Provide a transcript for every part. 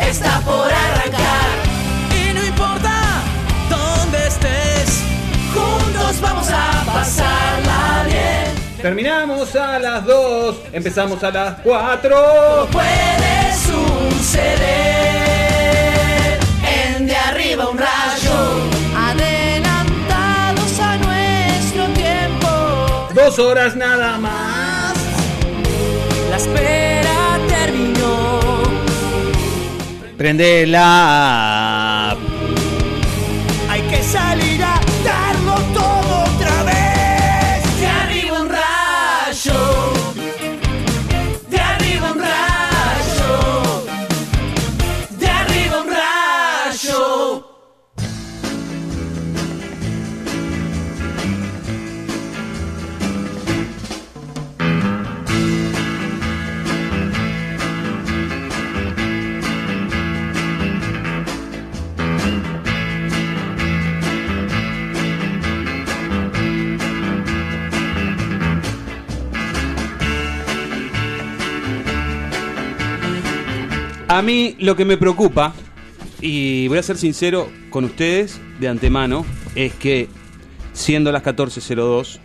está por arrancar. Y no importa dónde estés, juntos vamos a pasarla bien. Terminamos a las 2, empezamos a las 4. Puede suceder en de arriba un rayo. Adelantados a nuestro tiempo. Dos horas nada más. La Prende la A mí lo que me preocupa, y voy a ser sincero con ustedes de antemano, es que siendo las 14.02,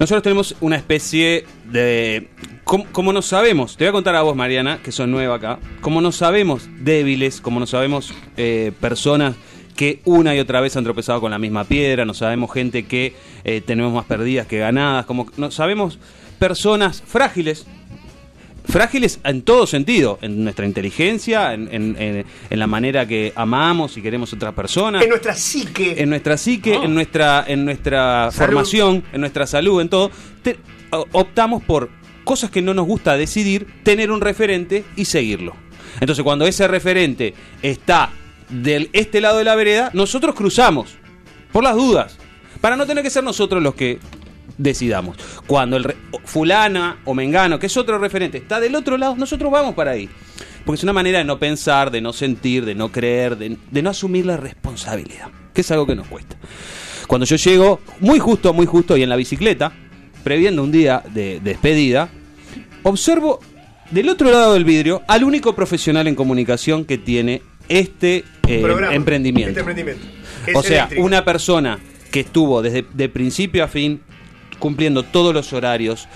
nosotros tenemos una especie de... Como, no sabemos, te voy a contar a vos Mariana, que sos nueva acá, como no sabemos débiles, como no sabemos eh, personas que una y otra vez han tropezado con la misma piedra, no sabemos gente que eh, tenemos más perdidas que ganadas, como no sabemos personas frágiles, frágiles en todo sentido, en nuestra inteligencia, en, en- en- en la manera que amamos y queremos a otras personas, En nuestra psique. en nuestra psique, Ah. en nuestra, en nuestra Salud. formación, en nuestra salud, en todo, te- optamos por cosas que no nos gusta decidir, tener un referente y seguirlo. Entonces, cuando ese referente está del este lado de la vereda, nosotros cruzamos, por las dudas, para no tener que ser nosotros los que decidamos. Cuando el fulana o mengano, que es otro referente, está del otro lado, nosotros vamos para ahí. Porque es una manera de no pensar, de no sentir, de no creer, de, de no asumir la responsabilidad, que es algo que nos cuesta. Cuando yo llego, muy justo, muy justo, y en la bicicleta, previendo un día de despedida, observo del otro lado del vidrio al único profesional en comunicación que tiene este eh, Programa. emprendimiento. Este emprendimiento. Es O sea, eléctrico. una persona que estuvo desde de principio a fin cumpliendo todos los horarios,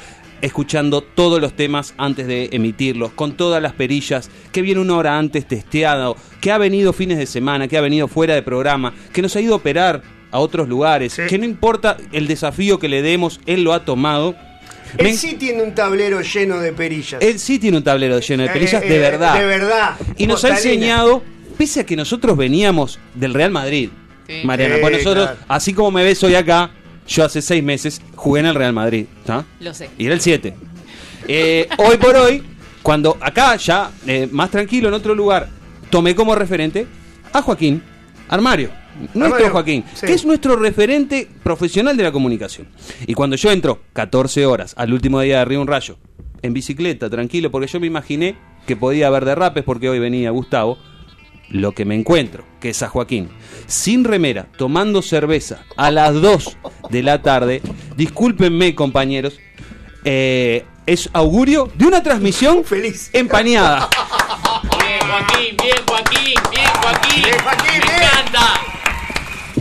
escuchando todos los temas antes de emitirlos, con todas las perillas, que viene una hora antes testeado, que ha venido fines de semana, que ha venido fuera de programa, que nos ha ido a operar a otros lugares, Sí. que no importa el desafío que le demos, él lo ha tomado. Él Me- sí tiene un tablero lleno de perillas. él sí tiene un tablero lleno de perillas, Eh, de eh, verdad. De verdad. Y nos ha enseñado, pese a que nosotros veníamos del Real Madrid, Sí. Mariana, pues nosotros, claro. así como me ves hoy acá, yo hace seis meses jugué en el Real Madrid, ¿está? Lo sé. Y era el 7. Eh, hoy por hoy, cuando acá ya, eh, más tranquilo, en otro lugar, tomé como referente a Joaquín Armario. Nuestro Armario, Joaquín, sí. que es nuestro referente profesional de la comunicación. Y cuando yo entro 14 horas al último día de Río Un Rayo, en bicicleta, tranquilo, porque yo me imaginé que podía haber derrapes porque hoy venía Gustavo, lo que me encuentro, que es a Joaquín, sin remera, tomando cerveza a las 2 de la tarde, discúlpenme compañeros, eh, es augurio de una transmisión Feliz. empañada. Bien, Joaquín, bien, Joaquín, bien, Joaquín. Bien, Joaquín, Me bien. encanta.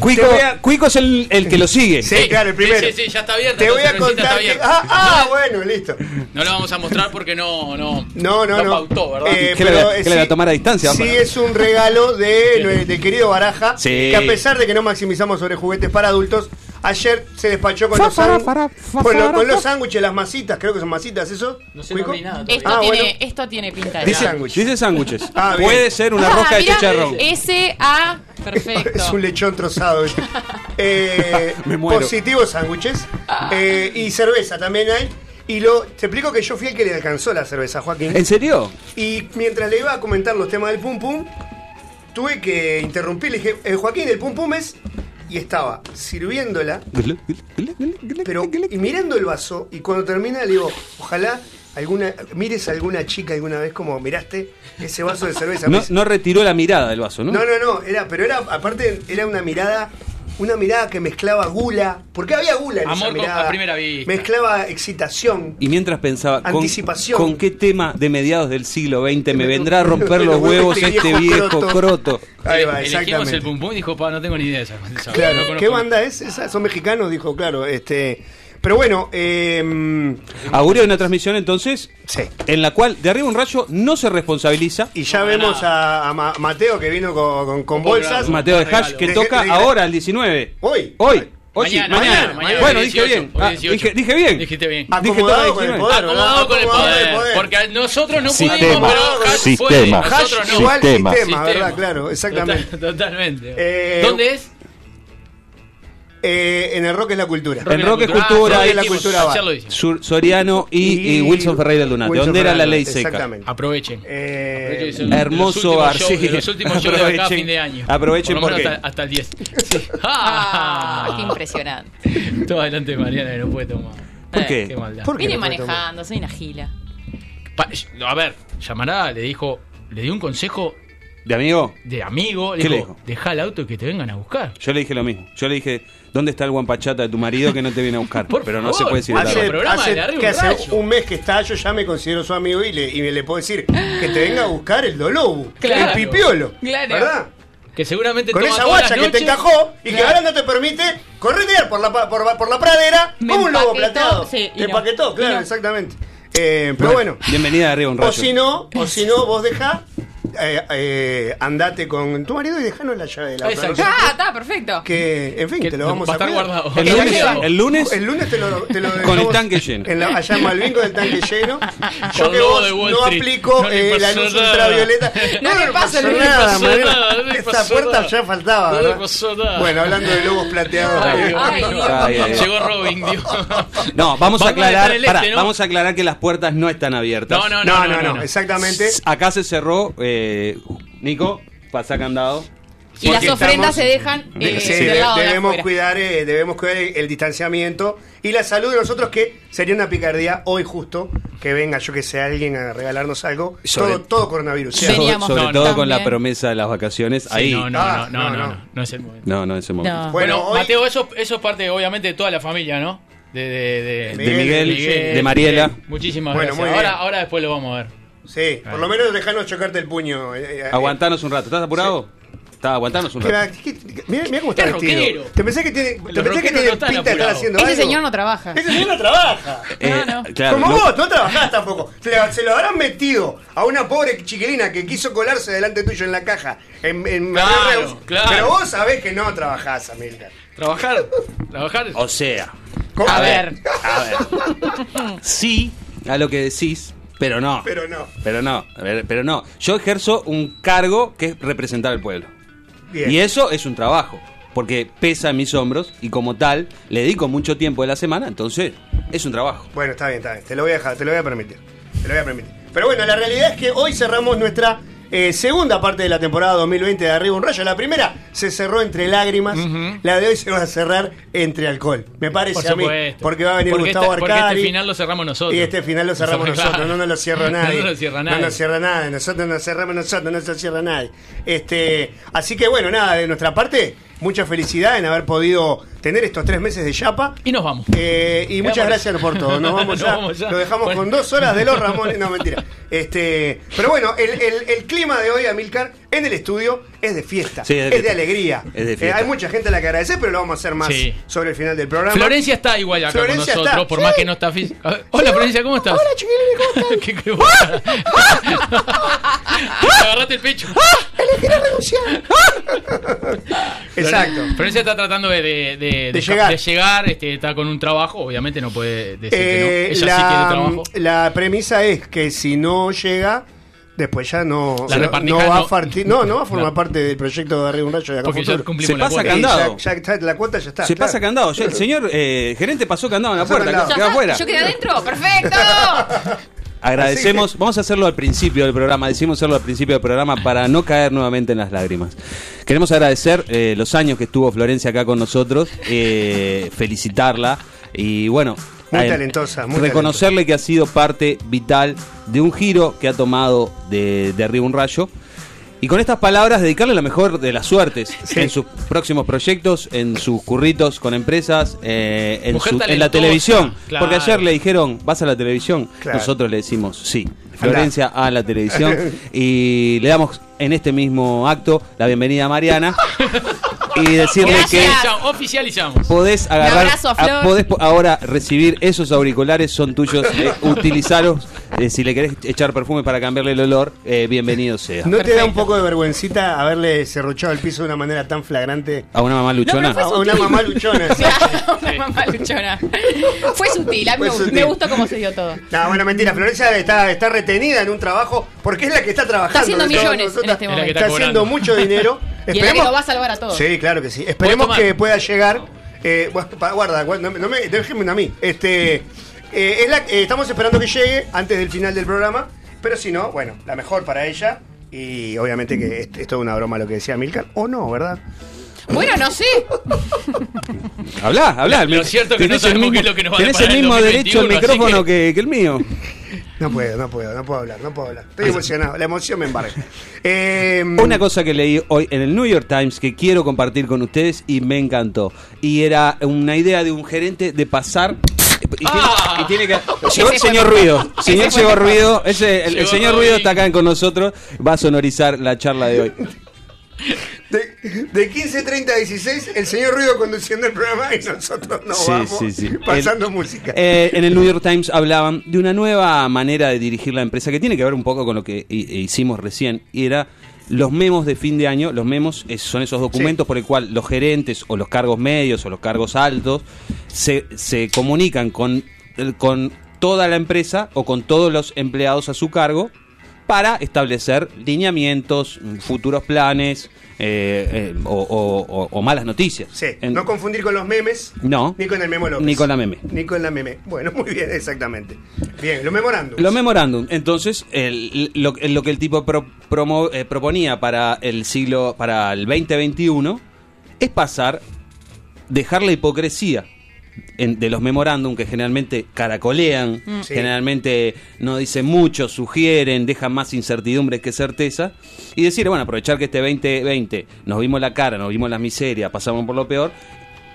Cuico, a- Cuico es el, el que lo sigue. Sí, claro, el primero. Sí, sí, sí, ya está abierta. Te la voy a contar que... Ah, ah, No, bueno, listo. No lo vamos a mostrar porque no, no. No, no, no. pautó, ¿verdad? Eh, ¿Qué le pero, voy a- qué le voy a sí- tomar a distancia? Sí, Para- es un regalo de, de querido Baraja. Sí. Que a pesar de que no maximizamos sobre juguetes para adultos, ayer se despachó con Fa, los, con, lo- fara, con los sándwiches, las masitas, creo que son masitas, ¿eso? No sé, no vi nada. Esto, Ah, tiene, bueno. esto tiene pinta de Dice- nada. sándwich. Dice sándwiches. Ah. Puede ser una Ah, rosca de chicharrón. S.A. Perfecto. Es un lechón trozado. Eh, Me muero. Positivos sándwiches. Eh, y cerveza también hay. Y lo, te explico que yo fui el que le alcanzó la cerveza a Joaquín. ¿En serio? Y mientras le iba a comentar los temas del pum pum, tuve que interrumpir. Le dije, "Eh, Joaquín, el pum pum es. Y estaba sirviéndola, pero y mirando el vaso. Y cuando termina, le digo, ojalá alguna mires a alguna chica alguna vez como miraste ese vaso de cerveza. No, dice, no retiró la mirada del vaso, ¿no? no, no, no, era, pero era, aparte, era una mirada. Una mirada que mezclaba gula, porque había gula en Amor esa mirada. a primera vista. Mezclaba excitación. Y mientras pensaba, ¿con, Anticipación. ¿con qué tema de mediados del siglo XX me vendrá a romper los huevos este este viejo viejo croto? Ahí va, Elegimos exactamente. el pum pum y dijo, pa, no tengo ni idea de esa. Claro, no ¿qué banda es? esa? ¿Son mexicanos? Dijo, claro. este Pero bueno, eh, Augurio de una transmisión entonces sí. en la cual de arriba un rayo no se responsabiliza. Y ya No, vemos a, a Ma- Mateo que vino con, con- con bolsas. Mateo de. Hash que De- toca de- de- ahora el 19. Hoy. Hoy. Hoy sí, Mañana, mañana. mañana, mañana, Bueno, hoy dije 18, bien. Ah, 18. dije, dije bien. Dijiste bien. Dije Acomodado todo con el 19. poder. Acomodado con el poder. Porque nosotros no Sistema. pudimos, pero Hash Sistema. puede. Hash Nosotros no. igual Sistema. sistema, ¿verdad? Sistema. Claro, exactamente. Total- totalmente. Eh, ¿Dónde es? Eh, en el rock es la cultura. En Rock es Ah, Cultura, Rock y es la dijimos, cultura va. ayer lo dijimos. Sur- Soriano y, y Wilson Ferreira del Dunate. Wilson ¿Dónde era la ley seca? Exactamente. Aprovechen. Eh, Aprovechen, Hermoso sí. Los últimos shows de acá fin de año. Aprovechen Por lo menos porque- hasta, hasta el 10. Sí. Ah, Ah, qué impresionante. Todo adelante de Mariana que no puede tomar. ¿Por Eh, qué? Qué maldad. ¿Por qué Vine no manejando, soy una gila. Pa- a ver, llamará, le dijo, le dio un consejo ¿De amigo? de amigo. Le ¿Qué le dijo, dijo? deja el auto y que te vengan a buscar. Yo le dije lo mismo. Yo le dije, ¿dónde está el guampachata de tu marido que no te viene a buscar? Por Pero no favor, se puede decir hace- la Hace, de que un hace un mes que está, yo ya me considero su amigo y le, y le puedo decir que te venga a buscar el Dolobu, Claro. el pipiolo. Claro. ¿Verdad? Que seguramente Con esa guacha que te encajó y que ahora no te permite corretear por la, pa- por, por la pradera Me como un lobo plateado. sí, te empaquetó, claro, no. exactamente. Eh, pero bueno, Bienvenida de arriba un rayo. o si no, o si no, vos dejá, eh, eh, andate con tu marido y dejanos la llave de la Exacto. otra. Ah, está perfecto. Que, en fin, Que te lo vamos va a a estar cuidar. guardado. El lunes, el lunes el lunes te lo, te lo Con dejamos el tanque lleno. En la, allá en Malvin con el tanque lleno. Yo Con que vos de Wall no Street. aplico No le eh, la pasó luz nada. ultravioleta. No le le nada, pasó Mariano. nada, no le Esta pasó puerta nada. ya faltaba. No le ¿verdad? pasó nada. Bueno, hablando de lobos plateados. Ay, eh, Dios Ay, mío. Dios. Ay, ay, ay. Llegó Robin, Dios. No, vamos a aclarar, dejar el pará, este, ¿no? vamos a aclarar que las puertas no están abiertas. No, no, no, no, no, exactamente. Acá se cerró, eh, Nico, pasa candado. Y las ofrendas estamos- se dejan De- eh, sí, de- lado de debemos afuera. cuidar, eh, debemos cuidar el, el distanciamiento y la salud de nosotros que sería una picardía hoy justo que venga yo que sé alguien a regalarnos algo. Sobre- todo, todo coronavirus. Sí. Veníamos sobre No, no, todo con la también. promesa de las vacaciones. Sí, ahí. no, no, Ah, no, no, no, no, no. no, no es el momento. No, no, ese momento. No. Bueno, Bueno, hoy- Mateo, eso, eso es parte obviamente de toda la familia, ¿no? De, de, de, De Miguel, de Mariela. Muchísimas Bueno, gracias. Ahora, ahora después lo vamos a ver. Sí, por lo menos dejanos chocarte el puño. eh, eh, Aguantanos un rato. ¿Estás apurado? Está, aguantanos un ¿Qué rato. qué- qué- Mira, mira cómo está Es vestido. rockero. ¿Te pensás que tiene, te Los pensás que rockeros tiene no están pinta de estar apurados. haciendo Ese algo? señor no trabaja. Ese señor no trabaja. Eh, no. claro, Como no- vos, no trabajás tampoco. Se, se lo habrán metido a una pobre chiquilina que quiso colarse delante tuyo en la caja. En, en Claro, Reus. claro. Pero vos sabés que no trabajás, Amilcar. Trabajar, trabajar. O sea, ¿Cómo? A ver. a ver. Sí, a lo que decís, pero no. Pero no. Pero no, pero no. Yo ejerzo un cargo que es representar al pueblo. Bien. Y eso es un trabajo, porque pesa en mis hombros y como tal le dedico mucho tiempo de la semana, entonces es un trabajo. Bueno, está bien, está bien. Te lo voy a dejar, te lo voy a permitir. Te lo voy a permitir. Pero bueno, la realidad es que hoy cerramos nuestra eh, segunda parte de la temporada 2020 de Arriba un Rayo. La primera se cerró entre lágrimas. La de hoy se va a cerrar entre alcohol. Me parece Por a mí. Porque va a venir Porque Gustavo esta- porque Arcari. este final lo cerramos nosotros. Y este final lo cerramos Claro. nosotros. No nos lo cierra nadie. No nos cierra nadie. No nos cierra nadie. Nosotros nos cerramos nosotros, no nos lo cierra nadie. Este, así que bueno, nada, de nuestra parte, mucha felicidad en haber podido tener estos tres meses de chapa. Y nos vamos. Eh, y muchas gracias por todo. Nos vamos Nos ya. vamos ya. Lo dejamos Bueno. con dos horas de los Ramones. No, mentira. Este, pero bueno, el, el- el clima de hoy, Amilcar, en el estudio es de fiesta. Sí, es de es de alegría. Es de Eh, fiesta. hay mucha gente a la que agradecer, pero lo vamos a hacer más Sí. sobre el final del programa. Florencia está igual acá Florencia con nosotros, está. por Sí. más que no está física. Hola Florencia, ¿cómo estás? Hola, chiquilines, ¿cómo están? ¿Qué. Te agarraste el pecho. Exacto. Florencia está tratando de, de, de- de- llegar. de llegar, este, está con un trabajo, obviamente no puede decir Eh, que no. Ella sí la, quiere trabajo. la premisa es que si no llega, Después ya no, La no, va a no- farti- no, no va a formar parte del proyecto de Arriba un Rayo de acá Porque ya futuro. cumplimos Se la pasa. Sí, candado. ya, ya está, la cuota ya está. Se claro. pasa candado. Ya el señor eh, gerente pasó candado en la Pasó puerta. afuera. ¿Yo quedé adentro? ¡Perfecto! Agradecemos, vamos a hacerlo al principio del programa, decimos hacerlo al principio del programa para no caer nuevamente en las lágrimas. Queremos agradecer eh, los años que estuvo Florencia acá con nosotros, eh, felicitarla y bueno, Muy talentosa, muy reconocerle que ha sido parte vital de un giro que ha tomado de, de arriba un rayo. Y con estas palabras dedicarle la mejor de las suertes Sí. en sus próximos proyectos, en sus curritos con empresas, eh, en, su- en la televisión. claro. Porque ayer le dijeron, ¿vas a la televisión? Claro. Nosotros le decimos, sí. Florencia a la televisión. y le damos en este mismo acto la bienvenida a Mariana. y decirle que Gracias. Oficializamos, Oficializamos. podés agarrar, abrazo a Flor. podés po- ahora recibir esos auriculares, son tuyos, eh, utilizarlos. Eh, si le querés echar perfume para cambiarle el olor, eh, bienvenido sea. ¿No te da un poco de vergüencita haberle serruchado el piso de una manera tan flagrante A una mamá luchona. A una mamá luchona? Claro, una mamá luchona. Fue sutil, a mí Fue me, gustó- sutil. me gustó cómo se dio todo. No, bueno, mentira. Florencia está, está retenida en un trabajo porque es la que está trabajando. Está haciendo millones en este momento. Está está haciendo mucho dinero. Y es la que lo va a salvar a todos. Sí, claro que sí. Esperemos que pueda llegar. Eh, guarda, no, me- no me, déjeme una a mí. Este, eh, es la- eh, estamos esperando que llegue antes del final del programa. Pero si no, bueno, la mejor para ella. Y obviamente que es, es toda una broma lo que decía Milcar. O no, ¿verdad? Bueno, no sé. Hablá, hablá. Lo cierto es que no el sabemos mismo, qué es lo que nos va a tenés el mismo 2021, derecho al micrófono que- que... que el mío. No puedo, no puedo, no puedo hablar, no puedo hablar. Estoy emocionado, la emoción me embarga. Eh, Una cosa que leí hoy en el New York Times que quiero compartir con ustedes y me encantó. Y era una idea de un gerente de pasar. Y tiene, Ah. y tiene que. Llegó el señor. Ruido. Señor llegó. Ruido. Ese, el, señor. Ruido está acá con nosotros. Va a sonorizar la charla de hoy. De, de 15.30 a 16, el señor Ruido conduciendo el programa y nosotros nos Sí, vamos sí, sí. pasando El- música. Eh, en el New York Times hablaban de una nueva manera de dirigir la empresa que tiene que ver un poco con lo que hi- hicimos recién y era los memos de fin de año. Los memos son esos documentos por el cual los gerentes o los cargos medios o los cargos altos se, se comunican con, con toda la empresa o con todos los empleados a su cargo para establecer lineamientos, futuros planes eh, eh, o, o- o- o malas noticias. sí, En- no confundir con los memes. No. Ni con el memo López. Ni con la meme. Ni con la meme. Bueno, muy bien, exactamente. Bien, lo memorando. Lo memorándum. Entonces, el- lo, lo que el tipo pro- promo- eh, proponía para el siglo, para el 2021, es pasar, dejar la hipocresía en- de los memorándum que generalmente caracolean, Sí. generalmente no dicen mucho, sugieren, dejan más incertidumbre que certeza, y decir, bueno, aprovechar que este 2020 nos vimos la cara, nos vimos la miseria, pasamos por lo peor,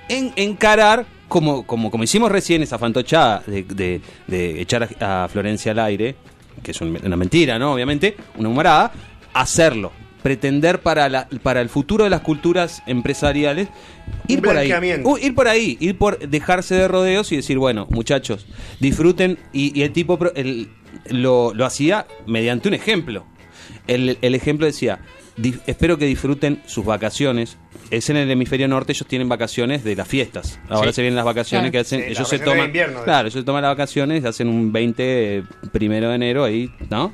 en, encarar, como, como, como hicimos recién, esa fantochada de, de- de echar a, a Florencia al aire, que es un- una mentira, ¿no? Obviamente, una humorada, hacerlo. Pretender para, la, para el futuro de las culturas empresariales ir por ahí. Uh, ir por ahí, ir por dejarse de rodeos y decir, bueno, muchachos, disfruten. Y, y el tipo pro- el- lo, lo hacía mediante un ejemplo. El, el ejemplo decía, "Di- espero que disfruten sus vacaciones. Es en el hemisferio norte, ellos tienen vacaciones de las fiestas. Ahora Sí. se vienen las vacaciones Claro. que hacen, Sí, ellos se toman, invierno, claro, ellos se toman las vacaciones, hacen un 20 primero de enero ahí, ¿no?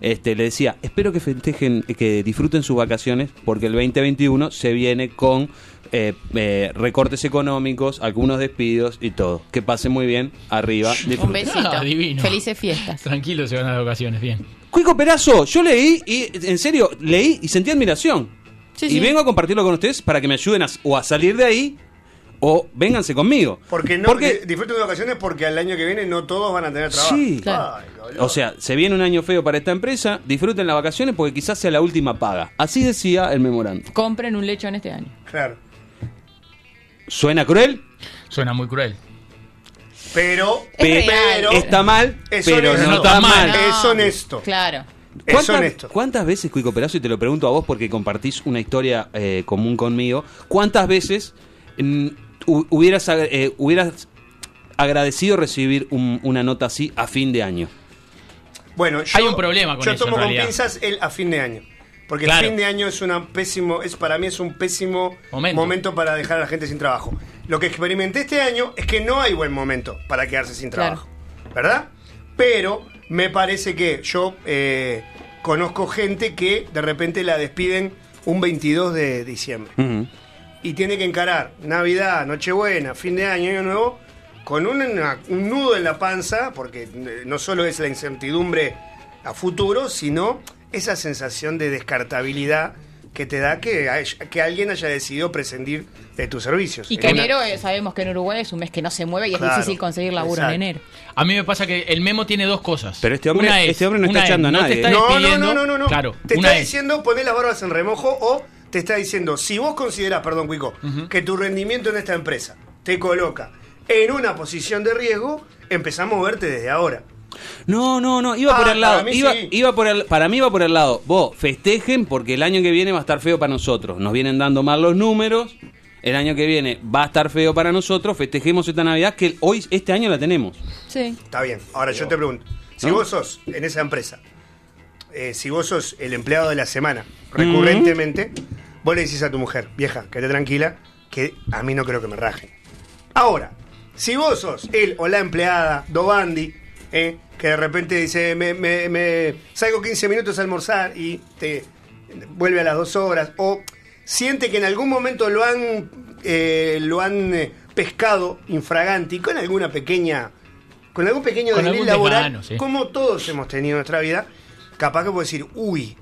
Este, le decía, espero que festejen, que disfruten sus vacaciones, porque el 2021 se viene con eh, eh, recortes económicos, algunos despidos y todo. Que pasen muy bien, arriba. Un besito. Ah, divino. Felices fiestas. Tranquilo, se van a las ocasiones, bien. Cuico Perazo, yo leí y en serio, leí y sentí admiración. Sí, y sí. vengo a compartirlo con ustedes para que me ayuden a, o a salir de ahí o vénganse conmigo. Porque no Porque- que disfruten de vacaciones porque al año que viene no todos van a tener trabajo. Sí. Claro. Ay, dolor. O sea, se viene un año feo para esta empresa, disfruten las vacaciones porque quizás sea la última paga. Así decía el memorando. Compren un lecho en este año. Claro. ¿Suena cruel? Suena muy cruel. Pero, Es real. pero está mal, es pero honesto. no está mal. Es honesto. Claro. Es ¿Cuántas, honesto. cuántas veces, Cuico Perazo, y te lo pregunto a vos porque compartís una historia eh, común conmigo, cuántas veces mm, hubieras, eh, hubieras agradecido recibir un- una nota así a fin de año? Bueno, yo, Hay un problema con yo eso, tomo en con pinzas el a fin de año. Porque Claro. el fin de año es una pésimo, es para mí es un pésimo Momento. momento. para dejar a la gente sin trabajo. Lo que experimenté este año es que no hay buen momento para quedarse sin Claro. trabajo. ¿Verdad? Pero me parece que yo, eh, conozco gente que de repente la despiden un 22 de diciembre. Ujú. Y tiene que encarar Navidad, Nochebuena, fin de año, Año Nuevo, con una- un nudo en la panza, porque eh, no solo es la incertidumbre a futuro, sino esa sensación de descartabilidad que te da que, que alguien haya decidido prescindir de tus servicios. Y que enero eh, sabemos que en Uruguay es un mes que no se mueve y es Claro, difícil conseguir laburo exacto. en enero. A mí me pasa que el memo tiene dos cosas. Pero este hombre- Una es- este hombre no está echando a no te está. No, no, no, no, no. Claro, te está es- diciendo poner las barbas en remojo o te está diciendo, si vos considerás, perdón, Cuico, que tu rendimiento en esta empresa te coloca en una posición de riesgo, empezá a moverte desde ahora. No, no, no, iba Ah, por el lado. para mí Iba, sí. iba por el, para mí iba por el lado. Vos, festejen porque el año que viene va a estar feo para nosotros. Nos vienen dando mal los números. El año que viene va a estar feo para nosotros. Festejemos esta Navidad que hoy, este año la tenemos. Sí. Está bien. Ahora yo te pregunto, si ¿No? vos sos en esa empresa, eh, si vos sos el empleado de la semana, recurrentemente, vos le decís a tu mujer, vieja, quédate tranquila, que a mí no creo que me rajen. Ahora, si vos sos él o la empleada, Dobandi, eh, que de repente dice, me, me- me- salgo 15 minutos a almorzar y te vuelve a las dos horas, o siente que en algún momento lo han, eh, lo han eh, pescado infraganti con alguna pequeña, con algún pequeño Con desliz algún laboral, sí. como todos hemos tenido en nuestra vida, capaz que puedo decir, uy,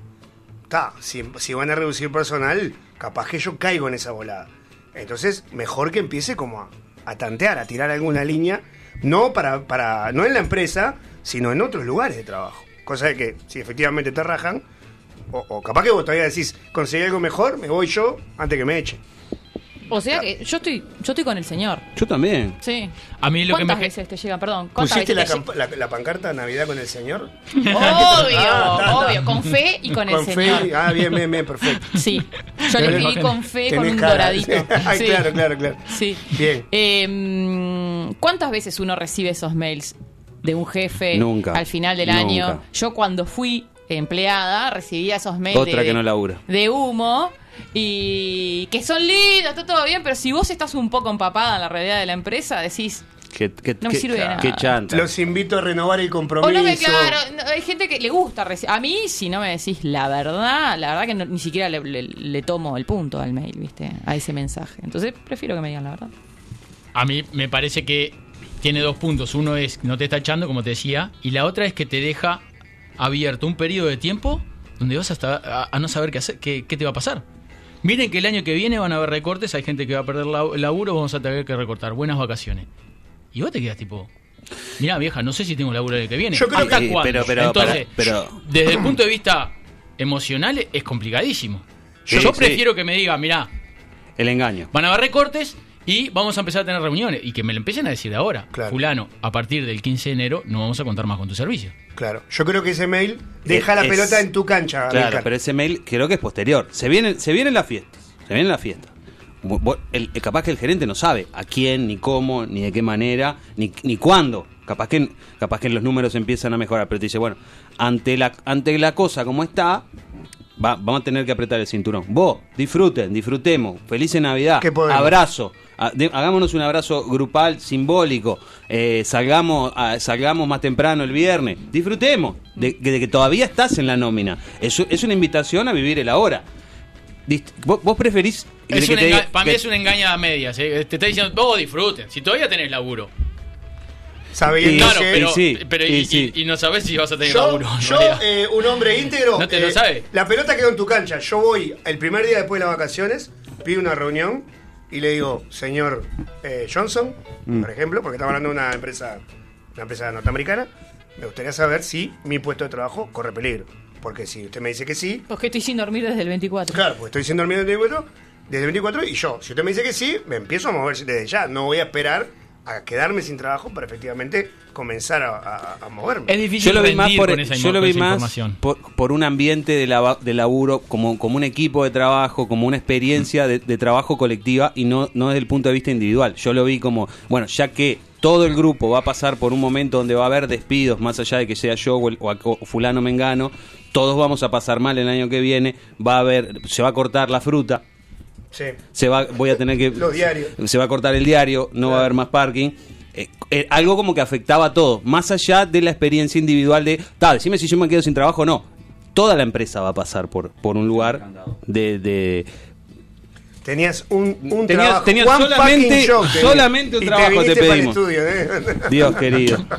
ta, si, van a reducir personal, capaz que yo caigo en esa volada. Entonces, mejor que empiece como a, a tantear, a tirar alguna línea, no para, para, no en la empresa, sino en otros lugares de trabajo. Cosa de que si efectivamente te rajan, o, o capaz que vos todavía decís, conseguí algo mejor, me voy yo antes que me echen. O sea que yo estoy, yo estoy con el señor. Yo también. Sí. A mí lo que ¿Cuántas me- veces te llegan? Perdón. ¿Cuántas ¿Pusiste la, veces te la- la pancarta Navidad con el señor? Obvio, Ah, está, obvio. Con fe y con, el fe, señor. Ah, bien, bien, bien, perfecto. Sí. Yo le escribí con fe con Tenés un cara. doradito. Ay, Sí. claro, claro, claro. Sí. Bien. Eh, mm, ¿Cuántas veces uno recibe esos mails de un jefe Nunca. al final del Nunca. año? Yo cuando fui empleada recibía esos mails Otra de, que no labura. de humo y que son lindos, está todo bien, pero si vos estás un poco empapada en la realidad de la empresa, decís, Que, que- No me que- sirve de nada. Chanta. Los invito a renovar el o compromiso. no me claro, no, hay gente que le gusta A mí, si no me decís la verdad, la verdad que no- ni siquiera le, le- le tomo el punto al mail, ¿viste? A ese mensaje. Entonces prefiero que me digan la verdad. A mí me parece que tiene dos puntos. Uno es no te está echando, como te decía, y la otra es que te deja abierto un periodo de tiempo donde vas hasta a, a no saber qué hacer, qué, qué te va a pasar. Miren que el año que viene van a haber recortes, hay gente que va a perder el laburo, vamos a tener que recortar. Buenas vacaciones. Y vos te quedas tipo, mira vieja, no sé si tengo laburo el año que viene. Yo creo ¿Hasta que- cuándo? pero- pero- Entonces, para- pero- desde el punto de vista emocional es complicadísimo. Sí, Yo sí. prefiero que me diga, mira, El engaño. Van a haber recortes y vamos a empezar a tener reuniones. Y que me lo empiecen a decir de ahora. Claro. Fulano, a partir del 15 de enero no vamos a contar más con tu servicio. Claro, yo creo que ese mail deja Es- la pelota en tu cancha. Claro, pero ese mail creo que es posterior. Se viene, se viene la fiesta. Se viene la fiesta. El- el- capaz que el gerente no sabe a quién, ni cómo, ni de qué manera, ni, ni cuándo. Capaz que, capaz que los números empiezan a mejorar, pero te dice, bueno, ante la, ante la cosa como está, va- vamos a tener que apretar el cinturón. Vos, disfruten, disfrutemos. Feliz Navidad. Abrazo. A- de- hagámonos un abrazo grupal, simbólico. Eh, salgamos, a- salgamos más temprano el viernes. Disfrutemos de, de que todavía estás en la nómina. Es, es una invitación a vivir el ahora. ¿Vos, vos preferís Es que un te enga- diga- para mí que- es un engaño a medias. ¿eh? Te está diciendo, vos disfruten. Si todavía tenés laburo. Sabiendo Y- Claro, que pero, sí, pero y, y sí. y- y no sabés si vas a tener yo, laburo. yo, eh, un hombre íntegro, No te lo eh, sabe. la pelota quedó en tu cancha. Yo voy el primer día después de las vacaciones, pido una reunión y le digo, señor eh, Johnson, Mm. por ejemplo, porque estamos hablando de una empresa, una empresa norteamericana, me gustaría saber si mi puesto de trabajo corre peligro. Porque si usted me dice que sí, Porque estoy sin dormir desde el 24. Claro, pues estoy siendo dormido desde el 24, desde el 24 y yo, si usted me dice que sí, me empiezo a mover desde ya. No voy a esperar a quedarme sin trabajo para efectivamente comenzar a, a- a moverme. Es difícil Yo lo vi más por, con esa, yo lo vi esa más información. por, por un ambiente de, lava- de laburo, como, como un equipo de trabajo, como una experiencia de, de trabajo colectiva y no, no desde el punto de vista individual. Yo lo vi como, bueno, ya que todo el grupo va a pasar por un momento donde va a haber despidos, más allá de que sea yo o, el- o a- o fulano mengano, todos vamos a pasar mal el año que viene, va a haber, se va a cortar la fruta, Sí. se va, voy a tener que Los diarios. se va a cortar el diario, no va a haber más parking. Eh, eh, algo como que afectaba a todo, más allá de la experiencia individual de, ta, decime si yo me quedo sin trabajo o no. toda la empresa va a pasar por, por un lugar de, de- Tenías un, un Tenías- trabajo. tenías one solamente- solamente un y trabajo te pedimos. estudio, ¿eh? Dios querido.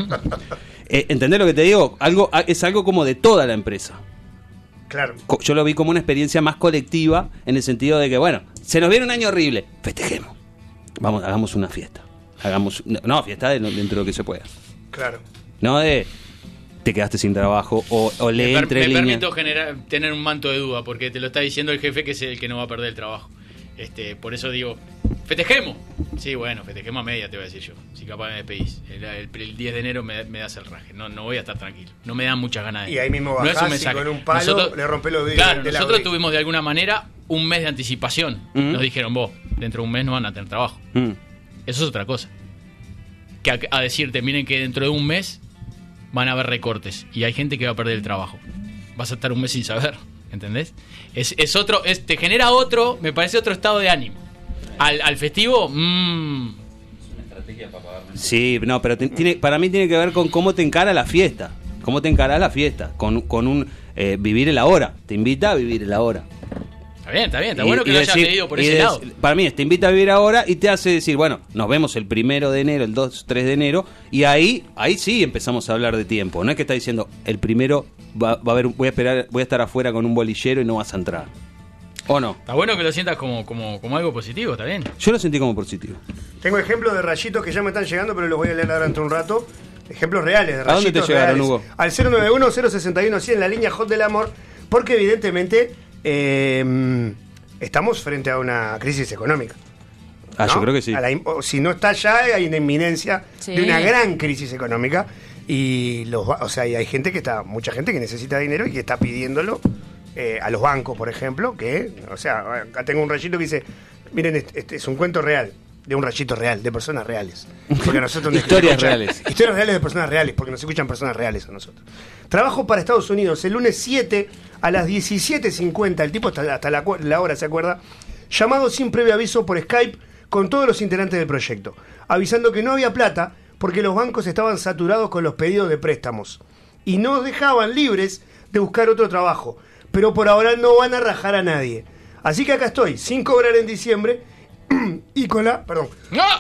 Eh, ¿Entendés lo que te digo? Algo, es algo como de toda la empresa. Claro. Yo lo vi como una experiencia más colectiva en el sentido de que, bueno, se nos viene un año horrible, festejemos. Vamos, hagamos una fiesta. Hagamos, no, no, fiesta de- dentro de lo que se pueda. Claro. No de te quedaste sin trabajo o, o lee Me, entre me líneas. permito generar, tener un manto de duda, porque te lo está diciendo el jefe que es el que no va a perder el trabajo. Este, por eso digo, festejemos. Sí, bueno, festejemos a media, te voy a decir yo. Si capaz me despedís. El, el- el 10 de enero me, me das el raje. No, no voy a estar tranquilo. No me dan muchas ganas de Y ahí mismo no es un bajás y con un palo le rompés los dedos Claro, de la nosotros tuvimos de alguna manera un mes de anticipación. Nos dijeron, vos, dentro de un mes no van a tener trabajo. Mm. Eso es otra cosa. Que a, a decirte, miren que dentro de un mes van a haber recortes y hay gente que va a perder el trabajo. Vas a estar un mes sin saber, ¿entendés? Es, es otro, es- te genera otro, me parece otro estado de ánimo. Al, al festivo, mmm, Sí, no, pero tiene, para mí tiene que ver con cómo te encara la fiesta. Cómo te encara la fiesta. Con, con un eh, vivir el ahora. Te invita a vivir el ahora. está bien, está bien, está Y- bueno que lo hayas leído por ese des- lado. Para mí, es, te invita a vivir ahora y te hace decir, bueno, nos vemos el primero de enero, el 2, 3 de enero, y ahí, ahí sí empezamos a hablar de tiempo. No es que está diciendo, el primero va, va a haber, voy a esperar, voy a estar afuera con un bolillero y no vas a entrar. ¿O no? Está bueno que lo sientas como, como, como algo positivo, está bien. Yo lo sentí como positivo. Tengo ejemplos de rayitos que ya me están llegando, pero los voy a leer ahora dentro de un rato. Ejemplos reales de ¿A dónde rayitos te llegaron, reales. Hugo? Al 091-061-100 en la línea Hot del Amor, porque evidentemente eh, estamos frente a una crisis económica. Ah, ¿no? yo creo que sí. A la si no está ya, hay una inminencia Sí. de una gran crisis económica. Y los, o sea, y hay gente que está, mucha gente que necesita dinero y que está pidiéndolo eh, a los bancos, por ejemplo, que, o sea, acá tengo un rayito que dice, miren, este, este es un cuento real, de un rayito real, de personas reales. Porque nosotros nos Historias escuchan- reales. Historias reales de personas reales, porque nos escuchan personas reales a nosotros. Trabajo para Estados Unidos el lunes 7 a las 17.50, el tipo hasta, hasta la, la hora, ¿se acuerda? Llamado sin previo aviso por Skype con todos los integrantes del proyecto, avisando que no había plata porque los bancos estaban saturados con los pedidos de préstamos y no dejaban libres de buscar otro trabajo, pero por ahora no van a rajar a nadie. Así que acá estoy, sin cobrar en diciembre y con la... Perdón.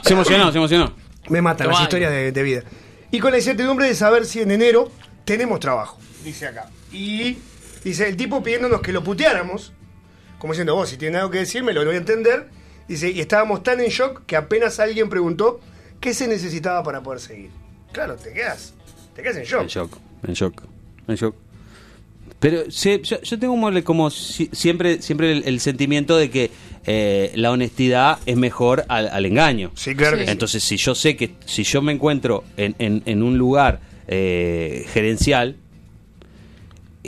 Se emocionó, se emocionó. me matan las historias de, de vida. Y con la incertidumbre de saber si en enero tenemos trabajo, dice acá. Y dice el tipo pidiéndonos que lo puteáramos, como diciendo, vos si tiene algo que decirme, lo voy a entender. Dice, y estábamos tan en shock que apenas alguien preguntó qué se necesitaba para poder seguir. Claro, te quedas, te quedas en shock. En shock, en shock, en shock. Pero sí, yo, yo tengo como, como si- siempre, siempre el, el sentimiento de que eh, la honestidad es mejor al, al engaño. Sí, claro que sí. Entonces, si yo sé que si yo me encuentro en, en- en un lugar eh, gerencial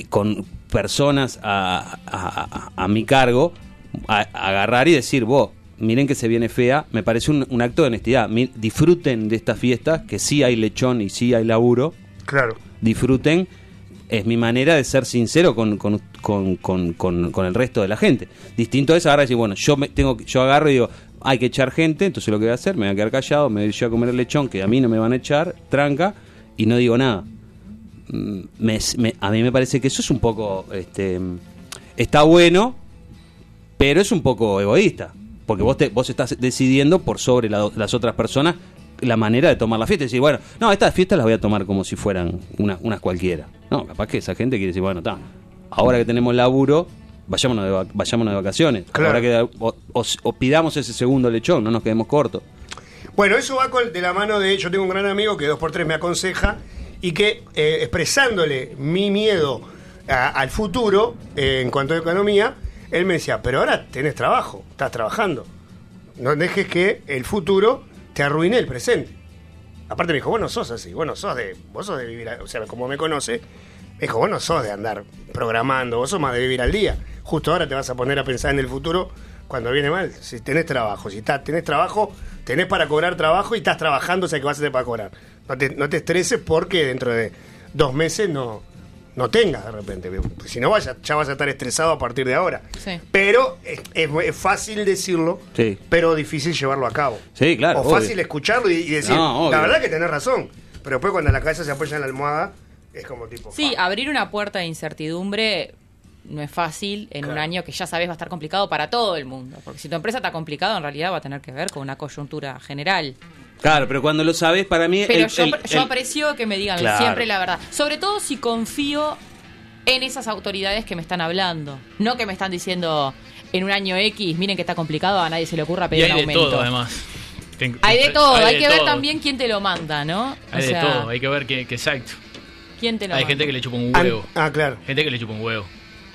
con personas a, a- a- a mi cargo, a- agarrar y decir, vos, miren que se viene fea, me parece un, un acto de honestidad. Mi- disfruten de esta fiesta, que sí hay lechón y sí hay laburo, Claro. disfruten. Es mi manera de ser sincero con, con, con- con- con- el resto de la gente. Distinto es agarrar y decir, bueno, yo me tengo yo agarro y digo, hay que echar gente, entonces lo que voy a hacer, me voy a quedar callado, me voy yo a comer el lechón, que a mí no me van a echar, tranca, y no digo nada. Mm, me- a mí me parece que eso es un poco, este, está bueno, pero es un poco egoísta, porque vos, te, vos estás decidiendo por sobre la- las otras personas la manera de tomar la fiesta. Y decir, bueno, no, estas fiestas las voy a tomar como si fueran una- unas cualquiera. No, capaz que esa gente quiere decir, bueno, está, ahora que tenemos laburo, vayámonos de, vac- vayámonos de vacaciones. Claro. Ahora que, o, o- o pidamos ese segundo lechón, no nos quedemos cortos. Bueno, eso va con, de la mano de. Yo tengo un gran amigo que dos por tres me aconseja y que eh, expresándole mi miedo a- al futuro eh, en cuanto a economía, él me decía: Pero ahora tenés trabajo, estás trabajando. No dejes que el futuro te arruine el presente. Aparte me dijo: Vos no sos así, vos sos de, vos sos de vivir, o sea, como me conoce, me dijo: Vos no sos de andar programando, vos sos más de vivir al día. Justo ahora te vas a poner a pensar en el futuro cuando viene mal. Si tenés trabajo, si está, tenés trabajo, tenés para cobrar trabajo y estás trabajando, o sea que vas a tener para cobrar. No te, no te estreses porque dentro de dos meses no, no tengas de repente. Pues si no, vaya, ya vas a estar estresado a partir de ahora. Sí. Pero es, es- es fácil decirlo, Sí. pero difícil llevarlo a cabo. Sí, claro, O obvio. fácil escucharlo y, y decir, No, la verdad que tenés razón. Pero después cuando la cabeza se apoya en la almohada, es como tipo... Sí, fa. abrir una puerta de incertidumbre no es fácil en un año que ya sabes va a estar complicado para todo el mundo. Porque si tu empresa está complicada, en realidad va a tener que ver con una coyuntura general. Claro, pero cuando lo sabes, para mí. Pero el- yo, el- yo el- aprecio que me digan Claro. siempre la verdad. Sobre todo si confío en esas autoridades que me están hablando. No que me están diciendo en un año X, miren que está complicado, a nadie se le ocurra Y pedir hay un de aumento. todo, además. Ten- Hay de todo, hay, de que ver también quién te lo manda, ¿no? Hay o de todo, hay que ver que, que exacto. quién te lo Hay manda. gente que le chupa un Ah, huevo. Ah, claro. Gente que le chupa un huevo.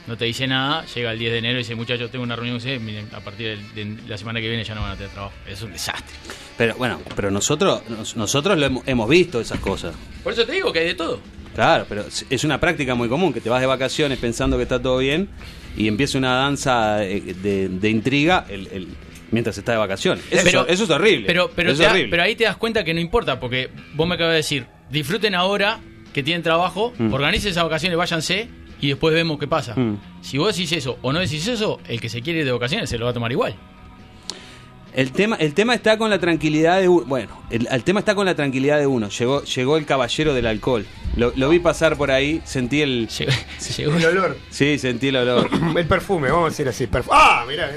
No te dice nada, llega el 10 de enero y dice, muchachos, tengo una reunión con ustedes, miren, a partir de la semana que viene ya no van a tener trabajo. Es un desastre. Pero bueno, pero nosotros, nos- nosotros lo hemos, hemos visto esas cosas. Por eso te digo que hay de todo. Claro, pero es- una práctica muy común, que te vas de vacaciones pensando que está todo bien y empieza una danza de, de intriga el, el- mientras está de vacaciones. Eso, Pero- eso es horrible. Pero, Eso da- pero ahí te das cuenta que no importa, porque vos me acabas de decir, disfruten ahora que tienen trabajo, Mm. organicen esas vacaciones, váyanse y después vemos qué pasa. Mm. Si vos decís eso o no decís eso, el que se quiere ir de vacaciones se lo va a tomar igual. El tema, el tema está con la tranquilidad de uno. Bueno, el, el tema está con la tranquilidad de uno. Llegó, llegó el caballero del alcohol. Lo, lo vi pasar por ahí, sentí el. Llegó, llegó- El olor. Sí, sentí el olor. El perfume, vamos a decir así. perfu- ¡Ah! Mirá.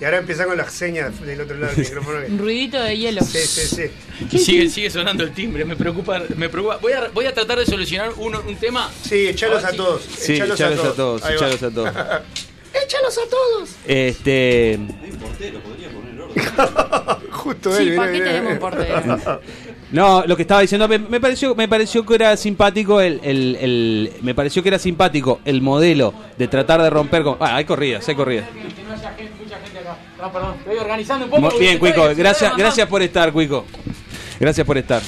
Y ahora empieza con las señas del otro lado del micrófono. Un que- ruidito de hielo. Sí, sí, sí. y sigue, sigue sonando el timbre, me preocupa, me preocupa. Voy a, voy a tratar de solucionar uno, un tema. Sí, echalos a sí. todos. Sí, echalos a todos, echalos a todos. ¡Échalos a todos! Este. Justo Sí, él. ¿para mirá, qué tenemos mirá. porteros? No, lo que estaba diciendo, me, me pareció, me pareció que era simpático el, el- el- me pareció que era simpático el modelo de tratar de romper con. Ah, hay corridas, hay corridas. No, perdón, estoy organizando un Muy bien, Cuico, gracias, gracias por estar, Cuico. Gracias por estar.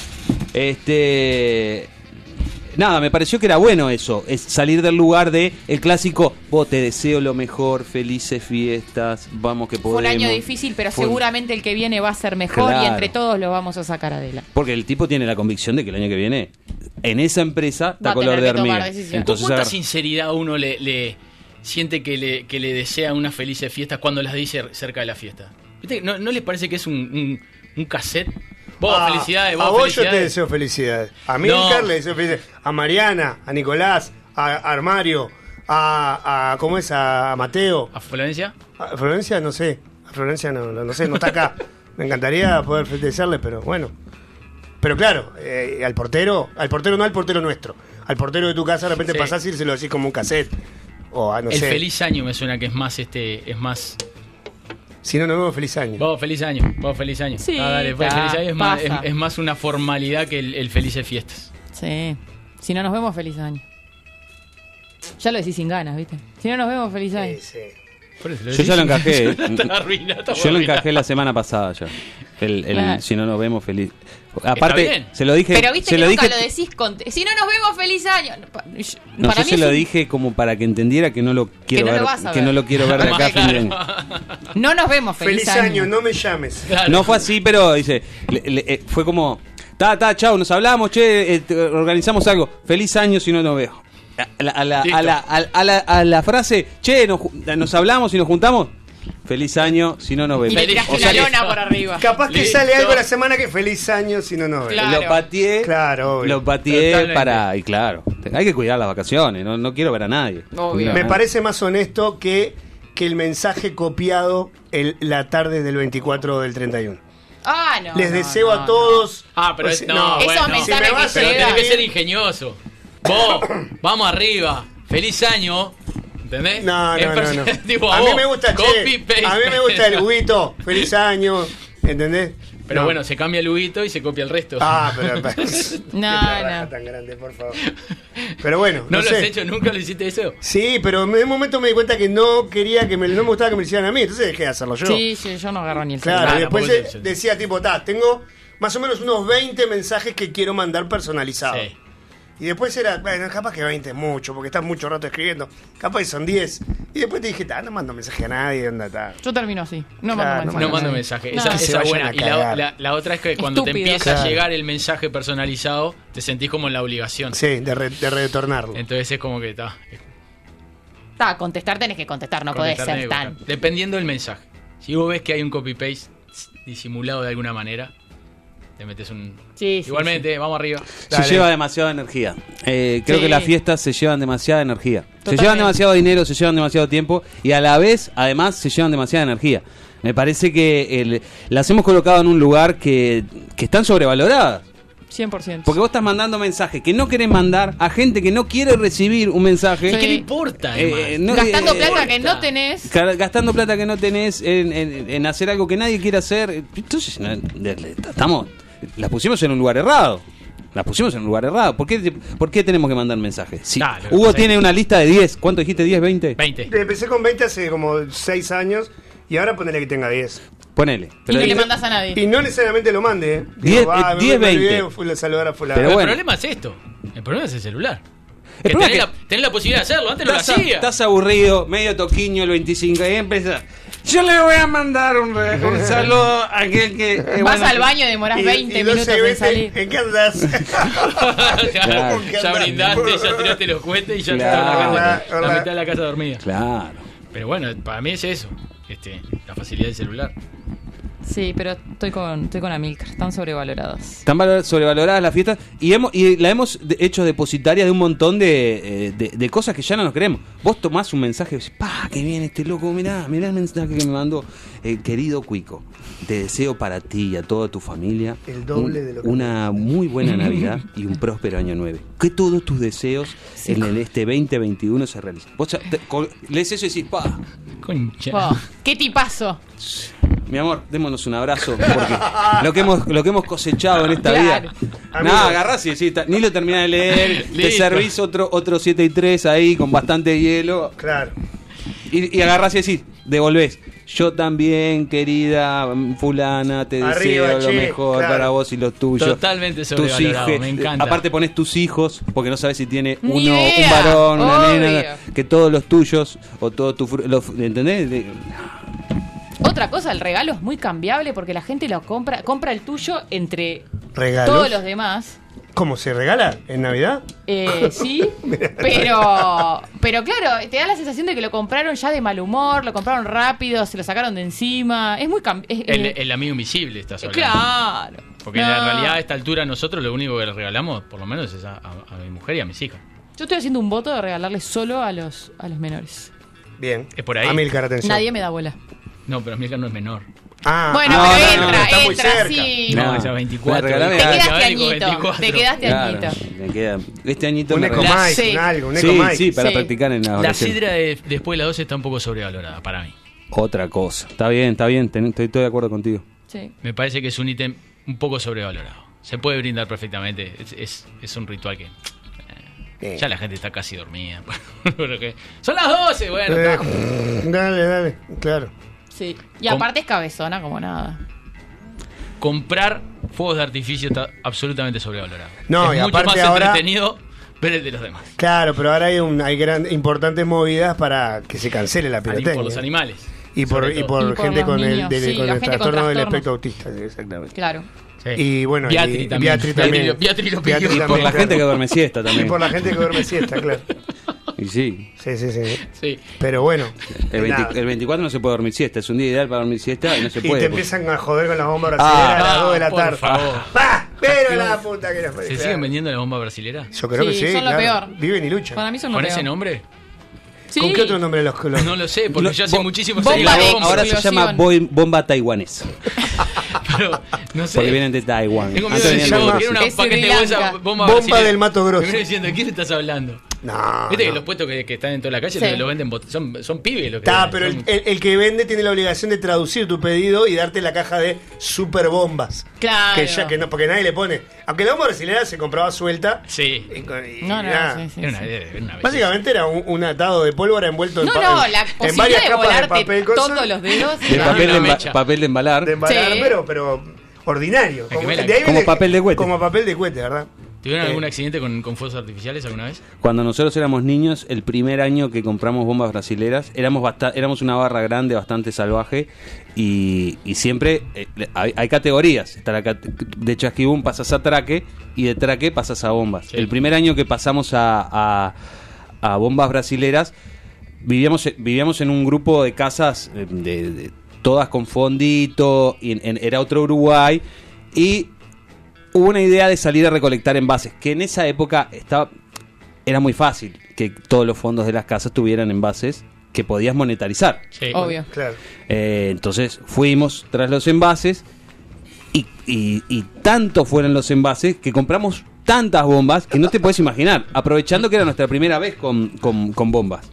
Este. Nada, me pareció que era bueno eso, es salir del lugar de el clásico, vos te deseo lo mejor, felices fiestas, vamos que Fue podemos. un año difícil, pero Fue- seguramente el que viene va a ser mejor Claro. y entre todos lo vamos a sacar adelante. Porque el tipo tiene la convicción de que el año que viene en esa empresa está color de decisiones. Entonces, ¿Cuánta agarra- sinceridad uno le, le siente que le, que le desea unas felices fiestas cuando las dice cerca de la fiesta? ¿Viste? ¿No, no les parece que es un, un, un cassette? Vos, Ah, felicidades, vos, a vos yo te deseo felicidades. A Milcar No. le deseo felicidades. A Mariana, a Nicolás, a Armario, a, a ¿cómo es? A Mateo. ¿A Florencia? A Florencia, no sé. A Florencia no, no, no sé, no está acá. Me encantaría poder desearle, pero bueno. Pero claro, eh, al portero, al portero no al portero nuestro. Al portero de tu casa de repente Sí. pasás y se lo decís como un cassette. O a, no el sé. feliz año me suena que es más este, es más. Si no, nos vemos feliz año. Vos, feliz año, vos, feliz año. Sí, Ah, dale, pues, feliz año es más, es más una formalidad que el, el felices fiestas. Sí. Si no nos vemos, feliz año. Ya lo decís sin ganas, ¿viste? Si no nos vemos, feliz año. Sí, sí. Yo ya lo encajé. Yo lo encajé la semana pasada ya. El, el- Claro. Si no nos vemos feliz. Aparte, se lo dije. Pero viste se que lo nunca dije, lo decís con... Si no nos vemos, feliz año. No, Para yo mí se lo un- dije como para que entendiera que no lo quiero no lo ver, vas a que no lo quiero ver de acá a fin de año. No nos vemos, feliz, Feliz año, no me llames. Claro. No fue así, pero dice, le- le- eh, fue como, ta, ta, chao, nos hablamos, che, eh, organizamos algo. Feliz año si no nos veo. A la, a la- a la- a- la- a la frase, che, nos, nos hablamos y nos juntamos. Feliz año si no nos Y vemos. le Feliz- tiraste o sea la lona por arriba. Capaz que Listo. sale algo la semana que feliz año si no nos vemos. Claro. Lo pateé, Claro, obvio. lo pateé Totalmente. para, y claro, hay que cuidar las vacaciones, no, no quiero ver a nadie. Obvio. Me parece más honesto que, que el mensaje copiado el- la tarde del 24 o del 31. Ah, no. Les no, deseo no, a todos. Ah, pero Pues, es- no, Esos bueno, mensajes si me que vas a Pero tenés que ser ingenioso. Vos, vamos arriba. Feliz año. ¿Entendés? No, no, no, no. tipo, a mí vos, me gusta copy, che, paste. A mí me gusta el Huguito. Feliz año. ¿Entendés? Pero No. bueno, se cambia el Huguito y se copia el resto. Ah, pero. No, Qué trabaja no. tan grande, por favor. Pero bueno, ¿No, no, lo sé. has hecho? ¿Nunca lo hiciste eso? Sí, pero en un momento me di cuenta que no quería que me, no me gustaba que me lo hicieran a mí, entonces dejé de hacerlo yo. Sí, sí, yo no agarro ni el Claro, celular. y después decía tipo, ta, tengo más o menos unos 20 mensajes que quiero mandar personalizados. Sí. Y después era, bueno, capaz que 20 es mucho, porque estás mucho rato escribiendo. Capaz que son 10. Y después te dije, ta, no mando mensaje a nadie, onda, ta. Yo termino así. No Claro, mando mensaje. No mando mensaje. No. Esa, se vayan buena. a Y la, cagar. la- la otra es que cuando te empieza a llegar el mensaje personalizado, te sentís como en la obligación. Sí, de, re- de retornarlo. Entonces es como que está. Ta, contestar tenés que contestar, no podés ser tan. Dependiendo del mensaje. Si vos ves que hay un copy-paste disimulado de alguna manera, te metes un. Sí, sí, Igualmente, vamos arriba. Se lleva demasiada energía. Eh, creo Sí. que las fiestas se llevan demasiada energía. Se llevan demasiado dinero, se llevan demasiado tiempo y a la vez, además, se llevan demasiada energía. Me parece que el- las hemos colocado en un lugar que, que están sobrevaloradas. 100%. Porque vos estás mandando mensajes que no querés mandar a gente que no quiere recibir un mensaje. Sí. ¿Qué le importa, Eh, no, Gastando eh, plata que no tenés. Ga- Gastando plata que no tenés en, en- en hacer algo que nadie quiere hacer. Entonces, estamos. Las pusimos en un lugar errado. Las pusimos en un lugar errado. ¿Por qué, por qué tenemos que mandar mensajes? Ah, que Hugo tiene una lista de 10. ¿Cuánto dijiste? ¿10, 20? 20. Empecé con 20 hace como 6 años y ahora ponele que tenga 10. Ponele. Y no le digo- mandás a nadie. Y no necesariamente lo mande, ¿eh? Diez- va, eh, me- diez, me olvidé, veinte. Fui a saludar a fulano. Pero el bueno. problema es esto. El problema es el celular. El Que tenés, es que- la, tenés la posibilidad de hacerlo. Antes lo hacía. estás aburrido, medio toquiño el 25 y empieza. Yo le voy a mandar un, re- un saludo a aquel que. eh, Vas bueno, al baño y demorás Y- 20 y 12 minutos en salir. ¿En qué andas? ya, ¿Qué ya andás? brindaste, ya tiraste los cohetes y ya Claro. está la, casa- la hola. mitad de la casa dormida. Claro. Pero bueno, para mí es eso. Este, la facilidad del celular. Sí, pero estoy con, estoy con Amilcar. Están sobrevaloradas. Están valor- sobrevaloradas las fiestas y, hemos, y la hemos hecho depositaria de un montón de, eh, de, de cosas que ya no nos queremos. Vos tomás un mensaje y decís, pa, que viene este loco, mirá, mirá el mensaje que me mandó. Eh, querido Cuico, te deseo para ti y a toda tu familia El doble de lo que- una muy buena Navidad y un próspero año nuevo. Que todos tus deseos en el, este 2021 se realicen. Vos te- co- lees eso y decís, pa, Concha. Oh, ¡Qué tipazo! mi amor, démonos un abrazo, porque lo que hemos, lo que hemos cosechado en esta Claro. vida. Nada, agarrás y decís, ni lo terminás de leer, te servís otro, otro 7 y 3 ahí con bastante hielo, Claro. Y, y agarrás y decís, devolvés. Yo también, querida fulana, te Arriba, deseo lo mejor claro. para vos y los tuyos. Totalmente Tus sobrevalorado, hijos. me encanta. Aparte pones tus hijos, porque no sabes si tiene uno, un varón, una obvio. nena, que todos los tuyos, o todos tus... ¿Entendés? De- Otra cosa, el regalo es muy cambiable porque la gente lo compra, compra el tuyo entre ¿Regalos? todos los demás. ¿Cómo se regala en Navidad? Eh, sí, pero pero claro, te da la sensación de que lo compraron ya de mal humor, lo compraron rápido, se lo sacaron de encima. Es muy cam- es- El, eh, el amigo invisible estás hablando. Claro. Porque No. en la realidad a esta altura nosotros lo único que le regalamos, por lo menos, es a, a- a mi mujer y a mis hijas. Yo estoy haciendo un voto de regalarle solo a los, a los menores. Bien. Es por ahí. Amilcar, atención. Nadie me da bola. No, pero mi hija no es menor. Ah, Bueno, pero no, no, entra, entra, sí. No, esa 24. Regalame Te quedaste ya añito, 24. te quedaste Claro, añito. me queda- este añito Un me eco Sí. un algo, un Sí, eco mic. sí, para Sí. practicar en la La sidra de- después de las 12 está un poco sobrevalorada para mí. Otra cosa. Está bien, está bien, ten- estoy, estoy de acuerdo contigo. Sí. Me parece que es un ítem un poco sobrevalorado. Se puede brindar perfectamente. Es, es- es un ritual que. eh. Ya la gente está casi dormida. Son las 12, bueno. Eh, dale, dale, claro. Sí. Y Com- aparte es cabezona como nada. Comprar fuegos de artificio está absolutamente sobrevalorado. No, es y mucho aparte más ahora- entretenido ver el de los demás. Claro, pero ahora hay, un, hay gran, importantes movidas para que se cancele la pirotecnia. Por los animales. Y por, y por Y por gente con el, del- sí, con el gente con trastorno del espectro autista. exactamente. Claro. Sí. Y bueno, y- Beatri también. Beatri también. Y por la gente que duerme siesta Y también. por la gente que duerme siesta, claro. Y sí. Sí, sí, sí. Sí. Pero bueno. El, 20 nada. el 24 no se puede dormir siesta. Es un día ideal para dormir siesta y no se y puede. te pues. empiezan a joder con las bombas brasileñas a las Ah, 2 de la por tarde. favor. ¡Bah! Pero la puta que la ¿Se siguen vendiendo la bomba brasilera? Yo creo que Sí, son lo claro. peor. Viven y luchan. Para mí son lo ¿Con peor. ese nombre? Sí. ¿Con qué otro nombre los los- No lo sé, porque yo hace muchísimo bomba. Ahora se llama bomba taiwanesa. Pero, no sé. Porque vienen de Taiwán. Tengo miedo Antes de decir, llama- "Oh, quiero una Es paquete Sri de bolsa Lanka. bomba, Bomba brasilera". del Mato Grosso. Me viene diciendo, ¿de quién estás hablando? No. Viste que no. los puestos que, que están en toda la calle Sí. lo venden, son, son pibes los que Está, venden, pero el, son- el- el que vende tiene la obligación de traducir tu pedido y darte la caja de super bombas. Claro. Que ya que no, porque nadie le pone. Aunque la bomba brasileña se compraba suelta. Sí. y con- y No, no, sí, sí, Era una, era una. Básicamente era un, un atado de pólvora envuelto No, en, no, en- la en posibilidad varias de capas de papel. cosa, todos los dedos. De papel, de una emba- mecha. papel de embalar. de embalar, Sí. pero, pero ordinario. Como, de ahí como viene- papel de cohete. Como papel de cohete, ¿verdad? ¿Tuvieron Eh, algún accidente con, con fuegos artificiales alguna vez? Cuando nosotros éramos niños, el primer año que compramos bombas brasileras, éramos éramos una barra grande, bastante salvaje, y, y siempre eh, hay, hay categorías. Está la cate- de chasquibum pasas a traque y de traque pasas a bombas. Sí. El primer año que pasamos a, a- a bombas brasileras, vivíamos, vivíamos en un grupo de casas eh, de, de- todas con fondito, y en- en- era otro Uruguay, y hubo una idea de salir a recolectar envases, que en esa época estaba era muy fácil que todos los fondos de las casas tuvieran envases que podías monetarizar. Sí. Obvio. Claro. Eh, entonces fuimos tras los envases y, y- y tanto fueron los envases que compramos tantas bombas que no te puedes imaginar, aprovechando que era nuestra primera vez con, con- con bombas.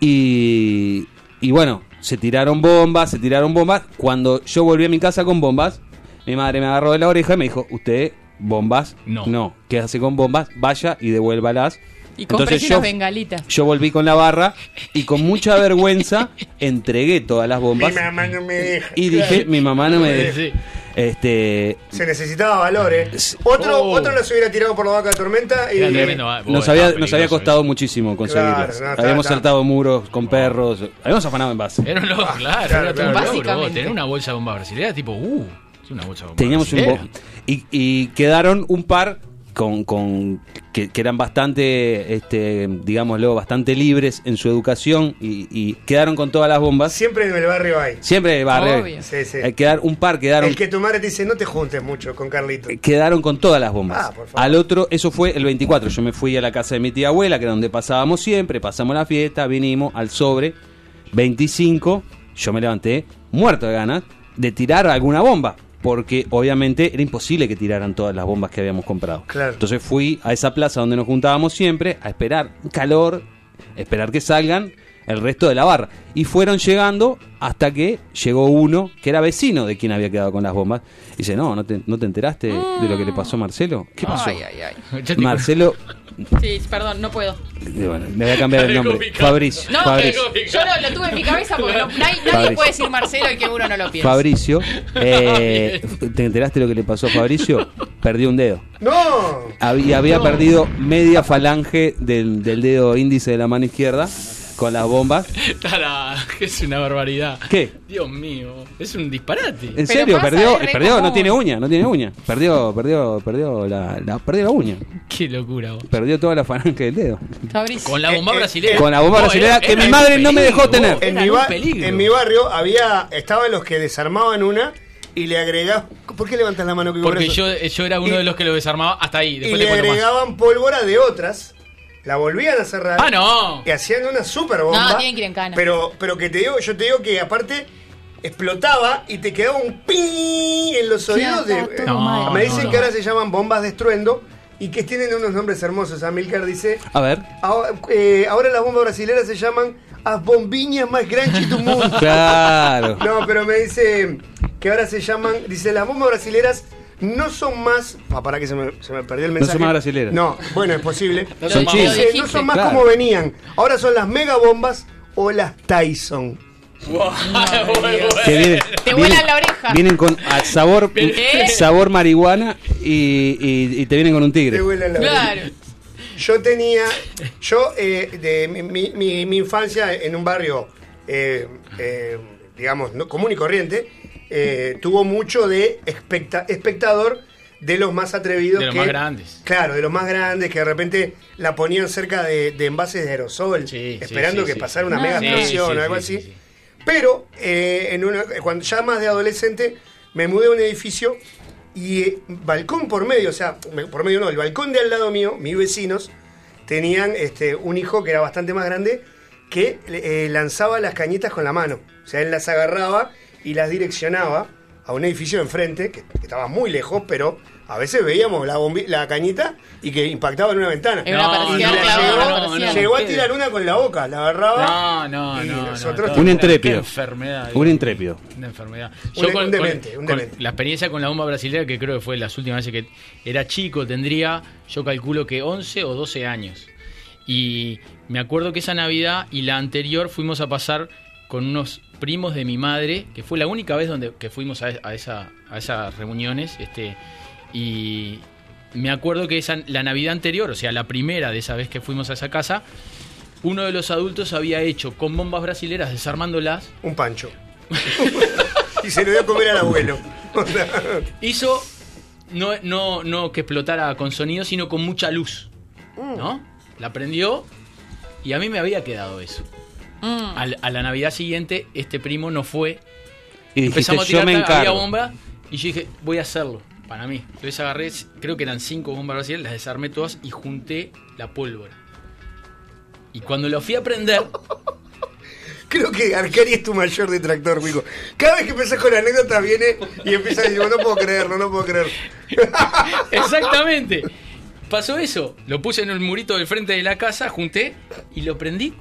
Y, y bueno, se tiraron bombas, se tiraron bombas. Cuando yo volví a mi casa con bombas, mi madre me agarró de la oreja y me dijo, usted, bombas, No. no, ¿qué hace con bombas? Vaya y devuélvalas. Y compré Entonces yo- bengalitas. yo volví con la barra y con mucha vergüenza entregué todas las Mi bombas mamá no me deja. y dije, mi mamá no me deja. Este, Se necesitaba valor, ¿eh? Otro, Oh. otro los hubiera tirado por la vaca de tormenta y. Tremendo, ah, nos bueno, había, estaba nos había costado muchísimo conseguirlas. Claro, no, habíamos saltado muros con perros, habíamos afanado en base. Era un logro, claro, claro, era claro. Básicamente. Tener una bolsa de bomba brasileña, tipo, uh, es una bolsa de bomba Teníamos un bo- y, y quedaron un par con, con que, que eran bastante, este, digámoslo, bastante libres en su educación y, y quedaron con todas las bombas. Siempre en el barrio hay. Siempre barrio. Obvio. Sí, sí. Eh, quedar, un par quedaron El que tu madre te dice, no te juntes mucho con Carlito. quedaron con todas las bombas. Ah, por favor. Al otro, eso fue el 24. Yo me fui a la casa de mi tía abuela, que era donde pasábamos siempre. Pasamos la fiesta, vinimos al sobre. 25. Yo me levanté muerto de ganas de tirar alguna bomba. Porque obviamente era imposible que tiraran todas las bombas que habíamos comprado. Claro. Entonces fui a esa plaza donde nos juntábamos siempre a esperar calor, esperar que salgan el resto de la barra. Y fueron llegando hasta que llegó uno que era vecino de quien había quedado con las bombas. Y dice, no, ¿no te, no te enteraste de lo que le pasó a Marcelo? ¿Qué pasó? Ay, ay, ay. Marcelo, Sí, perdón, no puedo. bueno, le voy a cambiar el nombre. Fabricio. No, Fabricio. yo lo, lo tuve en mi cabeza porque no- nadie, puede decir Marcelo y que uno no lo piensa. Fabricio, eh, ¿te enteraste de lo que le pasó a Fabricio? Perdió un dedo. ¡No! Había, había perdido media falange del, del dedo índice de la mano izquierda con las bombas. Tara, es una barbaridad. ¿Qué? Dios mío, es un disparate. ¿En serio? Perdió, perdió, no tiene uña, no tiene uña. Perdió, perdió, perdió la, la- perdió la uña. Qué locura. vos. Perdió toda la falange del dedo. Fabricio. Con la bomba Eh, eh, brasilera. Con la bomba No, era- que era mi madre no me dejó tener. En mi, un ba- peligro. en mi barrio había estaban los que desarmaban una y le agregaban. ¿Por qué levantas la mano que Porque yo, yo era uno Y- de los que lo desarmaba hasta ahí. Y Después le cuento más. agregaban pólvora de otras, la volvían a cerrar. Ah, no. Y hacían una super bomba. No, tienen que ir en cana. Pero, pero que te digo, yo te digo que aparte explotaba y te quedaba un pi en los oídos. De, No, mal. me dicen no, que ahora se llaman bombas de estruendo y que tienen unos nombres hermosos. Amilcar dice, A ver. ahora, eh, ahora las bombas brasileñas se llaman as bombiñas más grandes do mundo. Claro. No, pero me dice que ahora se llaman, dice, las bombas brasileras no son más, ah, para que se me, se me perdió el No mensaje. son más brasileras. No, bueno, es posible. No Son. Dice, no son más Claro. como venían. Ahora son las mega bombas o las Tyson. Que vienen, Te vuelan la oreja. Vienen con a sabor, ¿Qué? sabor marihuana y, y- y te vienen con un tigre. Te vuelan la oreja. Claro. Yo tenía, yo eh, de mi, mi- mi- mi infancia en un barrio, eh, eh, digamos, no- común y corriente, eh, tuvo mucho de especta- espectador de los más atrevidos. De los que- más grandes. Claro, de los más grandes que de repente la ponían cerca de, de envases de aerosol, Sí, esperando sí, que sí. pasara una mega sí, explosión sí, o algo sí, así. sí, sí. Pero eh, en una, cuando ya más de adolescente me mudé a un edificio y eh, balcón por medio, o sea, me- por medio no, el balcón de al lado mío, mis vecinos, tenían este, un hijo que era bastante más grande que eh, lanzaba las cañitas con la mano. O sea, él las agarraba y las direccionaba a un edificio enfrente, que, que estaba muy lejos, pero a veces veíamos la, bombi- la cañita y que impactaba en una ventana. No, Y la no, llegó, a tirar una con la boca, la agarraba. No, no, y no. no, nosotros no, Un intrépido. Enfermedad. Un intrépido. Una enfermedad. Un- un demente, un con demente. la experiencia con la bomba brasileña, que creo que fue las últimas veces que era chico, tendría, yo calculo que 11 o 12 años. Y me acuerdo que esa Navidad y la anterior fuimos a pasar con unos primos de mi madre, que fue la única vez donde que fuimos a, a esa, a esas reuniones. Este, y me acuerdo que esa, la Navidad anterior, o sea, la primera de esa vez que fuimos a esa casa, uno de los adultos había hecho con bombas brasileras, desarmándolas, Un pancho. y se lo dio a comer al abuelo. hizo no, no, no que explotara con sonido, sino con mucha luz. ¿No? La prendió y a mí me había quedado eso. Mm. Al- a la Navidad siguiente, este primo no fue. Y dijiste, Empezamos a yo tirar, había encargo. bomba y yo dije, voy a hacerlo. Para mí. Entonces agarré, creo que eran cinco bombas Brasil, las desarmé todas y junté la pólvora. Y cuando lo fui a prender, Creo que Arcari es tu mayor detractor, Wico. Cada vez que empezás con anécdotas viene y empieza a decir, no puedo creerlo, no puedo creer. exactamente. Pasó eso. Lo puse en el murito del frente de la casa, junté y lo prendí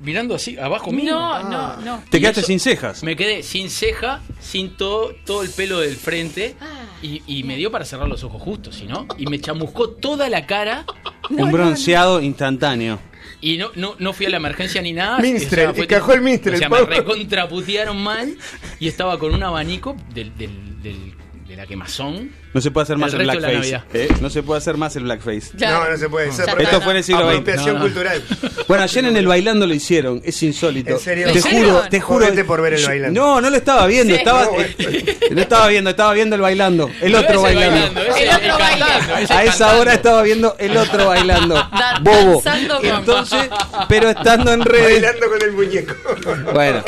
mirando así, abajo mío. No, no, no. Te Y quedaste eso- sin cejas. Me quedé sin ceja, sin todo, todo el pelo del frente. Y, y me dio para cerrar los ojos justo, si no. Y me chamuscó toda la cara. Un bronceado instantáneo. Y no, no, no fui a la emergencia ni nada. Minstrel, fue- encajó el Minstrel, O sea, me recontraputearon mal. Y estaba con un abanico del, del- del- de la quemazón. No se puede hacer más El blackface. ¿eh? No se puede hacer más el blackface. Claro. No, no se puede. Es está, Esto fue en el siglo XX. No, no. cultural. Bueno, ayer en el bailando lo hicieron, es insólito. ¿En serio? Te ¿En juro, serio? te juro. Por ver el bailando. No, no lo estaba viendo, Sí. estaba No, eh, no estaba viendo, estaba viendo el bailando, el No otro bailando. El el otro bailando. A esa hora estaba viendo el otro bailando. Bobo. Entonces, pero estando en redes. Bailando con el muñeco. Bueno,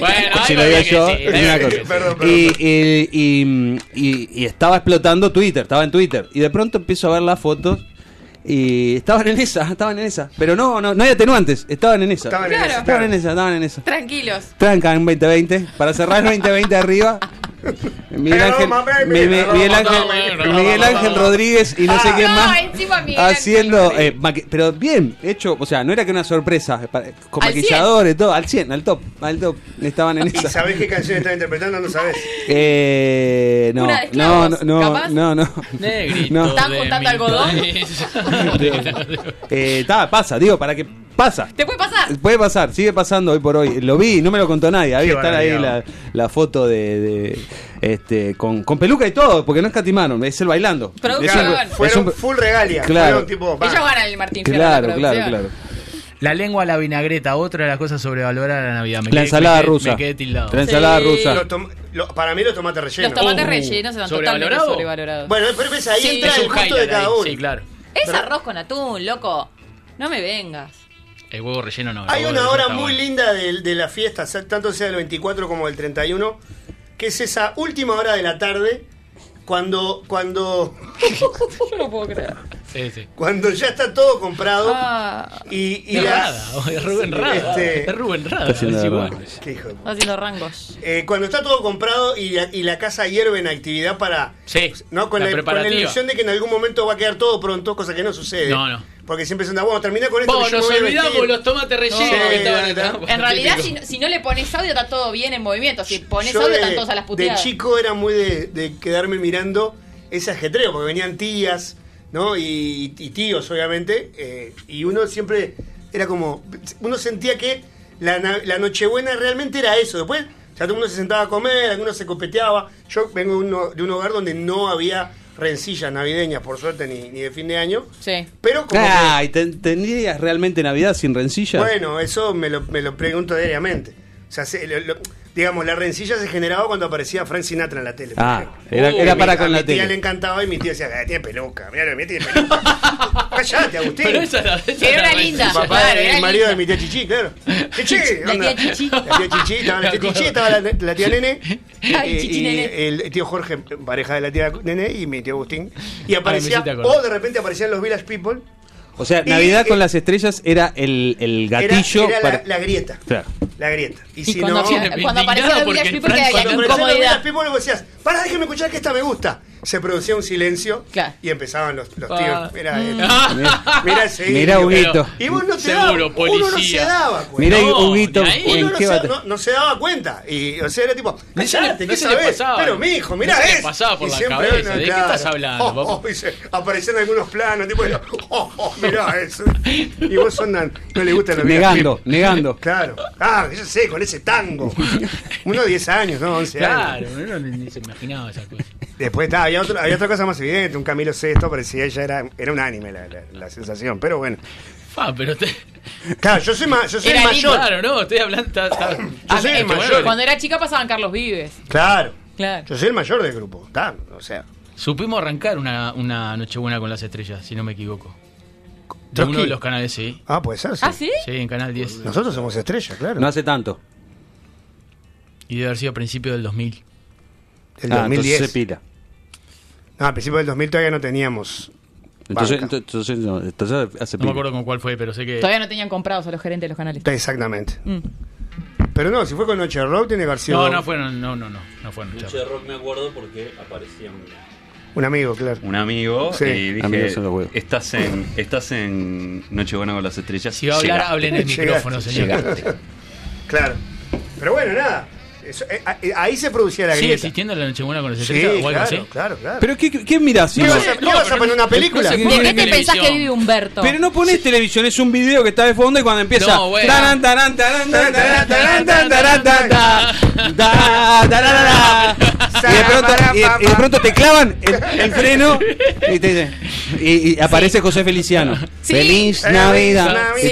Bueno, si lo digo yo, sí, una cosa. Perdón, perdón. Y, y- y- y- y estaba explotando Twitter, estaba en Twitter. Y de pronto empiezo a ver las fotos y estaban en esa, estaban en esa. Pero no, no, no hay atenuantes, estaban en esa. Estaban en ese, Estaban en esa, estaban en esa. Tranquilos. Tranca en 2020, para cerrar el 2020 arriba. Miguel Ángel, Miguel Ángel. Miguel Ángel Rodríguez y no sé Ah. quién más haciendo, eh, pero bien hecho, o sea, no era que una sorpresa, eh, con maquilladores, todo, al 100, al top, al top, estaban en ¿Y esa. sabés qué canción están interpretando? No sabés. Eh, no, no, no, no, no, no. No. ¿Están juntando algodón? Eh, está, pasa, digo, para que pasa. ¿Te puede pasar? Puede pasar, sigue pasando hoy por hoy. Lo vi, no me lo contó nadie. Qué está ahí la, la foto de, de, este con, con peluca y todo, porque no escatimaron, es el bailando. Producción. Es un- Claro, es Fueron un- full regalia. Claro. Fueron tipo. va. Ellos ganan el Martín claro, la claro, claro. La lengua a la vinagreta, otra de las cosas sobrevaloradas de la Navidad. Me La quedé- ensalada me quedé- rusa. Me quedé tildado. La ensalada Sí. rusa. Lo- para mí los tomates rellenos. Los tomates Uh, rellenos totalmente ¿sobrevalorado? sobrevalorados. Bueno, pero ves, ahí Sí. entra Es el gusto de cada uno. Sí, claro. es arroz con atún, loco. No me vengas. El huevo relleno no. el Hay una hora muy bueno. linda de, de la fiesta, tanto sea del 24 como del 31, que es esa última hora de la tarde, cuando, cuando, Yo no puedo creer. Sí, sí. cuando ya está todo comprado Ah, y, y Es la- Rada, es Rubén Rada. Este- Es Rubén Rada. Está haciendo es. Qué hijo de haciendo rangos. Eh, cuando está todo comprado y la, y la casa hierve en actividad para... Sí, ¿no? Con, la la, con la ilusión de que en algún momento va a quedar todo pronto, cosa que no sucede. No, no. Porque siempre se anda, bueno, termina con esto. Yo nos olvidamos vestir". los tomates rellenos No, que estaban sí, en realidad, si si no le pones audio, está todo bien en movimiento. Si pones Yo audio, de, están todos a las de puteadas. chico era muy de, de quedarme mirando ese ajetreo, porque venían tías, ¿no? Y, y tíos, obviamente, eh, y uno siempre era como, uno sentía que la, la Nochebuena realmente era eso. Después, ya todo el mundo se sentaba a comer, algunos se copeteaba. Yo vengo de, uno- de un hogar donde no había rencillas navideñas, por suerte, ni, ni de fin de año. Sí. Pero como que- ¿ten- ¿tendrías realmente Navidad sin rencillas? bueno, eso me lo, me lo pregunto diariamente. O sea, se- lo- lo- digamos, la rencilla se generaba cuando aparecía Frank Sinatra en la tele. Ah, era- era a mi- para a con la mi tía tele. le encantaba y mi tía decía, "Ah, tiene peluca, mira, mira, tiene peluca. Callate, Agustín. Pero esa era, esa Era la una linda. Mi papá Claro, era era el marido linda. de mi tía Chichi, claro. Chichi, La onda. tía Chichi. La tía Chichi, estaba la tía Chichi, estaba la, la tía Nene. Ay, y- Chichi y Nene. el tío Jorge, pareja de la tía Nene, y mi tío Agustín. Y aparecía, hiciste acordar. o de repente aparecían los Village People. O sea, Y- Navidad y- con las estrellas era el, el Era- gatillo era, para... la, la grieta. Claro. La grieta. Y, Y si cuando, no. cuando los porque Village People, que había Cuando aparecían los Village incomodidad. People, vos decías, para, déjame escuchar que esta me gusta. Se producía un silencio Claro. y empezaban los, los Ah. tíos. Mira, mira ese Mira. Huguito. Y vos no te Seguro, dabas, uno no se policía. daba cuenta. Mirá, No, Huguito. Uno ¿en no qué se, no, no se daba cuenta. Y, o sea, era tipo, no ¿qué sabés? Pero, mi hijo, mirá eso. pasaba por Y la siempre, cabeza. ¿De qué claro. estás hablando, Oh, oh, y se- aparecían algunos planos, tipo, oh, oh, mirá eso. Y vos andan, no le gustan los Negando, videoclips. negando. Claro. Ah, yo sé, con ese tango. Uno de 10 años, ¿no? 11 años. Claro, uno ni, ni se imaginaba esa cosa. Después está, había, otro- había otra cosa más evidente, un Camilo Sesto, parecía ella era, era un anime la, la- la sensación, pero bueno. Fa, pero te... Claro, yo soy, ma- yo soy el mayor. Claro, no, estoy hablando... está- está- Ah, soy el eh, mayor. Cuando era chica pasaban Carlos Vives. Claro. Claro. Yo soy el mayor del grupo, está, o sea. Supimos arrancar una, una Nochebuena con las estrellas, si no me equivoco. De uno de los canales, sí. Ah, puede ser, sí. ¿Ah, sí? Sí, en Canal 10. Nosotros somos estrellas, claro. No hace tanto. Y debe haber sido a principios del 2000. El Ah, 2010. entonces se pila. No, a principios del 2000 todavía no teníamos. Entonces, banca. entonces, no, entonces hace No me acuerdo con cuál fue, pero sé que. Todavía no tenían comprados a los gerentes de los canales. Exactamente. Mm. Pero no, si fue con Noche de Rock, tiene sido No, no fueron, no, no, no, no fueron. Noche de rock me acuerdo porque aparecía un, un amigo, claro. Un amigo Sí. y dije, estás en, estás en Nochebuena con las estrellas. Si va a hablar, Llegaste. hable en el micrófono, señor. Llegaste. Claro. Pero bueno, nada. Eso, eh, ahí se producía la grieta. ¿Sigue existiendo la Nochebuena con los 70 sí, o algo claro, así? claro, claro. Pero ¿qué, qué mirás? ¿Qué, ¿Qué vas a, no, ¿qué vas a poner una película? ¿De qué te pensás que vive Humberto? Pero no pones sí. televisión, es un video que está de fondo y cuando empieza... No, bueno. taran, y de, pronto, y, de pronto, te clavan el, el freno y, te, y, y aparece sí. José Feliciano. Sí. Feliz Navidad. Sí.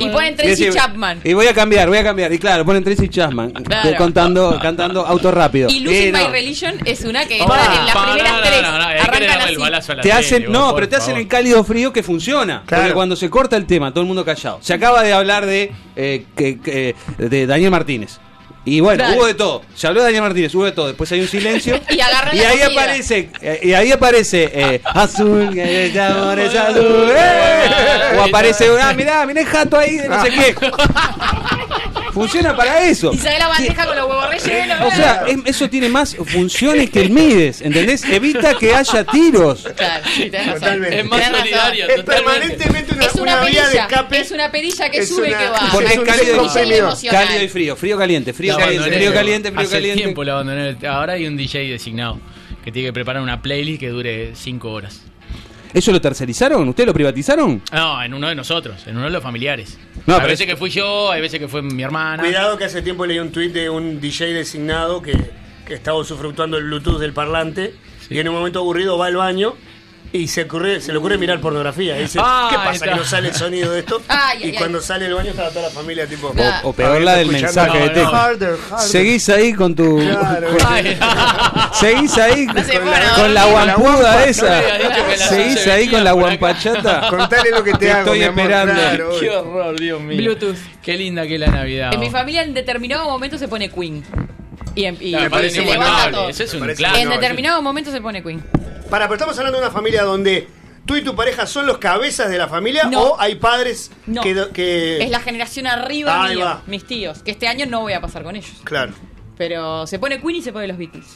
Y, ponen Tracy Chapman. Y voy a cambiar, voy a cambiar. Y claro, ponen Tracy Chapman claro. contando cantando auto rápido. Y Losing Eh, no. My Religion es una que está en las primeras no, no, tres. arrancan así. balazo a la Te hacen, no, pero te hacen el cálido frío que funciona. Claro. Porque cuando se corta el tema, todo el mundo callado. Se acaba de hablar de, eh, que- que- de Daniel Martínez. Y bueno, Claro. hubo de todo. Se habló de Daniel Martínez, hubo de todo. Después hay un silencio. Y agarran y ahí comida. aparece, eh, y ahí aparece eh, azul, que el amor es azul. eh. O aparece, ah, mirá, mirá el jato ahí de no sé qué. Funciona para eso. Y sale la bandeja con los huevos rellenos. O sea, es- eso tiene más funciones que el Mides, ¿entendés? Evita que haya tiros. Claro, sí, tenés razón. Totalmente. Es más Tenés razón. solidario, Es totalmente. permanentemente una, Es una, una vía de perilla, escape. es una perilla que Es sube una- que baja. Porque es un cálido y emocional. Cálido y frío, frío caliente, frío La caliente, abandoné. frío caliente, frío Hace caliente. tiempo la abandoné. Ahora hay un DJ designado que tiene que preparar una playlist que dure 5 horas. ¿Eso lo tercerizaron? ¿Ustedes lo privatizaron? No, en uno de nosotros, en uno de los familiares. No, hay pero veces es- que fui yo, hay veces que fue mi hermana. Cuidado que hace tiempo leí un tuit de un DJ designado que, que estaba usufructuando el Bluetooth del parlante y en un momento aburrido va al baño y se, ocurre, se le ocurre mirar pornografía. Y dice, Ah, ¿qué pasa está. que no sale el sonido de esto? Ay, y ay, cuando ay. sale del baño estaba toda la familia tipo... O, o peor la del mensaje de No, texto. no. Harder, harder. Seguís ahí con tu. Claro, con- seguís ahí con, la, con la guampuda esa. Seguís ahí con la guampachata. Contale lo que te, Te hago, estoy mi amor, esperando. claro, Qué horror, Dios mío. Bluetooth. Qué linda que es la Navidad. En mi familia en determinado momento se pone Queen. Y, en, y- No, me y parece se levanta todo. Ese es un. En determinado momento se pone Queen. Para, pero estamos hablando de una familia donde tú y tu pareja son los cabezas de la familia No. o hay padres No. que, que- Es la generación arriba Ahí mío, va. mis tíos. Que este año no voy a pasar con ellos. Claro. Pero se pone Queen y se pone los Beatles.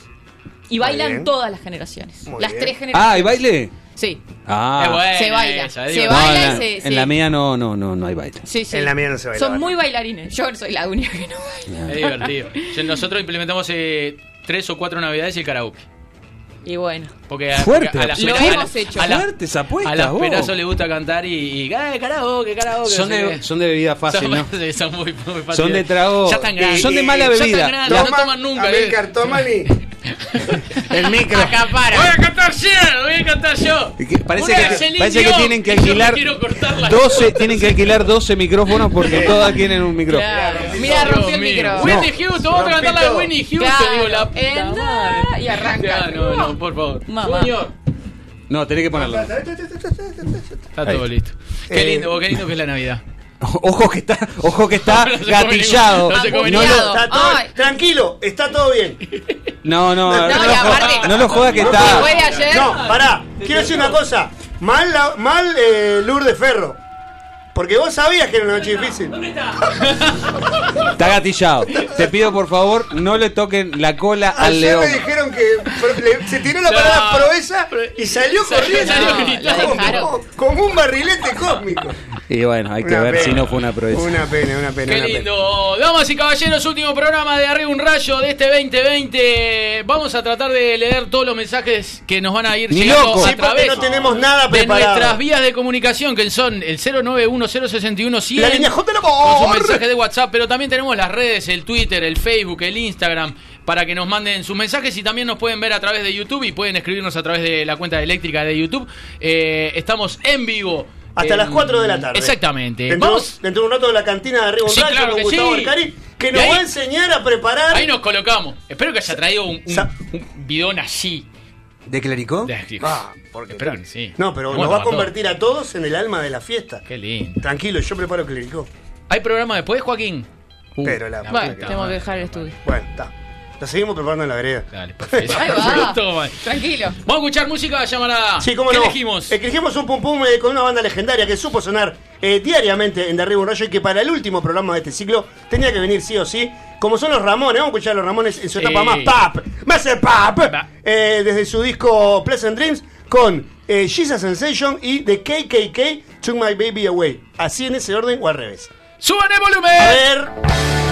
Y Muy bailan bien. todas las generaciones. Muy las bien. tres generaciones. Ah, ¿y baile? Sí. Ah. Buena Se baila, esa, se. No, baila en, y la, se- en sí. la mía no, no, no, no hay baile. Sí, sí. En la mía no se baila, Son muy bailarines. Yo soy la única que no baila. Es divertido. Nosotros implementamos eh, tres o cuatro navidades y el karaoke. Y bueno. Porque a, Fuerte. porque a las Lo peras- a hemos la- hecho. A, la- Fuertes apuestas, a las vos. perazos les gusta cantar y, y eh, karaoke, karaoke. Son no sé de, qué. son de bebida fácil, son, ¿no? son muy, muy fáciles. Son de trago. Ya están grandes. Son de mala Ya bebida. están grandes, no toman nunca. eh. Amilcar, tómale. El micro. Voy a cantar yo, voy a cantar yo. Parece que, parece que tienen que alquilar quiero cortar la 12, tienen que alquilar 12 micrófonos porque todas tienen un micrófono. Claro. Mira, rompió el micro. Whitney Houston, vamos a cantar la de Whitney Houston. Claro. Digo, la puta madre. Y arranca. Ya, no, no, por favor. Mamá. Junior. No, tenés que ponerlo. Está todo listo. Qué Eh, lindo, qué lindo que es la Navidad. Ojo que está, ojo que está No gatillado. ningún- no se come No lo-. Está todo- tranquilo, está todo bien. No, no, no, No, lo no lo joda que está. No, pará, quiero decir una cosa. Mal, mal eh, Lourdes Ferro. Porque vos sabías que era una noche difícil. Está gatillado. Te pido por favor, no le toquen la cola al Ayer león. me dijeron que le- se tiró la No. palabra proeza y salió Salió- corriendo. salió como- gritando. como, dejaron. como un barrilete cósmico. Y bueno, hay que Una ver pena. si no fue una proeza. Una pena, una pena. Qué una pena. lindo. Damas y caballeros, último programa de Arriba un Rayo de este 2020. Vamos a tratar de leer todos los mensajes que nos van a ir Ni llegando loco. a Sí, través no tenemos nada de preparado. nuestras vías de comunicación, que son el 091-061-100. La línea J con su amor. mensaje de WhatsApp, pero también tenemos las redes, el Twitter, el Facebook, el Instagram, para que nos manden sus mensajes y también nos pueden ver a través de YouTube y pueden escribirnos a través de la cuenta eléctrica de YouTube. Eh, estamos en vivo. Hasta las 4 de la tarde. Exactamente. Dentro, Vamos, dentro de un rato de la cantina de arriba un Sí, claro con que Gustavo sí. Arcari, que nos ahí- va a enseñar a preparar. ahí nos colocamos. Espero que haya traído un, un- Sa- un bidón así. ¿De clericó? De- Ah, porque Espero que sí. No, pero nos va a convertir a todos en el alma de la fiesta. Qué lindo. Tranquilo, yo preparo clérigo. ¿Hay programa después, Joaquín? Uh, Pero la Bueno, puta tengo que dejar el estudio. Bueno, está. La seguimos preparando en la vereda. Dale, perfecto. Ahí va. Tranquilo. Vamos a escuchar música llamarada. Sí, cómo no. elegimos? Elegimos un pum pum eh, con una banda legendaria que supo sonar eh, diariamente en Derribo un Rayo y que para el último programa de este ciclo tenía que venir sí o sí. Como son los Ramones, vamos a escuchar a los Ramones en su etapa más pap, más el pap, eh, desde su disco Pleasant Dreams con eh, She's a Sensation y The KKK Took My Baby Away. Así en ese orden o al revés. ¡Suban el volumen! A ver.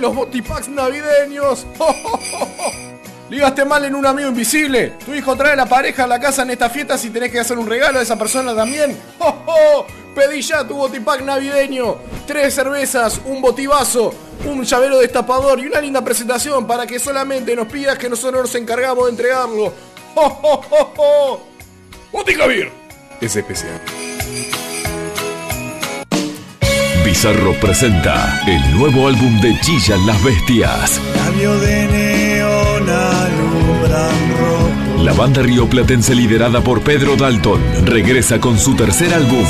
Los Botipacks navideños. Ligaste mal en un amigo invisible. Tu hijo trae la pareja a la casa en esta fiesta si tenés que hacer un regalo a esa persona también. Pedí ya tu Botipack navideño. Tres cervezas, un botivazo, un llavero destapador y una linda presentación para que solamente nos pidas que nosotros nos encargamos de entregarlo. Botica Beer es especial. Bizarro presenta el nuevo álbum de Chillan las Bestias. Cambio de neón alumbran rojo. La banda rioplatense liderada por Pedro Dalton regresa con su tercer álbum.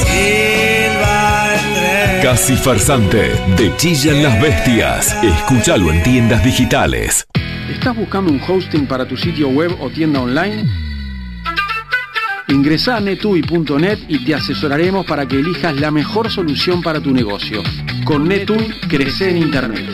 Casi Farsante, de Chillan las Bestias. Escúchalo en tiendas digitales. ¿Estás buscando un hosting para tu sitio web o tienda online? Ingresa a netui.net y te asesoraremos para que elijas la mejor solución para tu negocio. Con Netui, crece en Internet.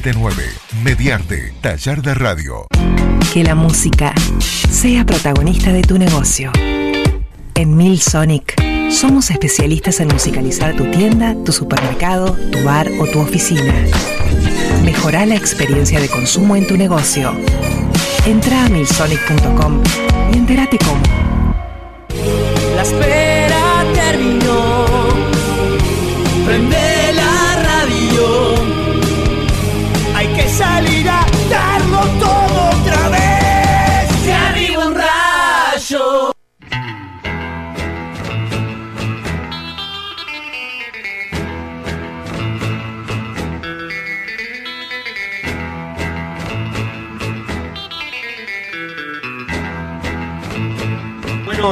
479 Mediarte, taller de radio. Que la música sea protagonista de tu negocio. En Milsonic somos especialistas en musicalizar tu tienda, tu supermercado, tu bar o tu oficina. Mejora la experiencia de consumo en tu negocio. Entra a milsonic.com y entérate cómo. La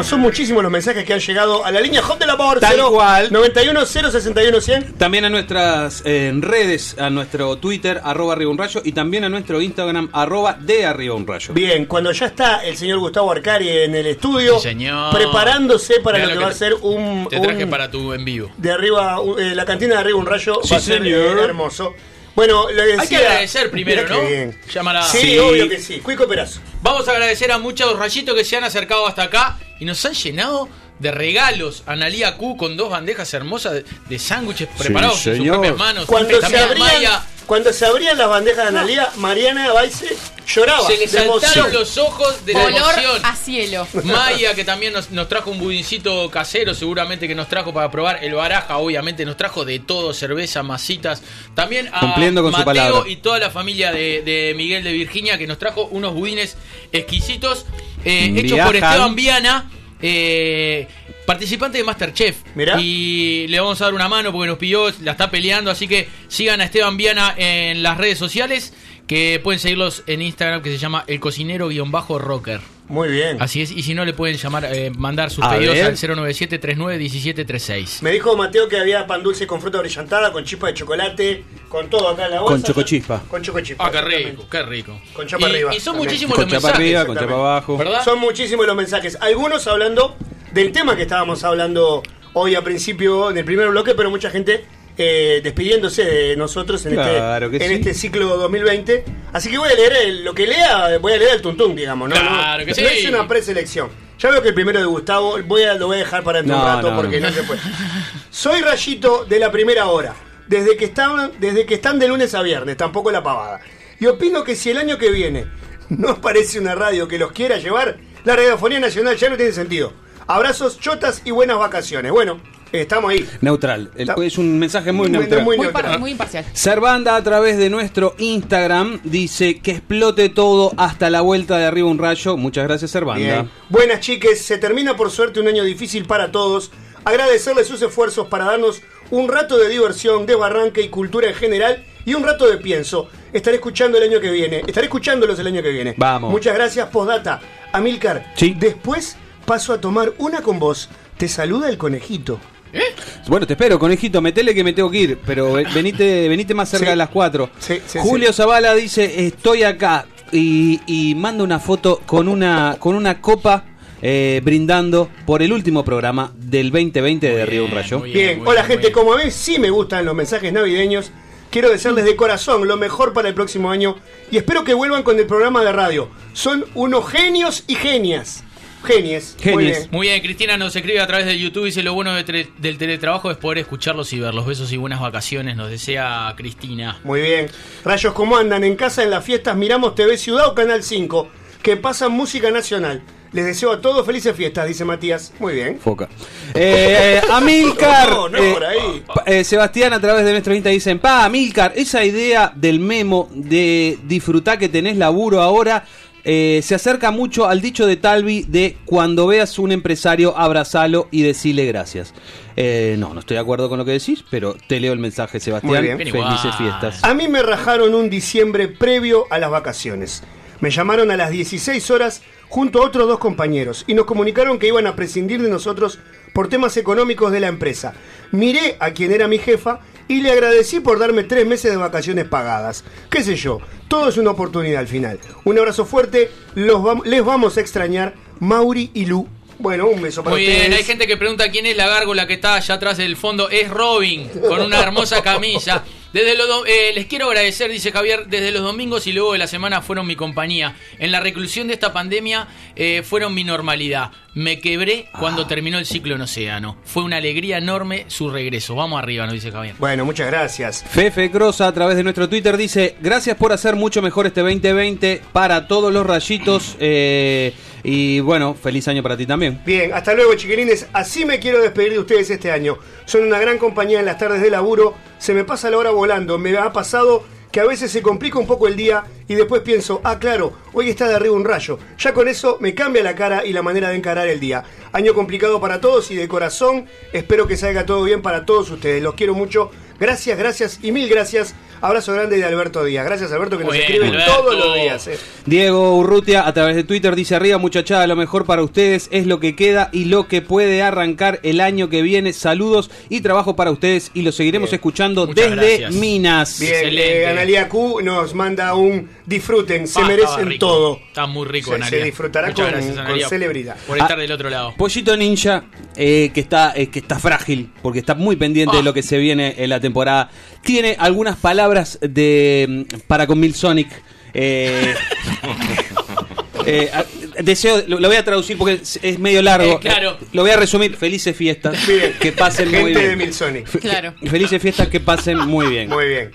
Son muchísimos los mensajes que han llegado a la línea Hot del Amor. Tal cual. 91 061 100. También a nuestras eh, redes, a nuestro Twitter, arroba arriba un rayo, y también a nuestro Instagram, arroba de arriba un rayo. Bien, cuando ya está el señor Gustavo Arcari en el estudio, Sí, señor. preparándose para Mirá lo que, va a ser un, Te traje un- para tu en vivo. de arriba, eh, la cantina de arriba un rayo Sí, va a ser señor. eh, hermoso. Bueno, le decía, Hay que agradecer primero, ¿no? bien. Llamará. Sí, obvio que sí. Cuico Perazo. Vamos a agradecer a muchos rayitos que se han acercado hasta acá y nos han llenado de regalos. Analía Q con dos bandejas hermosas de, de sándwiches preparados con sus propias manos. Cuando se, También abrían, Maya. cuando se abrían las bandejas de Analía, Mariana Baise Lloraba. Se le saltaron los ojos de la Olor emoción. a cielo. Maya, que también nos, nos trajo un budincito casero, seguramente que nos trajo para probar. El baraja, obviamente, nos trajo de todo, cerveza, masitas. También a Cumpliendo con su Mateo palabra. y toda la familia de, de Miguel de Virginia, que nos trajo unos budines exquisitos, eh, hechos por. Esteban Viana. Eh, Participante de Masterchef. Mirá. Y le vamos a dar una mano porque nos pidió, la está peleando. Así que sigan a Esteban Viana en las redes sociales. Que pueden seguirlos en Instagram, que se llama el cocinero-rocker. Muy bien. Así es, y si no le pueden llamar, eh, mandar sus A pedidos ver. al 097-39-1736. Me dijo Mateo que había pan dulce con fruta brillantada, con chispa de chocolate, con todo acá en la bolsa. Con chocochispa. Con chocochispa. Ah, qué rico, qué rico. Con chapa y, arriba. y son también. muchísimos Con los chapa mensajes. arriba, con chapa abajo. ¿Verdad? Son muchísimos los mensajes. Algunos hablando del tema que estábamos hablando hoy a principio, en el primer bloque, pero mucha gente eh, despidiéndose de nosotros en, Claro este, en sí. este ciclo 2020. Así que voy a leer el- lo que lea, voy a leer el tuntún, digamos. No, Claro no, que sí. no es una preselección. Ya veo que el primero de Gustavo voy a, lo voy a dejar para dentro de No, un rato no, porque no. no. se puede. Soy Rayito de la primera hora, desde que, están, desde que están de lunes a viernes, tampoco la pavada. Y opino que si el año que viene no aparece una radio que los quiera llevar, la radiofonía nacional ya no tiene sentido. Abrazos, chotas y buenas vacaciones. Bueno, estamos ahí. Neutral. El- es un mensaje muy Muy- neutral. muy Muy, neutral. par- muy imparcial. Servanda a través de nuestro Instagram dice que explote todo hasta la vuelta de arriba un rayo. Muchas gracias, Servanda. Bien. Buenas chiques, se termina por suerte un año difícil para todos. Agradecerles sus esfuerzos para darnos un rato de diversión, desbarranque y cultura en general y un rato de pienso. Estaré escuchando el año que viene. Estaré escuchándolos el año que viene. Vamos. Muchas gracias, postdata. Amilcar, Sí. después paso a tomar una con vos. Te saluda el conejito. Bueno, te espero, conejito, metele que me tengo que ir, pero ve- venite, venite más cerca Sí. de las 4. Sí, sí, Julio Zavala dice, estoy acá y, y manda una foto con una, con una copa eh, brindando por el último programa del 2020 de Río Un Rayo. Bien, hola gente, bien. como ven, sí me gustan los mensajes navideños. Quiero desearles de corazón lo mejor para el próximo año y espero que vuelvan con el programa de radio. Son unos genios y genias. Genies. Muy Genies. bien. Muy bien, Cristina nos escribe a través de YouTube. Dice: Lo bueno de tre- del teletrabajo es poder escucharlos y verlos. Besos y buenas vacaciones, nos desea Cristina. Muy bien. Rayos, ¿cómo andan? En casa, en las fiestas, miramos TV Ciudad o Canal 5, que pasan música nacional. Les deseo a todos felices fiestas, dice Matías. Muy bien. Foca. Eh, Amilcar. No, no, eh, por ahí. eh, Sebastián a través de nuestro Insta dicen, pa, Amilcar, esa idea del memo de disfrutar que tenés laburo ahora eh, se acerca mucho al dicho de Talvi de cuando veas un empresario, abrazalo y decile gracias. Eh, no, no estoy de acuerdo con lo que decís, pero te leo el mensaje, Sebastián. Bien Felices fiestas. A mí me rajaron un diciembre previo a las vacaciones. Me llamaron a las 16 horas junto a otros dos compañeros y nos comunicaron que iban a prescindir de nosotros por temas económicos de la empresa. Miré a quien era mi jefa y le agradecí por darme tres meses de vacaciones pagadas. ¿Qué sé yo? Todo es una oportunidad al final. Un abrazo fuerte, los les vamos a extrañar, Mauri y Lu. Bueno, un beso para Muy ustedes. bien, hay gente que pregunta quién es la gárgola que está allá atrás del fondo. Es Robin, con una hermosa camisa. Desde los do- eh, les quiero agradecer, dice Javier, desde los domingos y luego de la semana fueron mi compañía. En la reclusión de esta pandemia eh, fueron mi normalidad. Me quebré cuando terminó el ciclo en Océano. Fue una alegría enorme su regreso. Vamos arriba, nos dice Javier. Bueno, muchas gracias. Fefe Crosa a través de nuestro Twitter dice, gracias por hacer mucho mejor este 2020 para todos los rayitos eh, y bueno, feliz año para ti también. Bien, hasta luego chiquilines. Así me quiero despedir de ustedes este año. Son una gran compañía en las tardes de laburo. Se me pasa la hora volando. Me ha pasado que a veces se complica un poco el día y después pienso, ah, claro, hoy está de arriba un rayo. Ya con eso me cambia la cara y la manera de encarar el día. Año complicado para todos y de corazón espero que salga todo bien para todos ustedes. Los quiero mucho. Gracias, gracias y mil gracias. Abrazo grande de Alberto Díaz. Gracias Alberto que nos bien, escribe Alberto. todos los días. eh. Diego Urrutia a través de Twitter dice arriba muchachada, lo mejor para ustedes es lo que queda y lo que puede arrancar el año que viene. Saludos y trabajo para ustedes y los seguiremos Bien. escuchando Muchas desde gracias. Minas. Bien, eh, Analia Q nos manda un disfruten, se Ah, merecen rico. todo. Está muy rico, Se- Analia. se disfrutará Muchas con- gracias, con Analia, celebridad. Por estar Ah. del otro lado. Pollito Ninja, eh, que, está, eh, que está frágil, porque está muy pendiente Ah. de lo que se viene en la temporada. Tiene algunas palabras de para con Milsonic. Eh, eh, deseo, lo, lo voy a traducir porque es, es medio largo. Eh, claro. Eh, lo voy a resumir. Felices fiestas. Bien. Que pasen muy Gente de bien. Milsonic. Claro. Felices fiestas que pasen muy bien. Muy bien.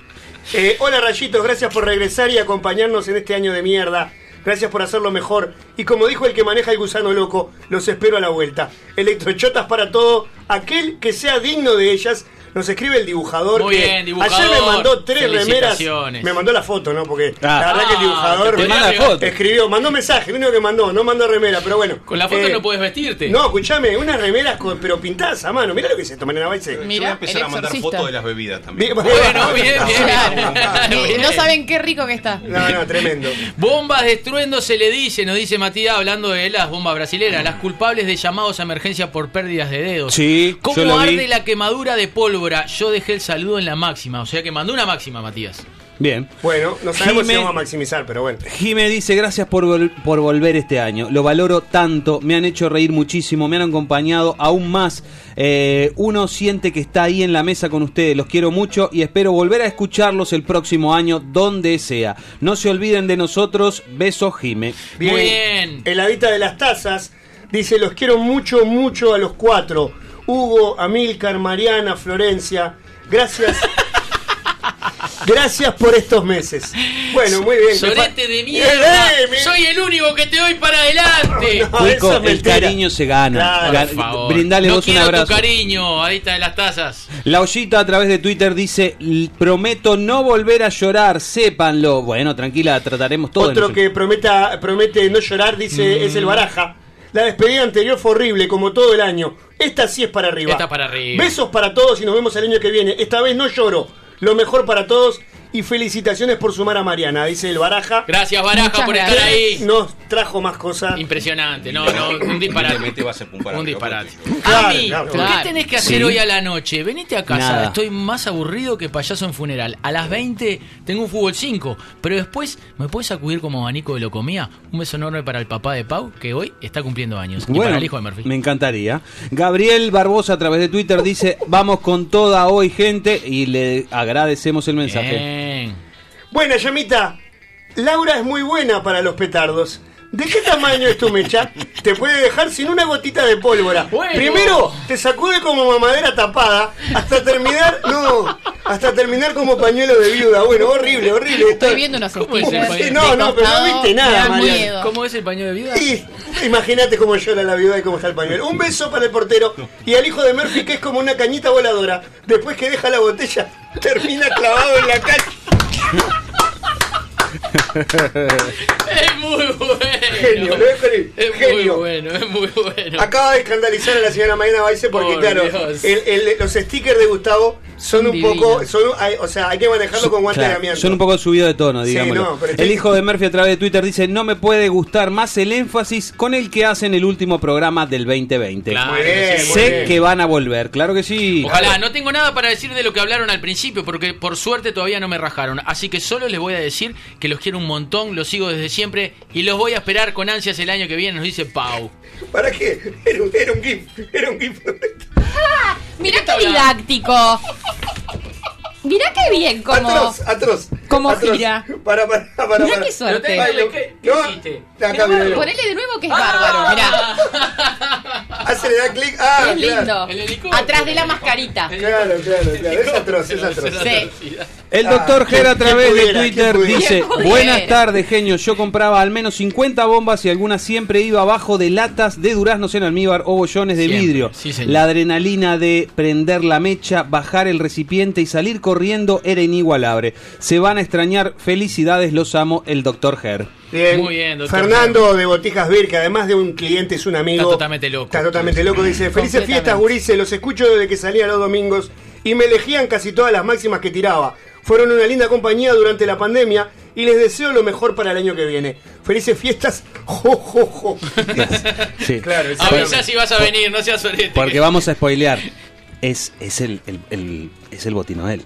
Eh, hola rayitos, gracias por regresar y acompañarnos en este año de mierda. Gracias por hacerlo mejor. Y como dijo el que maneja el gusano loco, los espero a la vuelta. Electrochotas para todo aquel que sea digno de ellas. Nos escribe el dibujador. Muy que bien, dibujador. Ayer me mandó tres remeras. Me mandó la foto, ¿no? Porque Ah. la verdad que el dibujador te manda foto. escribió, mandó mensaje, único que mandó, no mandó remera, pero bueno. Con la foto Eh, no puedes vestirte. No, escuchame, unas remeras con- pero pintadas a mano. Mirá lo que es esto, Mariana Baise. Mira, Yo voy a empezar a mandar fotos de las bebidas también. Bien, Bueno, bien, bien. No saben qué rico que está. No, no, tremendo. Bombas de estruendo se le dice, nos dice Matías hablando de las bombas brasileras, las culpables de llamados a emergencia por pérdidas de dedos. Sí, yo ¿Cómo vi. arde la quemadura de pólvora? Yo dejé el saludo en la máxima, o sea que mandó una máxima, Matías. Bien. Bueno, no sabemos Jime- si vamos a maximizar, pero bueno. Jime dice, gracias por, vol- por volver este año. Lo valoro tanto, me han hecho reír muchísimo, me han acompañado aún más. Eh, uno siente que está ahí en la mesa con ustedes, los quiero mucho y espero volver a escucharlos el próximo año, donde sea. No se olviden de nosotros, besos Jime. Bien. Bien. El habita de las tazas dice: Los quiero mucho, mucho a los cuatro. Hugo, Amílcar, Mariana, Florencia. Gracias. Gracias por estos meses. Bueno, muy bien. Sorete de Eh, mierda. eh, Soy el único que te doy para adelante. No, Cuico, eso es el cariño se gana. Claro, Ga- Por favor. Brindale no vos un abrazo. tu cariño, ahí está de las tazas. La ollita a través de Twitter dice, "L- prometo no volver a llorar, sépanlo. Bueno, tranquila, trataremos todo. Otro que prometa, promete no llorar dice: Es el Mm. Baraja. La despedida anterior fue horrible, como todo el año. Esta sí es para arriba. Esta para arriba. Besos para todos y nos vemos el año que viene. Esta vez no lloro. Lo mejor para todos y felicitaciones por sumar a Mariana, dice el Baraja. Gracias, Baraja, Muchas por gracias. estar ahí. Nos trajo más cosas. Impresionante, no, no, un disparate. Un disparate. Claro, Ami, claro. ¿qué tenés que hacer Sí. hoy a la noche? Venite a casa, Nada. estoy más aburrido que payaso en funeral. A las 20 tengo un fútbol 5, pero después me puedes sacudir como abanico de lo comía. Un beso enorme para el papá de Pau, que hoy está cumpliendo años. y para el hijo de Murphy. me encantaría. Gabriel Barbosa a través de Twitter dice, vamos con toda hoy gente y le agradecemos el mensaje. Bien. Buena, llamita. Laura es muy buena para los petardos. ¿De qué tamaño es tu mecha? Te puede dejar sin una gotita de pólvora. Bueno. Primero, te sacude como mamadera tapada hasta terminar, no, hasta terminar como pañuelo de viuda. Bueno, horrible, horrible. Estoy viendo unos ¿Cómo es pañuelo? No, no, pero no viste nada, me da Mariana. miedo. ¿Cómo es el paño de vida? Y imagínate cómo llora la viuda y cómo está el pañuelo. Un beso para el portero y al hijo de Murphy que es como una cañita voladora. Después que deja la botella, termina clavado en la calle. Es muy bueno. Genio, lo dejo en- Es muy genio. bueno, es muy bueno. Acaba de escandalizar a la señora Mariana Baise porque, Por claro, el- el- los stickers de Gustavo son un Divinos. poco. Son, hay- o sea, hay que manejarlo con guante Claro, de amianto. son un poco subido de tono, Sí, digámoslo. no, pero el hijo de Murphy a través de Twitter dice, no me puede gustar más el énfasis con el que hacen el último programa del 2020. Claro Muy bien, muy sé bien. que van a volver, claro que sí. Ojalá, no tengo nada para decir de lo que hablaron al principio, porque por suerte todavía no me rajaron. Así que solo les voy a decir que los quiero un montón, los sigo desde siempre y los voy a esperar con ansias el año que viene, nos dice Pau. ¿Para qué? Era un, era un GIF. Era un GIF. Mirá qué didáctico. Mirá qué bien como. Atroz, atroz. Cómo atroz. gira. Para, para, para. Mirá qué suerte. ¿Qué, No, hiciste? acá. Ponele de nuevo que es bárbaro. Mirá. Hace, le da clic. Ah, es claro. lindo. Atrás de la mascarita. Claro, claro, claro. Es atroz, es atroz. Sí. El doctor Ah, Ger a ¿quién- través de? Twitter dice, buenas tardes genios, yo compraba al menos 50 bombas y algunas siempre iba abajo de latas de duraznos en almíbar o bollones de Siempre, vidrio. sí, señor. la adrenalina de prender la mecha, bajar el recipiente y salir corriendo era inigualable. Se van a extrañar, felicidades, los amo, el doctor Ger. Bien. Muy bien, doctor. Fernando de Botijas Vir, que además de un cliente es un amigo. Está totalmente loco. Está totalmente loco. Dice: Felices fiestas, Gurice. Los escucho desde que salía los domingos y me elegían casi todas las máximas que tiraba. Fueron una linda compañía durante la pandemia y les deseo lo mejor para el año que viene. Felices fiestas. Jo, jo, jo. Sí. Claro, Avisa si vas a venir, no seas sorete. Porque vamos a spoilear. Es, es el, el- el- es el Botinoel.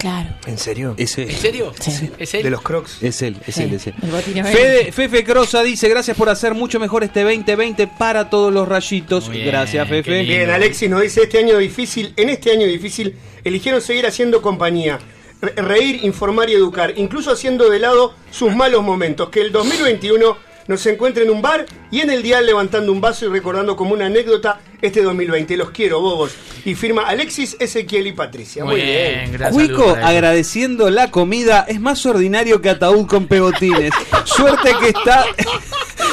Claro. ¿En serio? Ese, ¿En serio? Sí. ¿Es él? De los crocs. Es él, es Sí, él, es él. es Fede- Fefe Crosa dice, gracias por hacer mucho mejor este 2020 para todos los rayitos. Bien, gracias, Fefe. Bien, Alexis nos dice, este año difícil, en este año difícil, eligieron seguir haciendo compañía, re- reír, informar y educar, incluso haciendo de lado sus malos momentos. Que el 2021 nos encuentre en un bar y en el dial levantando un vaso y recordando como una anécdota este 2020. Los quiero, bobos. Y firma Alexis, Ezequiel y Patricia. Muy, bien. Cuico agradeciendo la comida es más ordinario que ataúd con pegotines. Suerte que está.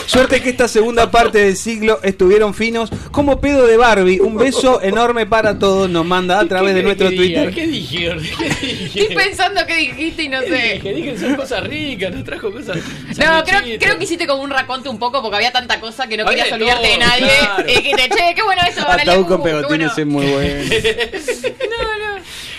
Suerte que esta segunda parte del siglo estuvieron finos como pedo de Barbie. Un beso enorme para todos. Nos manda a través de nuestro Twitter. ¿Qué dije? ¿Qué dije? Estoy pensando qué dijiste y no sé. Que dije que son cosas ricas, nos trajo cosas. No, creo, creo que hiciste como un raconte un poco porque había tanta cosa que no querías olvidarte de nadie. claro. Y dijiste, che, qué bueno eso. Ataúd con pegotines bueno. es muy bueno.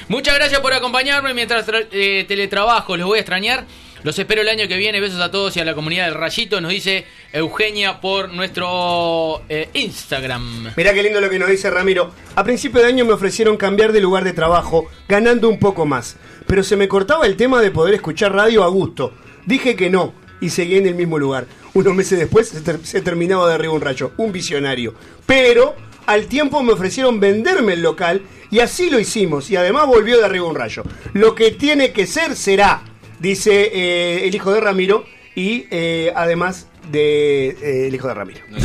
Muchas gracias por acompañarme mientras tra- eh, teletrabajo. Los voy a extrañar. Los espero el año que viene. Besos a todos y a la comunidad del Rayito. Nos dice Eugenia por nuestro eh, Instagram. Mirá qué lindo lo que nos dice Ramiro. A principio de año me ofrecieron cambiar de lugar de trabajo, ganando un poco más. Pero se me cortaba el tema de poder escuchar radio a gusto. Dije que no y seguí en el mismo lugar. Unos meses después se, se terminaba de arriba un rayo. Un visionario. Pero al tiempo me ofrecieron venderme el local y así lo hicimos. Y además volvió de arriba un rayo. Lo que tiene que ser será, dice eh, el hijo de Ramiro y eh, además de eh, el hijo de Ramiro. No hay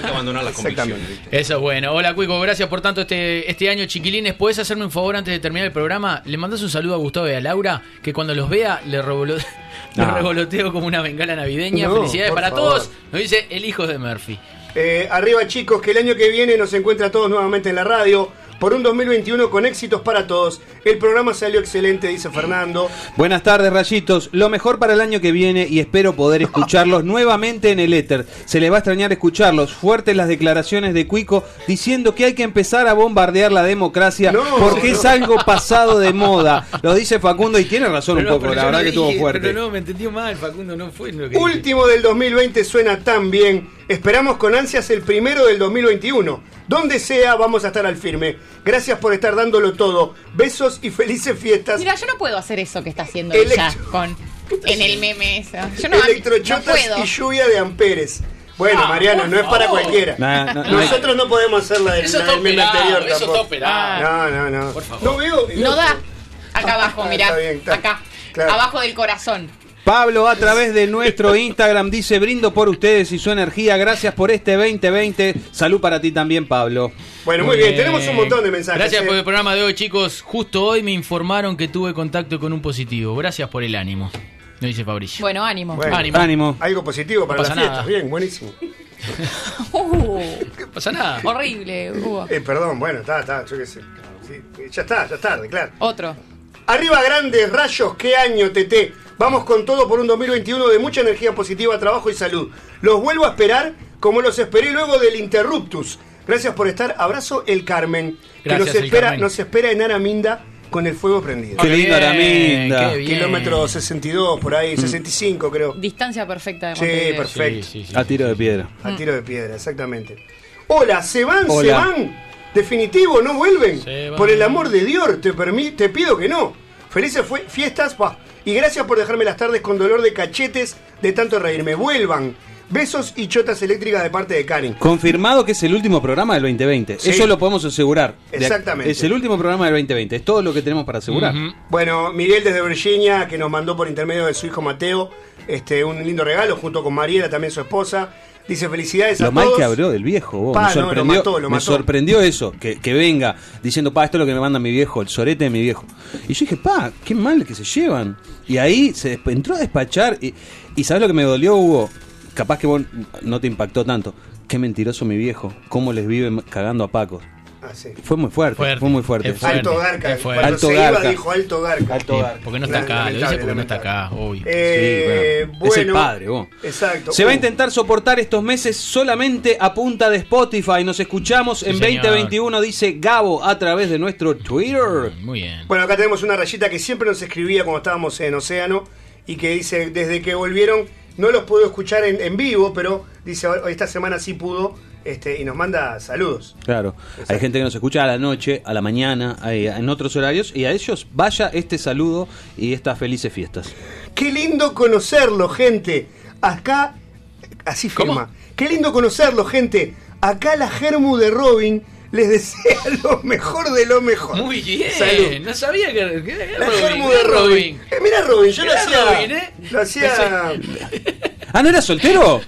que abandonar no hay que abandonar. Eso es bueno. Hola, Cuico. Gracias por tanto este, este año, chiquilines. ¿Podés hacerme un favor antes de terminar el programa? Le mandás un saludo a Gustavo y a Laura, que cuando los vea le, revolo- le No. revoloteo como una bengala navideña. No, Felicidades para favor. todos. Nos dice el hijo de Murphy. Eh, arriba chicos, que el año que viene nos encuentra a todos nuevamente en la radio por un 2021 con éxitos para todos. El programa salió excelente, dice Fernando. Buenas tardes, rayitos. Lo mejor para el año que viene y espero poder escucharlos nuevamente en el éter. Se les va a extrañar escucharlos. Fuertes las declaraciones de Cuico diciendo que hay que empezar a bombardear la democracia No, porque es algo pasado de moda. Lo dice Facundo y tiene razón un Pero poco. La verdad no que estuvo fuerte. Pero no, me entendió mal, Facundo. No fue lo que dije. Último del 2020 suena tan bien. Esperamos con ansias el primero del 2021. Donde sea, vamos a estar al firme. Gracias por estar dándolo todo. Besos y felices fiestas. Mira, yo no puedo hacer eso que está haciendo Electro- ella con en el meme eso. Yo no, no Electrochotas puedo. y lluvia de amperes. Bueno, Ah, Mariano, por no es para cualquiera. No, no Nosotros no podemos hacer la del, Eso la está del meme operado, anterior eso tampoco. operado. No, no, no. Por favor. No veo. No da. Acá abajo, mirá. Está bien, está- Acá. claro. Abajo del corazón. Pablo a través de nuestro Instagram dice brindo por ustedes y su energía. Gracias por este 2020. Salud para ti también, Pablo. Bueno, muy bien, tenemos un montón de mensajes. Gracias eh. por el programa de hoy, chicos. Justo hoy me informaron que tuve contacto con un positivo. Gracias por el ánimo. No dice Fabricio. Bueno, ánimo. Bueno, ánimo. Ánimo. Algo positivo para No las fiestas. nada. Bien, buenísimo. Uh, No pasa nada. horrible, Hugo. Eh, perdón, bueno, está, está, yo qué sé. Sí, ya está, ya es tarde, claro. Otro. Arriba grandes rayos, qué año, TT. Vamos con todo por un 2021 de mucha energía positiva, trabajo y salud. Los vuelvo a esperar como los esperé luego del Interruptus. Gracias por estar. Abrazo el Carmen. Que Gracias, nos el espera, Carmen. nos espera en Araminda con el fuego prendido. Qué lindo Araminda. qué bien. Kilómetro 62, por ahí, 65 creo. Distancia perfecta de Sí, Montevideo. perfecto. Sí, sí, sí. A tiro de piedra. A tiro de piedra, exactamente. Hola, se van, se van. Definitivo, no vuelven. Por el amor de Dios, te, te pido que no. Felices fue- fiestas, pa. Y gracias por dejarme las tardes con dolor de cachetes de tanto reírme. Vuelvan. Besos y chotas eléctricas de parte de Karen. Confirmado que es el último programa del 2020. Sí. Eso lo podemos asegurar. De- Exactamente. Es el último programa del 2020. Es todo lo que tenemos para asegurar. Bueno, Miguel desde Virginia, que nos mandó por intermedio de su hijo Mateo este, un lindo regalo, junto con Mariela, también su esposa. Dice felicidades a Lo mal todos. que habló del viejo, vos. Pa, me no, lo sorprendió, mató, lo me sorprendió eso, que, que venga diciendo, pa, esto es lo que me manda mi viejo, el sorete de mi viejo. Y yo dije, pa, qué mal que se llevan. Y ahí se entró a despachar. Y, y ¿sabes lo que me dolió, Hugo? Capaz que vos no te impactó tanto. Qué mentiroso mi viejo, cómo les vive cagando a Paco. Ah, sí. Fue muy fuerte, Fuerte, fue muy fuerte. Alto Garca. Fuerte. Cuando Alto se iba Garca. dijo Alto Garca. Alto Sí, Garca. porque no está acá, lo dice porque no está acá, obvio. Eh, Sí, bueno, es el padre, vos. Exacto. Se va a Uh, intentar soportar estos meses solamente a punta de Spotify. Nos escuchamos en señor. 2021, dice Gabo, a través de nuestro Twitter. Muy bien. Bueno, acá tenemos una rayita que siempre nos escribía cuando estábamos en Océano y que dice, desde que volvieron, no los pudo escuchar en, en vivo, pero dice, "Hoy- esta semana sí pudo, este, y nos manda saludos. Claro, hay gente que nos escucha a la noche, a la mañana, hay- en otros horarios, y a ellos vaya este saludo y estas felices fiestas. Qué lindo conocerlo, gente. Acá, así firma. Qué lindo conocerlo, gente. Acá la Germu de Robin les desea lo mejor de lo mejor. Muy bien. Salud. No sabía que, que era La Robin. Germu de Robin. Eh, mira Robin, yo lo hacía. Robin, ¿eh? Lo hacía. Ah, ¿no era soltero?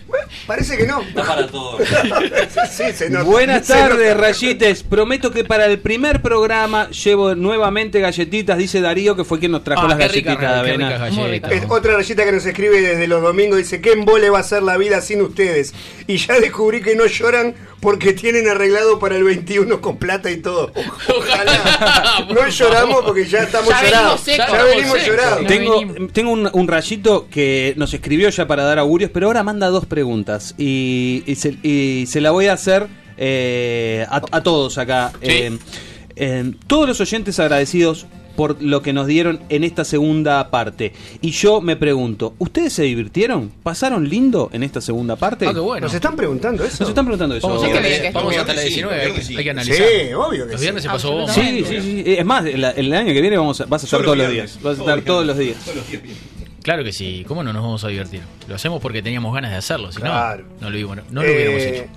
Parece que no. Está para todo. sí, se nota. Buenas Se tardes, nota. rayites. Prometo que para el primer programa llevo nuevamente galletitas, dice Darío, que fue quien nos trajo Ah, las qué rica, galletitas de avena. ricas galletas. Es otra rayita que nos escribe desde los domingos dice qué embole va a ser la vida sin ustedes y ya descubrí que no lloran porque tienen arreglado para el 21 con plata y todo Ojalá. no lloramos porque ya estamos Ya venimos llorados secos. ya venimos llorados Tengo, tengo un, un rayito que nos escribió ya para dar augurios, pero ahora manda dos preguntas y, y se, y se la voy a hacer eh, a, a todos acá. Eh, eh, todos los oyentes agradecidos por lo que nos dieron en esta segunda parte. Y yo me pregunto, ¿ustedes se divirtieron? ¿Pasaron lindo en esta segunda parte? Ah, qué bueno. nos están preguntando eso Nos están preguntando eso. Vamos, Sí, hasta, que bien que la, vamos estuvo. hasta la Creo que sí, 19, creo hay, que sí. hay que analizar. sí obvio que Los sí viernes se pasó bomba. Sí, sí, sí. Es más, el, el año que viene vamos a, vas a estar todos los días. Vas a estar todos los días. Todos los días. Claro que sí, ¿cómo no nos vamos a divertir? Lo hacemos porque teníamos ganas de hacerlo, si Claro. no, no lo, hubiéramos- no lo hubiéramos Eh, hecho.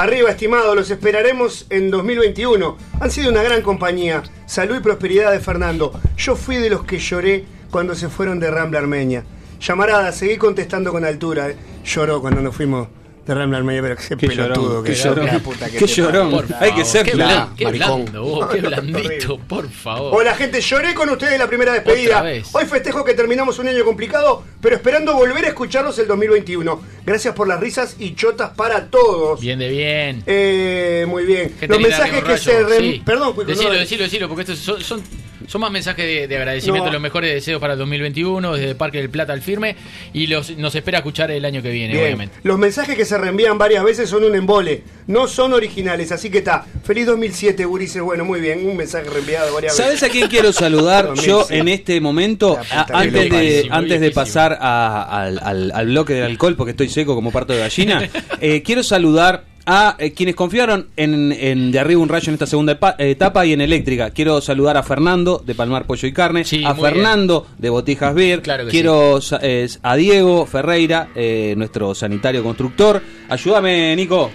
Arriba, estimado, los esperaremos en 2021. Han sido una gran compañía. Salud y prosperidad de Fernando. Yo fui de los que lloré cuando se fueron de Rambla Armenia. Llamarada, seguí contestando con altura. Lloró cuando nos fuimos de Rambla Armenia, pero qué, Qué pelotudo llorón, que qué llorón. la puta que Qué te llorón. parió. Hay que ser qué, blan- qué maricón. blando, vos, qué blandito, por favor. Hola gente, lloré con ustedes la primera despedida. Hoy festejo que terminamos un año complicado, pero esperando volver a escucharlos el 2021. Gracias por las risas y chotas para todos. Bien de bien. Eh, muy bien. Gente Los mensajes que Rayo, se... rem- sí. Perdón, Decilo, no, decilo, decilo, porque estos son, son, son más mensajes de, de agradecimiento, No. los mejores deseos para el 2021, desde Parque del Plata al firme, y los, nos espera escuchar el año que viene, Bien. obviamente. Los mensajes que se reenvían varias veces son un embole, no son originales, así que está. Feliz 2007, Gurises. Bueno, muy bien, un mensaje reenviado varias ¿Sabes veces. a quién quiero saludar 2006. yo en este momento? A- antes de, antes de pasar a- al, al- al bloque del alcohol, porque estoy seco como parto de gallina, eh, quiero saludar a eh, quienes confiaron en, en De Arriba un Rayo en esta segunda etapa y en Eléctrica. Quiero saludar a Fernando de Palmar Pollo y Carne, Sí, a bien. Fernando de Botijas Beer, Claro quiero eh, a Diego Ferreira, eh, nuestro sanitario constructor. Ayúdame, Nico.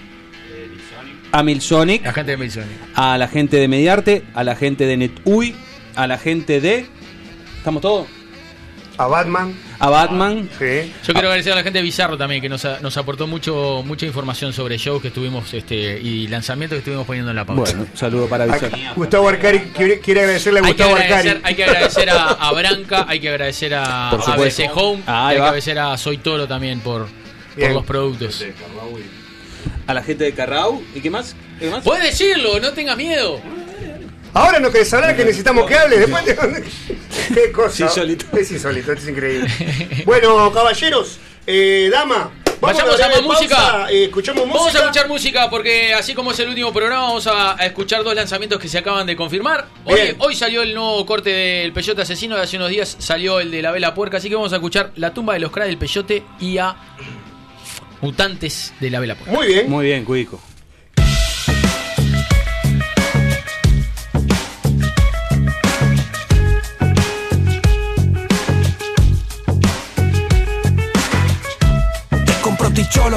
A Milsonic La gente de Milson. a la gente de Mediarte, a la gente de NetUI, a la gente de. ¿Estamos todos? A Batman. A Batman. Sí. Yo quiero agradecer a la gente de Bizarro también, que nos, a- nos aportó mucho mucha información sobre shows que estuvimos este, y lanzamientos que estuvimos poniendo en la pauta. Bueno, saludo para A- Bizarro. Gustavo Arcari quiere, quiere agradecerle a Gustavo agradecer, Arcari. hay que agradecer a, a Branca, hay que agradecer a supuesto. ABC Home, Ah, hay que agradecer a Soy Toro también por, por los productos. A la gente de Carrau. ¿Y qué más? ¿Qué más? Puedes decirlo, no tengas miedo. Ahora no querés hablar que necesitamos que hable. Después te... Qué cosa. Sí, insólito. Es insólito, es increíble. bueno, caballeros, eh, dama. Vamos Vayamos a darle más música. pausa, eh, escuchamos música. Vamos a escuchar música porque así como es el último programa vamos a, a escuchar dos lanzamientos que se acaban de confirmar. Hoy, salió el nuevo corte del Peyote Asesino, de hace unos días salió el de la Vela Puerca, así que vamos a escuchar La tumba de los cra del Peyote y a Mutantes de la Vela Puerca. Muy bien. Muy bien, Cuico.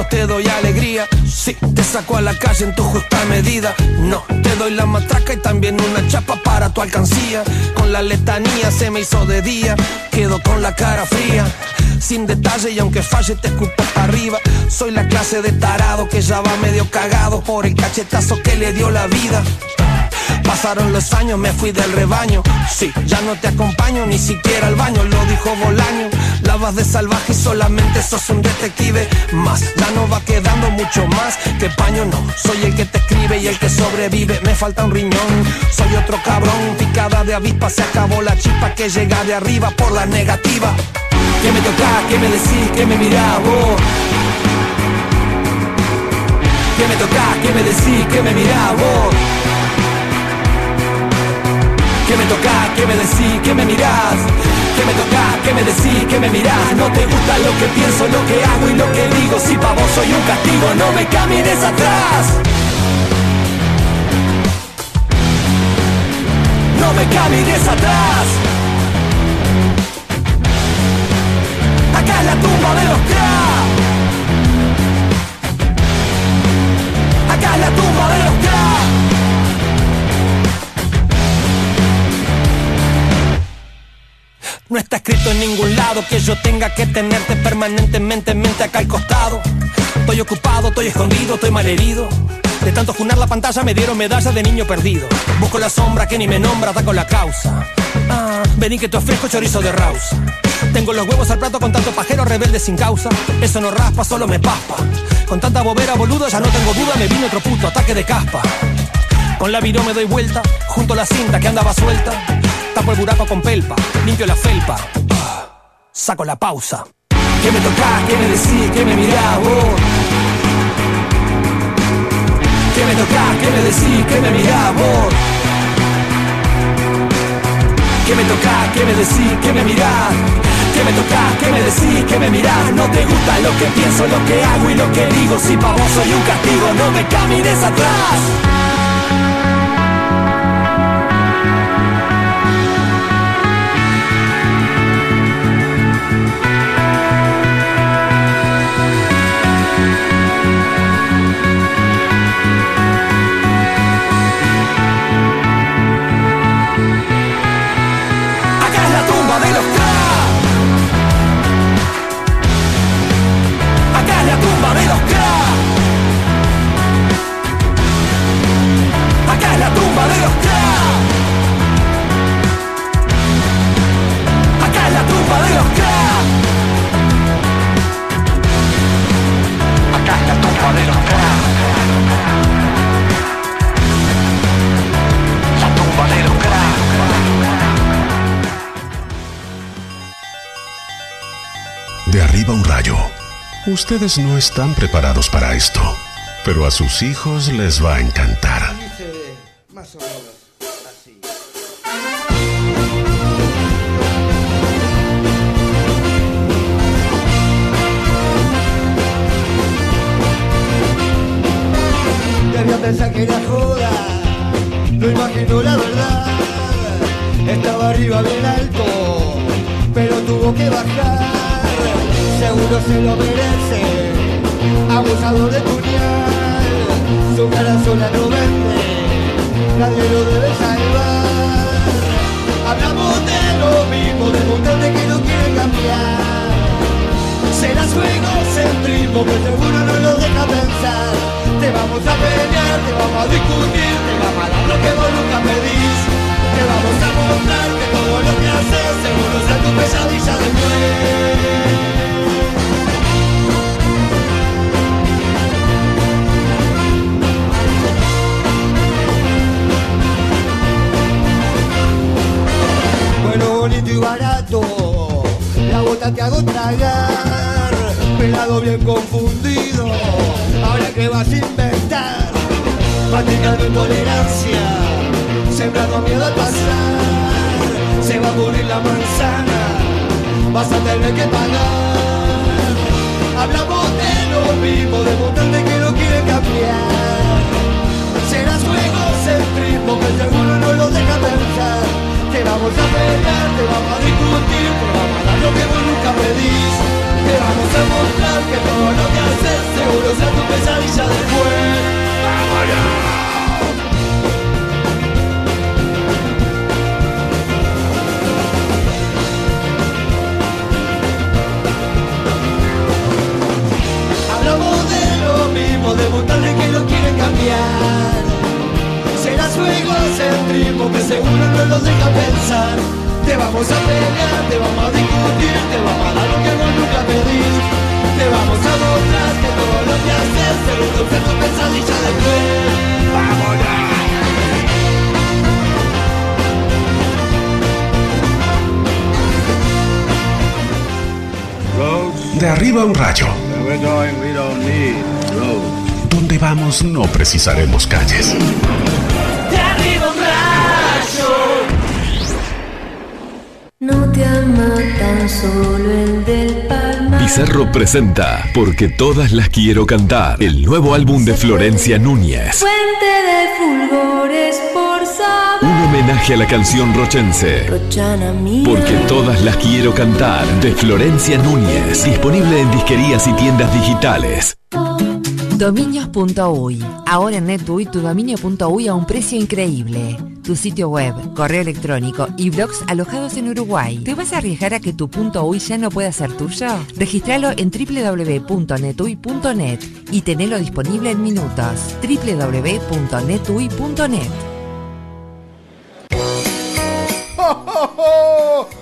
Te doy alegría. Sí, te saco a la calle en tu justa medida. No, te doy la matraca y también una chapa para tu alcancía. Con la letanía se me hizo de día. Quedo con la cara fría. Sin detalle y aunque falle te escupo para arriba. Soy la clase de tarado que ya va medio cagado por el cachetazo que le dio la vida. Pasaron los años, me fui del rebaño. Sí, ya no te acompaño ni siquiera al baño, lo dijo Bolaño. La vas de salvaje y solamente sos un detective más. Ya no va quedando mucho más que paño, no. Soy el que te escribe y el que sobrevive. Me falta un riñón, soy otro cabrón. Picada de avispa, se acabó la chispa que llega de arriba por la negativa. ¿Qué me tocás? ¿Qué me decís? ¿Qué me mirás vos? ¿Qué me tocás? ¿Qué me decís? ¿Qué me mirás vos? ¿Qué me tocás? ¿Qué me decís? ¿Qué me mirás? ¿Qué me tocás? ¿Qué me decís? ¿Qué me mirás? No te gusta lo que pienso, lo que hago y lo que digo Si pa' vos soy un castigo, no me camines atrás No me camines atrás Acá es la tumba de los crack Acá es la tumba de los crack No está escrito en ningún lado que yo tenga que tenerte permanentemente en mente acá al costado. Estoy ocupado, estoy escondido, estoy malherido. De tanto junar la pantalla me dieron medalla de niño perdido. Busco la sombra que ni me nombra, ataco la causa. Ah, vení que te ofrezco chorizo de rausa. Tengo los huevos al plato con tanto pajero rebelde sin causa. Eso no raspa, solo me paspa. Con tanta bobera boludo ya no tengo duda, me vino otro puto ataque de caspa. Con la viró me doy vuelta, junto a la cinta que andaba suelta. Tapo el buraco con pelpa, limpio la felpa. Ah, Saco la pausa. ¿Qué me tocás? ¿Qué me decís? ¿Qué me mirás vos? ¿Qué me tocás? ¿Qué me decís? ¿Qué me mirás vos? ¿Qué me tocás? ¿Qué me decís? ¿Qué me mirás? ¿Qué me tocás? ¿Qué me decís? ¿Qué me mirás? No te gusta lo que pienso, lo que hago y lo que digo Si pa' vos soy un castigo, no me camines atrás de. Acá es la tumba de los crack. Acá es la tumba de los crack. La de los crack. De arriba un rayo. Ustedes no están preparados para esto, pero a sus hijos les va a encantar. Presenta Porque todas las quiero cantar, el nuevo álbum de Florencia Núñez. Fuente de fulgores por saber. Un homenaje a la canción rochense. Rochana mía. Porque todas las quiero cantar, de Florencia Núñez. Disponible en disquerías y tiendas digitales. Dominios.uy. Ahora en NetUI tu dominio.uy a un precio increíble. Tu sitio web, correo electrónico y blogs alojados en Uruguay. ¿Te vas a arriesgar a que tu punto .uy ya no pueda ser tuyo? Registralo en www.netuy.net y tenelo disponible en minutos. www.netuy.net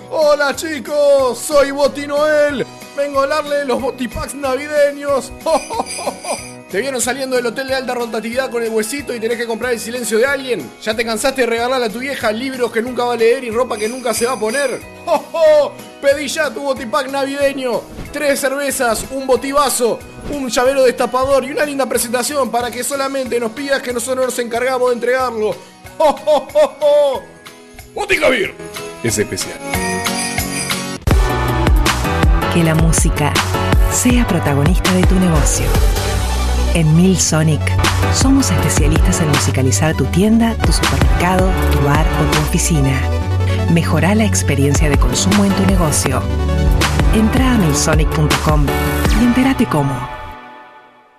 Hola chicos, soy Boti Noel. Vengo a hablarle de los Botipacks navideños. ¿Te vieron saliendo del hotel de alta rotatividad con el huesito y tenés que comprar el silencio de alguien? ¿Ya te cansaste de regalarle a tu vieja libros que nunca va a leer y ropa que nunca se va a poner? Pedí ya tu Botipack navideño. Tres cervezas, un botivazo, un llavero destapador y una linda presentación para que solamente nos pidas que nosotros nos encargamos de entregarlo. Boticavir es especial. Que la música sea protagonista de tu negocio. En Mil Sonic somos especialistas en musicalizar tu tienda, tu supermercado, tu bar o tu oficina. Mejora la experiencia de consumo en tu negocio. Entra a milsonic.com y entérate cómo.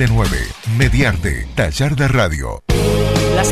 479 Mediarte, taller de radio. La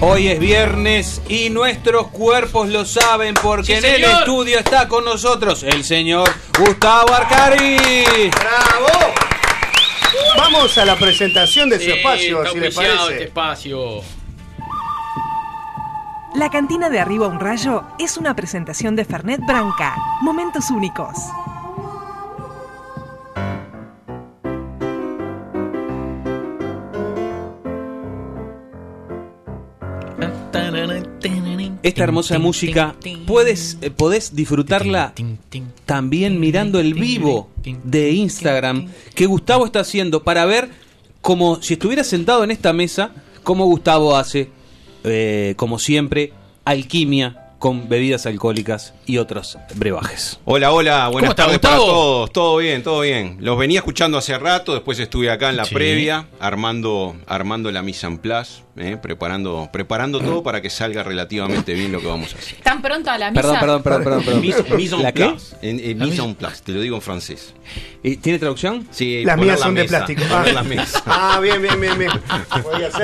Hoy es viernes y nuestros cuerpos lo saben porque Sí, en el estudio está con nosotros el señor Gustavo Arcari. ¡Bravo! Vamos a la presentación de su espacio, está si les parece. este espacio. La cantina de Arriba un Rayo es una presentación de Fernet Branca. Momentos únicos. Esta hermosa música puedes eh, podés disfrutarla también mirando el vivo de Instagram que Gustavo está haciendo para ver como si estuviera sentado en esta mesa cómo Gustavo hace eh, como siempre alquimia con bebidas alcohólicas y otros brebajes. Hola, hola, buenas ¿Cómo está, tardes para Gustavo? todos. Todo bien, todo bien. Los venía escuchando hace rato, después estuve acá en la Sí. previa, armando, armando la mise en place, eh, preparando, preparando todo para que salga relativamente bien lo que vamos a hacer. ¿Tan pronto a la misa? Perdón, perdón, perdón, perdón. perdón. Mise, mise en ¿La qué? place. En, en mise en place, te lo digo en francés. ¿Tiene traducción? Sí, Las mías la son de mesa, plástico. poner Ah. la mesa. Ah, bien, bien, bien, bien.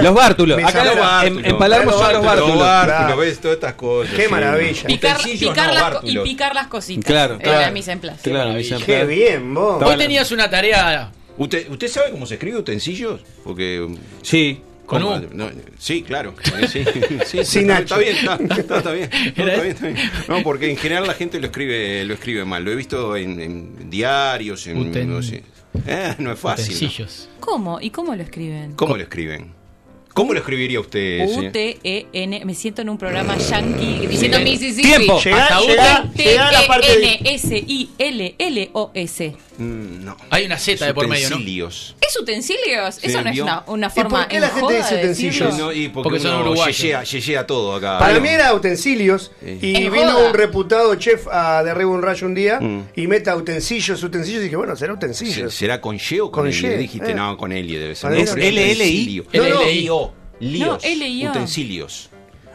Los bártulos. Acá de los bártulos. en, en Palermo son los bártulos. Los bártulos, ves todas estas cosas. Qué sí. maravilla. Picar, Utensilios, picar no, las y picar las cositas. Claro, claro. la misa en place. Claro, mise en Qué bien, vos. Hoy tenías una tarea. ¿Usted, ¿Usted sabe cómo se escribe utensilios? Porque. Sí. Con ¿Cómo? U. No, sí, claro. Sí, sí, Sin está, está bien, está, está- está bien. No, está bien, está bien. No, porque en general la gente lo escribe, lo escribe mal. Lo he visto en, en diarios, en Uten- no sé. Eh, no es fácil. ¿no? Utensilios. ¿Cómo? ¿Y cómo lo escriben? ¿Cómo lo escriben? ¿Cómo lo escribiría usted? U-T-E-N. Me siento en un programa yankee diciendo Sí. Mississippi. Tiempo. Llegá a la parte de... T-E-N-S-I-L-L-O-S. Mm, no. Hay una Z de por medio, ¿no? Utensilios. ¿Es utensilios? Sí, Eso no es una, una ¿Y forma por qué la en gente dice utensilios? no, y porque, Porque son uruguayos. todo acá. Para mí era utensilios y vino un reputado chef a de Arriba un Rayo un día Mm. y meta utensilios, utensilios y dije, bueno, será ¿Se- utensilios. ¿Será con Y o con, L? Y, Dijiste, eh. no, con L debe ser. No, mí Líos. No, L-I-O. Utensilios.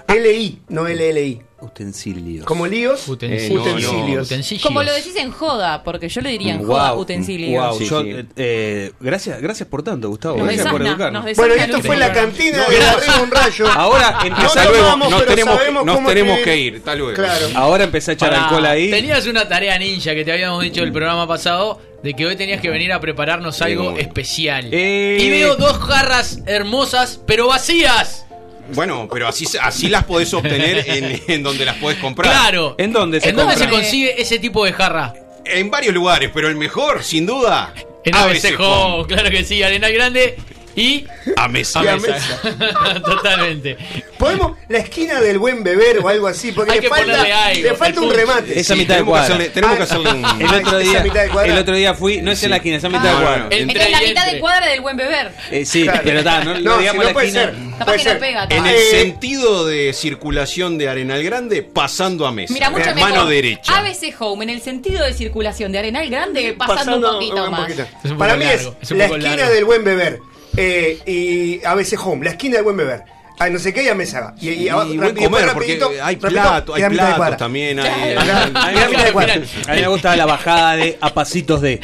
L-I, no L-L-I. Utensilios. Como líos, Utensilios. Eh, no, utensilios. Utensilios. Como lo decís en joda, porque yo le diría en joda Wow, utensilios. wow, Sí, yo, sí. eh, gracias, gracias por tanto, Gustavo. Nos gracias por desasna Bueno, y esto fue la cantina de Arriba un Rayo. Ahora No empieza nos nos tenemos- nos tenemos que ir. Hasta luego. Claro. Ahora empecé a echar Pará, alcohol ahí. Tenías una tarea ninja que te habíamos dicho el programa pasado de que hoy tenías que venir a prepararnos algo especial. Eh. Y veo dos jarras hermosas, pero vacías. Bueno, pero así, así las podés obtener en, en donde las podés comprar. Claro. ¿En dónde se ¿En dónde se consigue ese tipo de jarra? En varios lugares, pero el mejor, sin duda, En ABC Home, claro que sí, Arenal Grande y a mesa. Y a Totalmente. ¿Podemos la esquina del buen beber o algo así? Porque Hay le que falta, ponerle algo, le falta un punto. remate. Esa Sí, mitad de tenemos que cuadra. hacerle- tenemos que hacerle un- El otro día, el otro día fui, no es en la esquina, esa mitad de No, cuadra. no, Es Entre la y mitad de cuadra del buen beber. Eh, sí, Claro. pero está, no, No, lo si digamos no la puede esquina. ser. Capaz que no pega. En el Eh, sentido de circulación de Arenal Grande, pasando a mesa. Mira, mucho mejor. Mano derecha. ABC Home, en el sentido de circulación de Arenal Grande, pasando, Pasando un poquito un más. poquito. Es un Para mí largo, es, es la esquina largo. del buen beber. Eh, y ABC Home, la esquina del buen beber. Ah, no sé qué, ya me saga. Y, y, Y buen comer, rapidito, porque hay platos, y la hay de platos también. Hay. A mí, me de gusta, a mí me gusta la bajada de a pasitos de.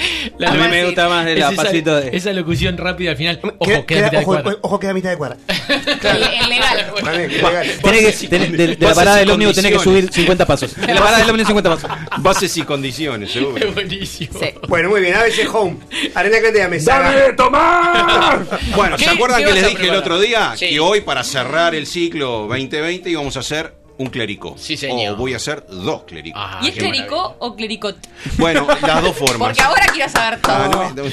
a mí me gusta más de la pasitos de. esa locución rápida al final. Ojo, Queda- queda, queda- mitad de ojo, cuadra. ojo, queda mitad de cuadra. El, legal. De, de la parada y del ómnibus tenés que subir 50 pasos. De la parada del ómnibus 50 pasos. Bases y condiciones, seguro. Es buenísimo. Bueno, muy bien, ABC Home. Arena Grande ya me ¡Dame tomar! Bueno, ¿se ¿Qué- acuerdan que les a dije el otro día? Que hoy, para cerrar el ciclo 2020, íbamos a hacer un clericó. Sí, señor. O voy a hacer dos clericós. Ah, ¿Y es qué clericó o clericot? Bueno, las dos formas. Porque ahora quiero saber todo. Ah, no,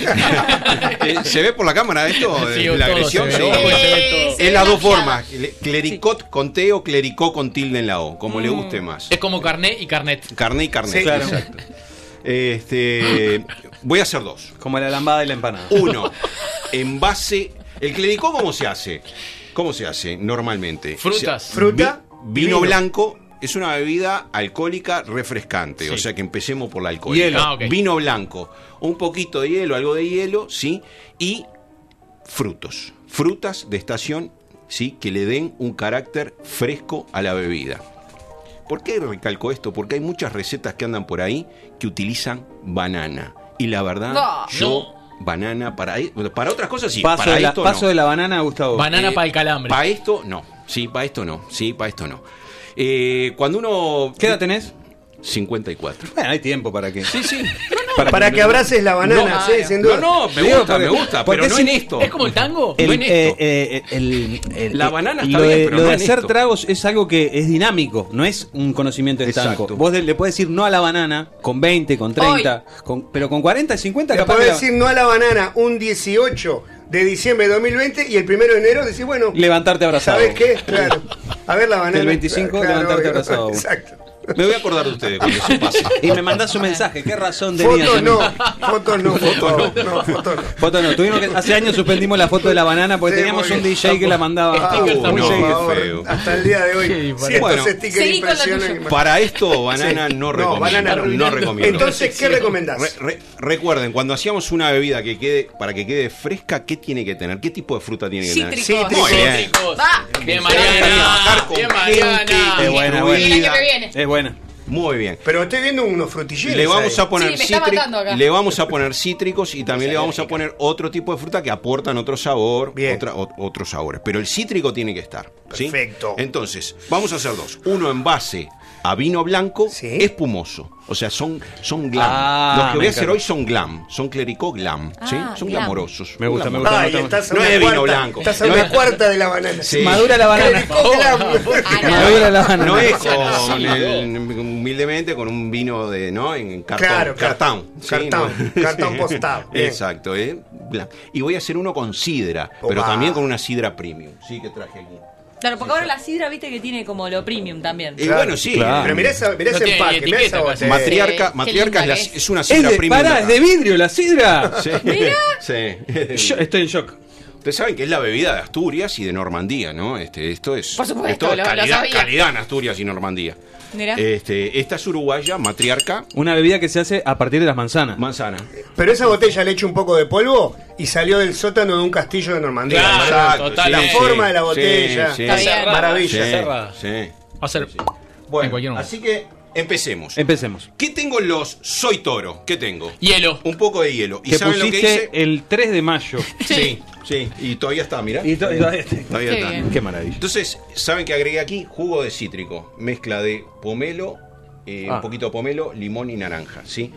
Eh, ¿Se ve por la cámara esto? Sí, Eh, la todo agresión. se ve, Sí. se ve todo. Es las la dos formas. Cle- Clericot con T o clericó con tilde en la O, como le guste más. Es como carné y carnet. Carné y carné. Sí, claro. Exacto. Este, voy a hacer dos. Como la lambada y la empanada. Uno, en base. ¿El clericó cómo se hace? ¿Cómo se hace normalmente? Frutas. Se- Fruta, vi- vino vino. blanco es una bebida alcohólica refrescante. Sí. O sea que empecemos por la alcohólica. Hielo. Ah. Vino blanco, un poquito de hielo, algo de hielo, ¿sí? Y frutos. Frutas de estación, ¿sí? Que le den un carácter fresco a la bebida. ¿Por qué recalco esto? Porque hay muchas recetas que andan por ahí que utilizan banana. Y la verdad, No. yo, banana, para, para otras cosas sí. Paso, para de la, esto paso no. de la banana, Gustavo. Banana Eh, para el calambre. Para esto no. Sí, para esto no. Sí, para esto no. Eh, cuando uno. ¿Qué edad tenés? 54. Bueno, hay tiempo para que. Sí, sí. Para que abraces la banana, No, sí, sin duda. No, no, me Digo, gusta, porque- me gusta, pero no es en esto. ¿Es como el tango? No El, en eh, esto. eh, el- el- La banana está lo bien, de, pero lo no de en hacer esto. tragos es algo que es dinámico, no es un conocimiento estanco. Vos de- le puedes decir no a la banana con 20, con 30, con- pero con 40 y 50 Le capaz podés que la- decir no a la banana un 18 de diciembre de 2020 y el primero de enero decir, bueno, levantarte abrazado. ¿sabes qué? Claro. A ver la banana. El 25 levantarte obvio. abrazado. Exacto. Me voy a acordar de ustedes cuando eso pase. Y me mandás un mensaje, ¿qué razón tenías? Fotos no, fotos no, fotos no, no, fotos no. Foto no, tuvimos que, hace años suspendimos la foto de la banana porque Sí, teníamos un. DJ que la mandaba. Ah, Uh, no, feo. Hasta el día de hoy. Cientos Bueno. impresionan. Para esto, banana Sí. no No, recomiendo. banana no. recomiendo. Entonces, ¿qué recomendás? Re- re- recuerden, cuando hacíamos una bebida que quede, para que quede fresca, ¿qué tiene que tener? ¿Qué tipo de fruta tiene que tener? Cítricos. Bien. Mariana. Bien, Mariana. Es buena, buena. Buena. Muy bien. Pero estoy viendo unos frutilleros. Le vamos ahí. a poner Sí, me está cítric- matando acá. le vamos a poner cítricos y también le vamos a poner otro tipo de fruta que aportan otro sabor, Bien. otra- o- otros sabores. Pero el cítrico tiene que estar. ¿sí? Perfecto. Entonces, vamos a hacer dos. Uno en base a vino blanco Sí. espumoso. O sea, son, son glam. Ah, Los que voy a hacer hoy son glam. Son clericó glam. ¿sí? Ah, Son glam. glamorosos. Me gusta, me gusta. Ay, me gusta. estás a No es vino cuarta, blanco. Estás a No una es- cuarta de la banana. Sí. Madura la banana. Clericó Glam. No. Madura la banana. No es con sí, el- humildemente con un vino de, ¿no? En cartón. Claro, claro. cartón. ¿sí? Cartón, cartón postado. Exacto, ¿eh? Y voy a hacer uno con sidra, pero también con una sidra premium. Sí, que traje aquí. Claro, porque ahora la sidra, viste que tiene como lo premium también. Y bueno, sí. Claro. Pero mirá, esa, mirá No ese tiene empaque, ni mirá esa botella. Matriarca, matriarca es, linda la- que es. es una Es sidra de, premium. pará, es de vidrio la sidra. Sí. Sí. Yo estoy en shock. Ustedes saben que es la bebida de Asturias y de Normandía, ¿no? Este, esto es, Por supuesto, esto es lo- lo calidad, sabía. calidad en Asturias y Normandía. Mirá. Este, esta es uruguaya, matriarca, Una bebida que se hace a partir de las manzanas. manzana. Pero esa botella le echo un poco de polvo y salió del sótano de un castillo de Normandía. Claro, Exacto, totalmente. La forma de la botella. sí. Maravilla. Sí. Va a ser en Bueno, cualquier momento. así que empecemos. Empecemos. ¿Qué tengo en los Soy Toro? ¿Qué tengo? Hielo. Un poco de hielo. ¿Y Que saben lo que hice? el 3 de mayo. Sí, sí. Y todavía está, mira. Y to- y todavía está. Todavía Qué está. bien. Qué maravilla. Entonces, ¿saben que agregué aquí? Jugo de cítrico. Mezcla de pomelo, eh, Ah. un poquito de pomelo, limón y naranja, ¿sí?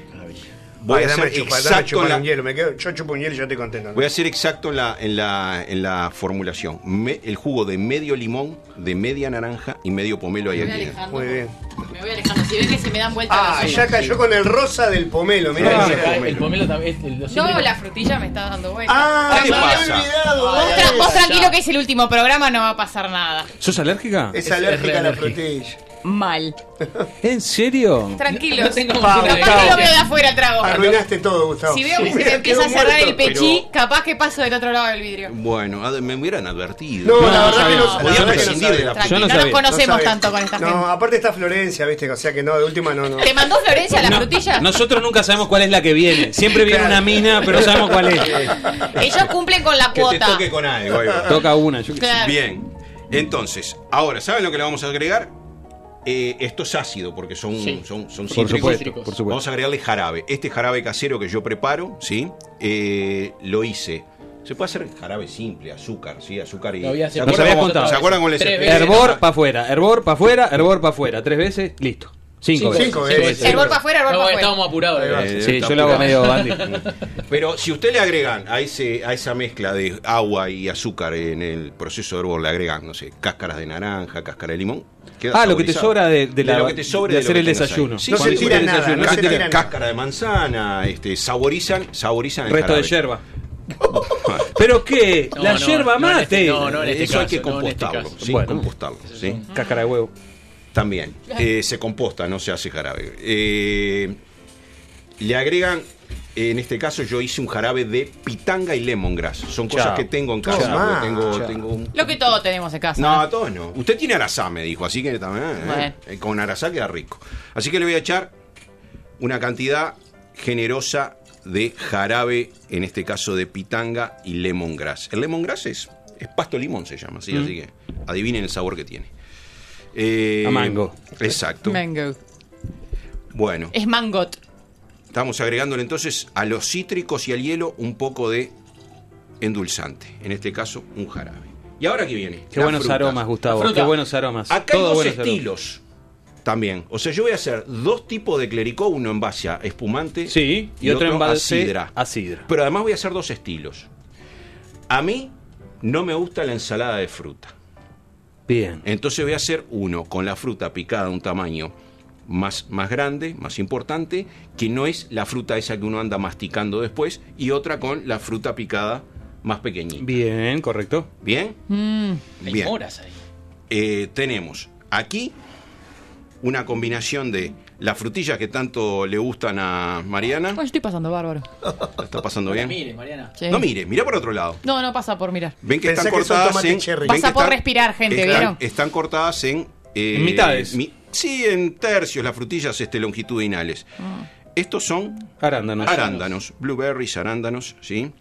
Voy Ay, a dame exacto la, un hielo. Me quedo, yo chupo un hielo y yo estoy contento. Voy a ser exacto en la, en la, en la formulación. Me- el jugo de medio limón, de media naranja y medio pomelo ahí alejando. Muy bien. me voy alejando. Si ven que se me dan vueltas Ah, las ya cayó con el rosa del pomelo, mirá. Ah, ese el, pomelo. pomelo también. el- No, la frutilla me está dando vueltas. Ah, ¿Qué me pasa? olvidado. Vos, tra- vos tranquilo que es el último programa, no va a pasar nada. ¿Sos alérgica? Es Es alérgica a la frutilla. Mal. ¿En serio? Tranquilos. No tengo Capaz que lo veo de afuera el trago. Arruinaste todo, Gustavo. Si veo que se me empieza a cerrar el pechí, capaz que paso del otro lado del vidrio. Bueno, me hubieran advertido. No, No, la no verdad que no, Podía que no prescindir de la Tranquilo, no no, nos conocemos tanto con esta No, gente. aparte está Florencia, viste, o sea que no, de última no, no. ¿Te mandó Florencia la frutilla? Nosotros nunca sabemos cuál es la que viene. Siempre viene Claro. una mina, pero no sabemos cuál es. Ellos cumplen con la Que te cuota. toque con algo. Toca una. yo qué sé. Claro. Bien. Entonces, ahora, ¿saben lo que le vamos a agregar? Eh, esto es ácido porque son, Sí. son, son Por cítricos. supuesto, por supuesto. Vamos a agregarle jarabe. Este jarabe casero que yo preparo, ¿sí? Eh, lo hice. Se puede hacer jarabe simple, azúcar, ¿sí? Azúcar y. ¿Se contado. ¿Se acuerdan con el. Hervor para afuera, hervor para afuera, hervor para afuera. Tres veces, listo. Cinco, Cinco veces. veces. Herbor para afuera, herbor No, para afuera. estábamos apurados. Eh. Sí, está yo lo hago medio bandy. Pero si usted le agregan a, ese, a esa mezcla de agua y azúcar en el proceso de hervor, le agregan, no sé, cáscaras de naranja, cáscara de limón. queda Ah, lo que te sobra de- de la- lo que te sobre de hacer que el desayuno. Sí, No sí, se sí, tira el nada, desayuno, no se tira cáscara de manzana, este, saborizan, saborizan el Resto de yerba. ¿Pero qué? No, la no, yerba no en mate. este- no, no en este Eso hay caso, que no en este compostarlo, caso. sí, Bueno. compostarlo, sí. Cáscara de huevo. También. Eh, se composta, no se hace jarabe. Eh, le agregan, en este caso yo hice un jarabe de pitanga y lemongrass. Son cosas Chao. que tengo en casa. Tengo, Chao. tengo un- Lo que todos tenemos en casa. No, todos no. Usted tiene arasá, me dijo, así que también. eh, Bueno. eh, con arasá queda rico. Así que le voy a echar una cantidad generosa de jarabe, en este caso de pitanga y lemongrass. El lemongrass es, es pasto limón, se llama, ¿sí? Mm. así que adivinen el sabor que tiene. Eh, A mango. Exacto. Mango. Bueno, Es mangot. estamos agregándole entonces a los cítricos y al hielo un poco de endulzante. En este caso, un jarabe. ¿Y ahora qué viene? Qué Las buenos frutas. aromas, Gustavo. Qué buenos aromas. Acá hay dos buenos aromas. estilos también. O sea, yo voy a hacer dos tipos de clericó, uno en base a espumante Sí, y, otro en a base sidra. a sidra. Pero además voy a hacer dos estilos. A mí no me gusta la ensalada de fruta. Bien. Entonces voy a hacer uno con la fruta picada de un tamaño más, más grande, más importante, que no es la fruta esa que uno anda masticando después, y otra con la fruta picada más pequeñita. Bien, correcto. ¿Bien? Mm. Hay Bien. moras ahí. Eh, tenemos aquí una combinación de las frutillas que tanto le gustan a Mariana. Bueno, yo estoy pasando bárbaro. ¿La está pasando No bien? mires, Mariana. Sí. No mire, mira por otro lado. No, no pasa por mirar. Ven que Pensá están que cortadas en. ven Pasa que por están- respirar, gente, están, ¿vieron? Están cortadas en. eh, En mitades. mi- sí, en tercios, las frutillas este, longitudinales. Ah. Estos son Arándanos. arándanos, blueberries, arándanos, ¿sí?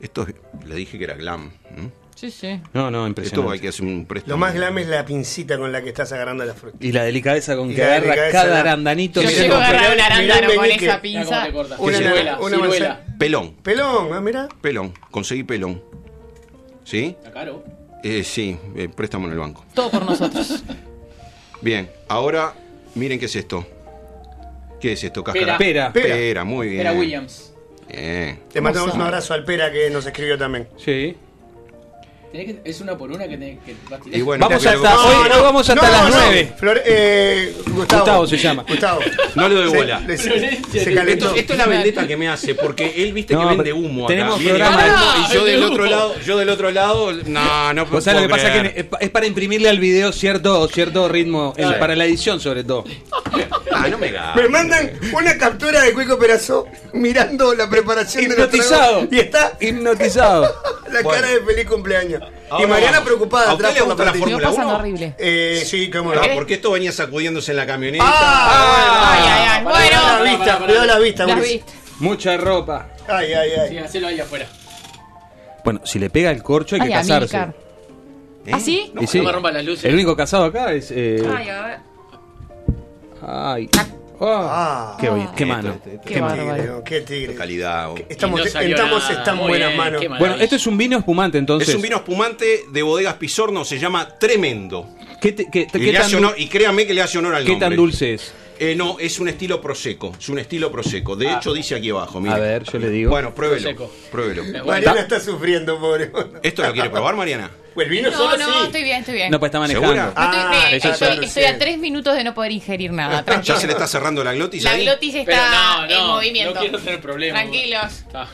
Esto le dije que era glam. ¿no? Sí, sí. No, no, Esto impresionante. hay que hacer un préstamo. Lo más glam es la pincita con la que estás agarrando la fruta. Y la delicadeza con Y que agarra cada la- arandanito. Yo llego a agarrar un arándano con esa pinza. te. Una- ciruela, una ciruela. Pelón, Pelón, ah, mira. pelón, conseguí pelón. ¿Sí? Está caro. Eh, sí, eh, préstamo en el banco. Todo por nosotros. Bien, ahora miren qué es esto. ¿Qué es esto? Cáscara. Pera. Pera. Pera, muy bien. Era Williams. Bien. Le mandamos un abrazo al Pera que nos escribió también. Sí. Que- es una por una que tenés que vas a tirar. Y bueno, Vamos hasta, hoy, hoy vamos hasta las 9. Flor- eh, Gustavo. Gustavo se llama. Gustavo. No le doy Se- bola. le- se. Esto, esto es la vendetta que me hace, porque él viste No, que vende humo acá. tenemos programa de- humo y yo Ah, del de otro lado, yo del otro lado, no, no O sea, lo que puedo pasa es creer. que es- para imprimirle al video cierto, cierto ritmo, Sí. para la edición sobre todo. Ah, no me da. Me mandan una captura de Cuico Perazzo mirando la preparación de los Hipnotizado. y está Hipnotizado. la Bueno. cara de feliz cumpleaños. Y Ahora Mariana vamos. preocupada ¿A usted le gusta la Fórmula va pasando 1? horrible. Eh, sí, cómo no. Ah, porque esto venía sacudiéndose en la camioneta. Ah, Ay, ay, ay. Cuidado la Bueno, vista, cuidado la vista, las Guriz. viste. Mucha ropa. Ay, ay, ay. Sí, hacelo ahí afuera. Bueno, si le pega el corcho hay que Ay, casarse. Amilcar. ¿Eh? ¿Ah, sí? Y sí, no me rompa las luces. El único casado acá es. eh, Ay, a ver. ay. Oh, Ah. qué, qué mano. Qué Qué bárbaro. tigre, qué calidad. oh. Estamos, no estamos están buenas bien, manos. Bueno, esto es un vino espumante entonces. Es un vino espumante de bodegas Pisorno, se llama Tremendo. ¿Qué, te- qué- Y, tan, honor- y créanme que le hace honor al qué nombre. tan dulce es? Eh, no, es un estilo prosecco. Es un estilo prosecco. De hecho, dice aquí abajo. mire. A ver, yo le digo. Bueno, pruébelo. Pruébelo. Bueno. Mariana está sufriendo, pobre. ¿Esto lo quiere probar, Mariana? El vino No, solo no, sí. estoy bien, estoy bien. No, pues está manejando. ¿Segura? No estoy, Ah, estoy, a tres minutos de no poder ingerir nada. Tranquilo. ¿Ya se le está cerrando la glotis La ahí? glotis está no, en movimiento. no quiero tener problemas. Tranquilos. Ah.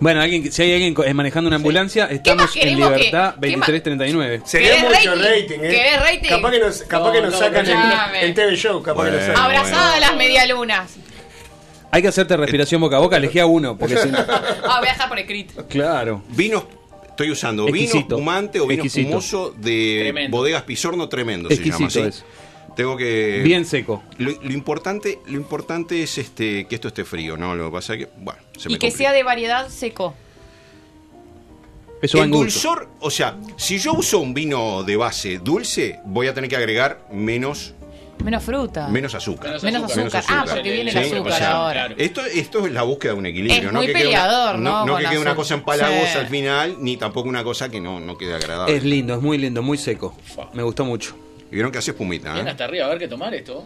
Bueno, alguien, si hay alguien eh, manejando una ambulancia, estamos en libertad qué más? 2339. Sería ¿Querés mucho rating? rating, ¿eh? ¿Querés rating? Capaz que nos, capaz No, que nos no, sacan en, en TV Show, capaz que nos sacan. Abrazada a las medialunas. Hay que hacerte respiración boca a boca, elegí a uno, porque si no- Ah, voy a dejar por escrito. Claro. Vinos, estoy usando vino espumante o vino Exquisito. espumoso de Tremendo. bodegas Pisorno tremendo se llama así. es. Tengo que Bien seco. Lo, lo importante, lo importante es este que esto esté frío, ¿no? Lo que pasa es que, bueno, se Y me que complica. sea de variedad seco. Eso va El dulzor, o sea, si yo uso un vino de base dulce, voy a tener que agregar menos, Menos fruta. menos azúcar. Menos azúcar. Ah, porque viene el azúcar o sea, ahora. Esto, esto es la búsqueda de un equilibrio. Es no muy que quede una- peleador, ¿no? No, que quede una cosa empalagosa Sí. al final, ni tampoco una cosa que no, no quede agradable. Es lindo, es muy lindo, muy seco. Me gustó mucho. Y vieron que hace espumita, Bien ¿eh? hasta arriba, a ver qué tomar esto.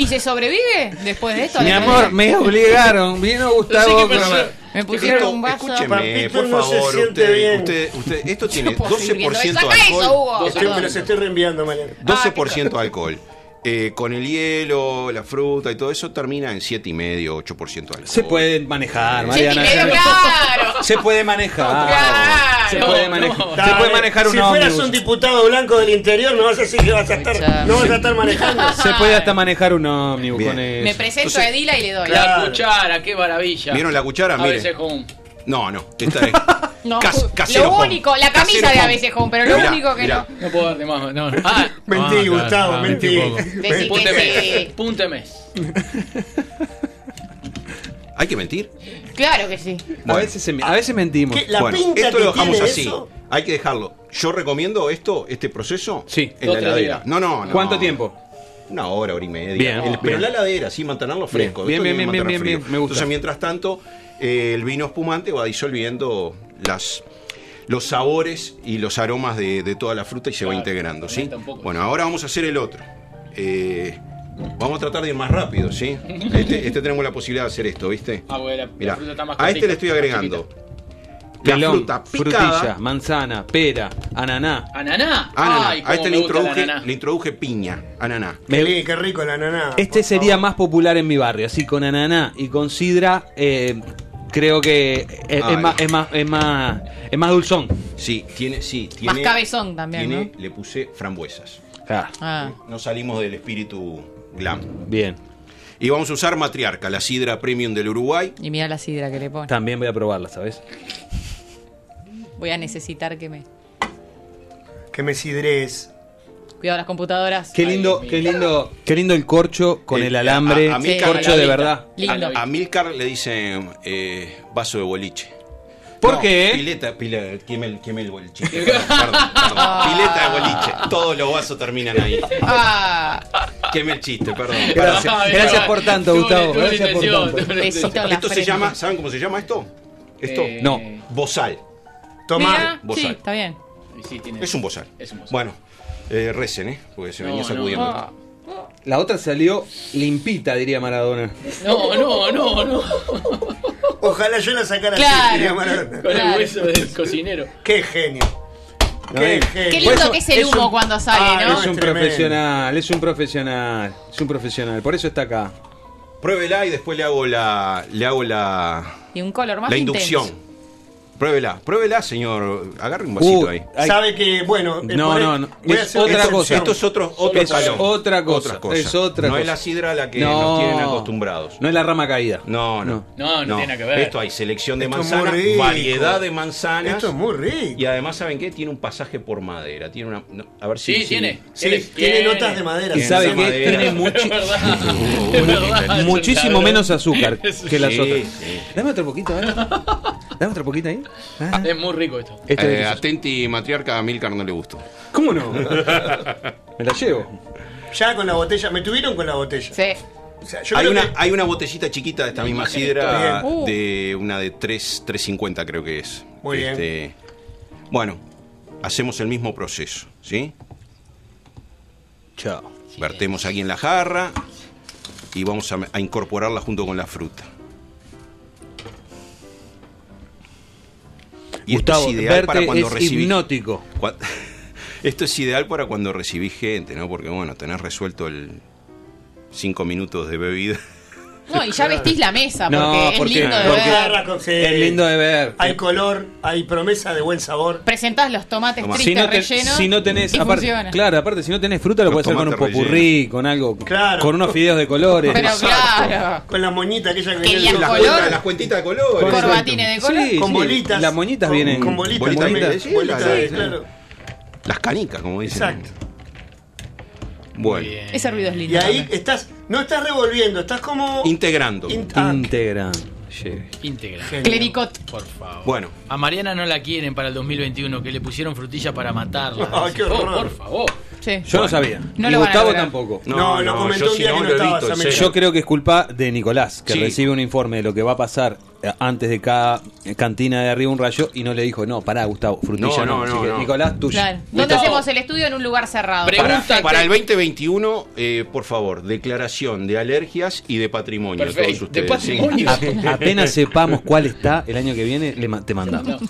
¿Y se sobrevive después de esto? Mi ¿Le amor, me obligaron. Vino Gustavo. No sé qué con- pasó. Me pusieron Esto, un vaso. escúcheme, Papito por no se favor, siente usted, bien. usted, usted- esto tiene puedo seguir viendo 12% eso. de Saca eso, alcohol. Hugo. Estoy- me los estoy reenviando mañana. 12% de alcohol. Eh, con el hielo, la fruta y todo eso termina en 7,5, 8% de alcohol. Se puede manejar, Sí, Mariana. medio claro. Se puede manejar. Claro. Se puede No, manejar. no. Se puede manejar un si fueras ómnibus. un diputado blanco del interior, no vas a decir que vas a estar, no vas a estar manejando. Se puede hasta manejar un ómnibus Bien. con eso. Me presento Entonces- a Edila y le doy. Claro. La cuchara, qué maravilla. ¿Vieron la cuchara? A Mire. veces con. No, no. Esta es No, cas- casero lo home. único, la camisa Casero de. ABC Home, pero lo Mirá, único que mirá. No puedo darte más. No, no. Ah, Mentí, ah. Gustavo, Ah, mentí. Púnteme. Púnteme. ¿Hay que mentir? Claro que sí. A veces, se- a veces mentimos. La bueno, pinta esto que lo dejamos así. eso. Hay que dejarlo. Yo recomiendo esto, este proceso, Sí. en la heladera. No, no, no. ¿Cuánto tiempo? Una hora, hora y media. Bien, El- bien. pero en la heladera, sí, mantenerlo fresco. Bien, bien, bien, bien, bien, me gusta. Entonces, mientras tanto, eh, el vino espumante va disolviendo las los sabores y los aromas de, de toda la fruta y se va integrando, ¿sí? Bueno, ahora vamos a hacer el otro. Eh, vamos a tratar de ir más rápido, ¿sí? Este, este tenemos la posibilidad de hacer esto, ¿viste? Ah, bueno, la, Mirá, la fruta está más a este le estoy agregando la Melón, fruta picada. frutilla, manzana, pera, ananá. ¿Ananá? Ananá. Ay, a cómo este le el introduje, ananá. le introduje piña, ananá. Me- Qué, qué rico la naná. Este sería favor. más popular en mi barrio, así con ananá y con sidra. eh, creo que es, es más, es, más, es, más, es más dulzón. Sí, tiene, sí, tiene. Más cabezón también, tiene- Le puse frambuesas. Ah, Ah. No salimos del espíritu glam. bien. Y vamos a usar matriarca, la sidra premium del Uruguay. Y mira la sidra que le pone. También voy a probarla, ¿sabes? Voy a necesitar que me. Que me sidres. Cuidado las computadoras. Qué lindo, qué lindo, qué lindo el corcho con el, Eh, alambre. a- a Milka- corcho de verdad. Lindo. A, a Milcar le dicen eh, vaso de boliche. ¿Por No, qué? Pileta, pileta, queme el, queme el boliche. Perdón, perdón, perdón. Pileta de boliche. Todos los vasos terminan ahí. Ah, Queme el chiste, perdón. Gracias, por tanto, Gustavo. Gracias por tanto. Esto se llama, ¿saben cómo se llama esto? Esto, Eh, No. bozal. Tomar. mira, sí, bozal. está bien. y sí, tiene- Es un bozal. Es un bozal. Bueno, eh, recen, ¿eh? Porque se No, venía no, sacudiendo. Ah. La otra salió limpita, diría Maradona. No, no, no, no. Ojalá yo la sacara Claro. así. diría Maradona. Con Claro. el hueso del cocinero. Qué genio. No, Qué eh. genio. Qué lindo eso- que es el es humo un- cuando sale, Ah, ¿no? es un tremendo. profesional, es un profesional, es un profesional. Por eso está acá. Pruébela y después le hago la, le hago la, Y un color más la intenso. inducción. Pruébela, pruébela, señor. Agarre un vasito Uh, ahí. Sabe que, bueno. eh, No, por- no, no. voy a Es otra excepción. cosa. Esto es otro, otro Es otra cosa, Otra cosa. es otra no cosa. es la sidra a la que No. nos tienen acostumbrados. No es la rama caída. No, no. No, no tiene nada que ver. Esto hay selección de Esto es manzanas, muy rico. variedad de manzanas. Esto es muy rico. Y además, ¿saben qué? Tiene un pasaje por madera. Tiene una. no, a ver si. Sí, tiene. Sí, tiene notas de madera. Y Tiene sabe madera. tiene muchi- muchísimo menos azúcar que las otras. Dame otro poquito, ¿eh? Dame otro poquito ahí. Ah. Es muy rico esto. Este es Eh, delicioso. atenti, matriarca, a Milcar no le gustó. ¿Cómo no? Me la llevo. Ya con la botella. Me tuvieron con la botella. Sí. O sea, yo Hay creo una, que- hay una botellita chiquita de esta misma sidra. Uh. de una de 3, 3.50 creo que es. Muy bien. Este, Bueno, hacemos el mismo proceso, ¿sí? Chao. Vertemos aquí en la jarra y vamos a, a incorporarla junto con la fruta. Y Gustavo, esto es ideal para cuando es recibís. hipnótico. Cua- Esto es ideal para cuando recibís gente, ¿no? Porque bueno, tenés resuelto el cinco minutos de bebida. No, y ya vestís la mesa, porque No, es lindo de porque- ver. Sí. Es lindo de ver. Hay color, hay promesa de buen sabor. Presentás los tomates Toma. tristes Si no, te- rellenos. si no tenés, y aparte, funciona. claro, aparte si no tenés fruta lo Los puedes hacer con un popurrí, con algo, Claro. con unos fideos de colores. Pero claro. Con la moñita aquella que viene las, color. cuentas, las cuentitas de colores. Con- Corbatines de color. Sí, Con sí, bolitas. Las moñitas Con- vienen. con bolitas Bolitas Bolitas, la- sí, sí. claro. Las canicas, como dicen. Exacto. Bueno, Ese ruido es lindo. Y ahí estás, no estás revolviendo, estás como. integrando. In- ah, Integran. Sí. Íntegra. genio. Clericot. Por favor. Bueno, A Mariana no la quieren para el 2021, que le pusieron frutilla para matarla. Ay, qué Oh, horror. por favor. Sí. Yo no sabía. No y lo van a Gustavo lograr. tampoco. No, lo comentó un día que no estabas, en serio. Yo creo que es culpa de Nicolás, que Sí. recibe un informe de lo que va a pasar eh, antes de cada cantina de arriba un rayo y no le dijo, no, pará, Gustavo, frutilla No, no. no, Así no, que, no. Nicolás, tuyo. Claro. ¿Dónde Gustavo. hacemos el estudio? En un lugar cerrado. Pregunta- para, para el 2021, eh, por favor, declaración de alergias y de patrimonio. Perfecto, todos de ustedes, sí. patrimonio. A- apenas sepamos cuál está el año que viene, le ma- te mandamos.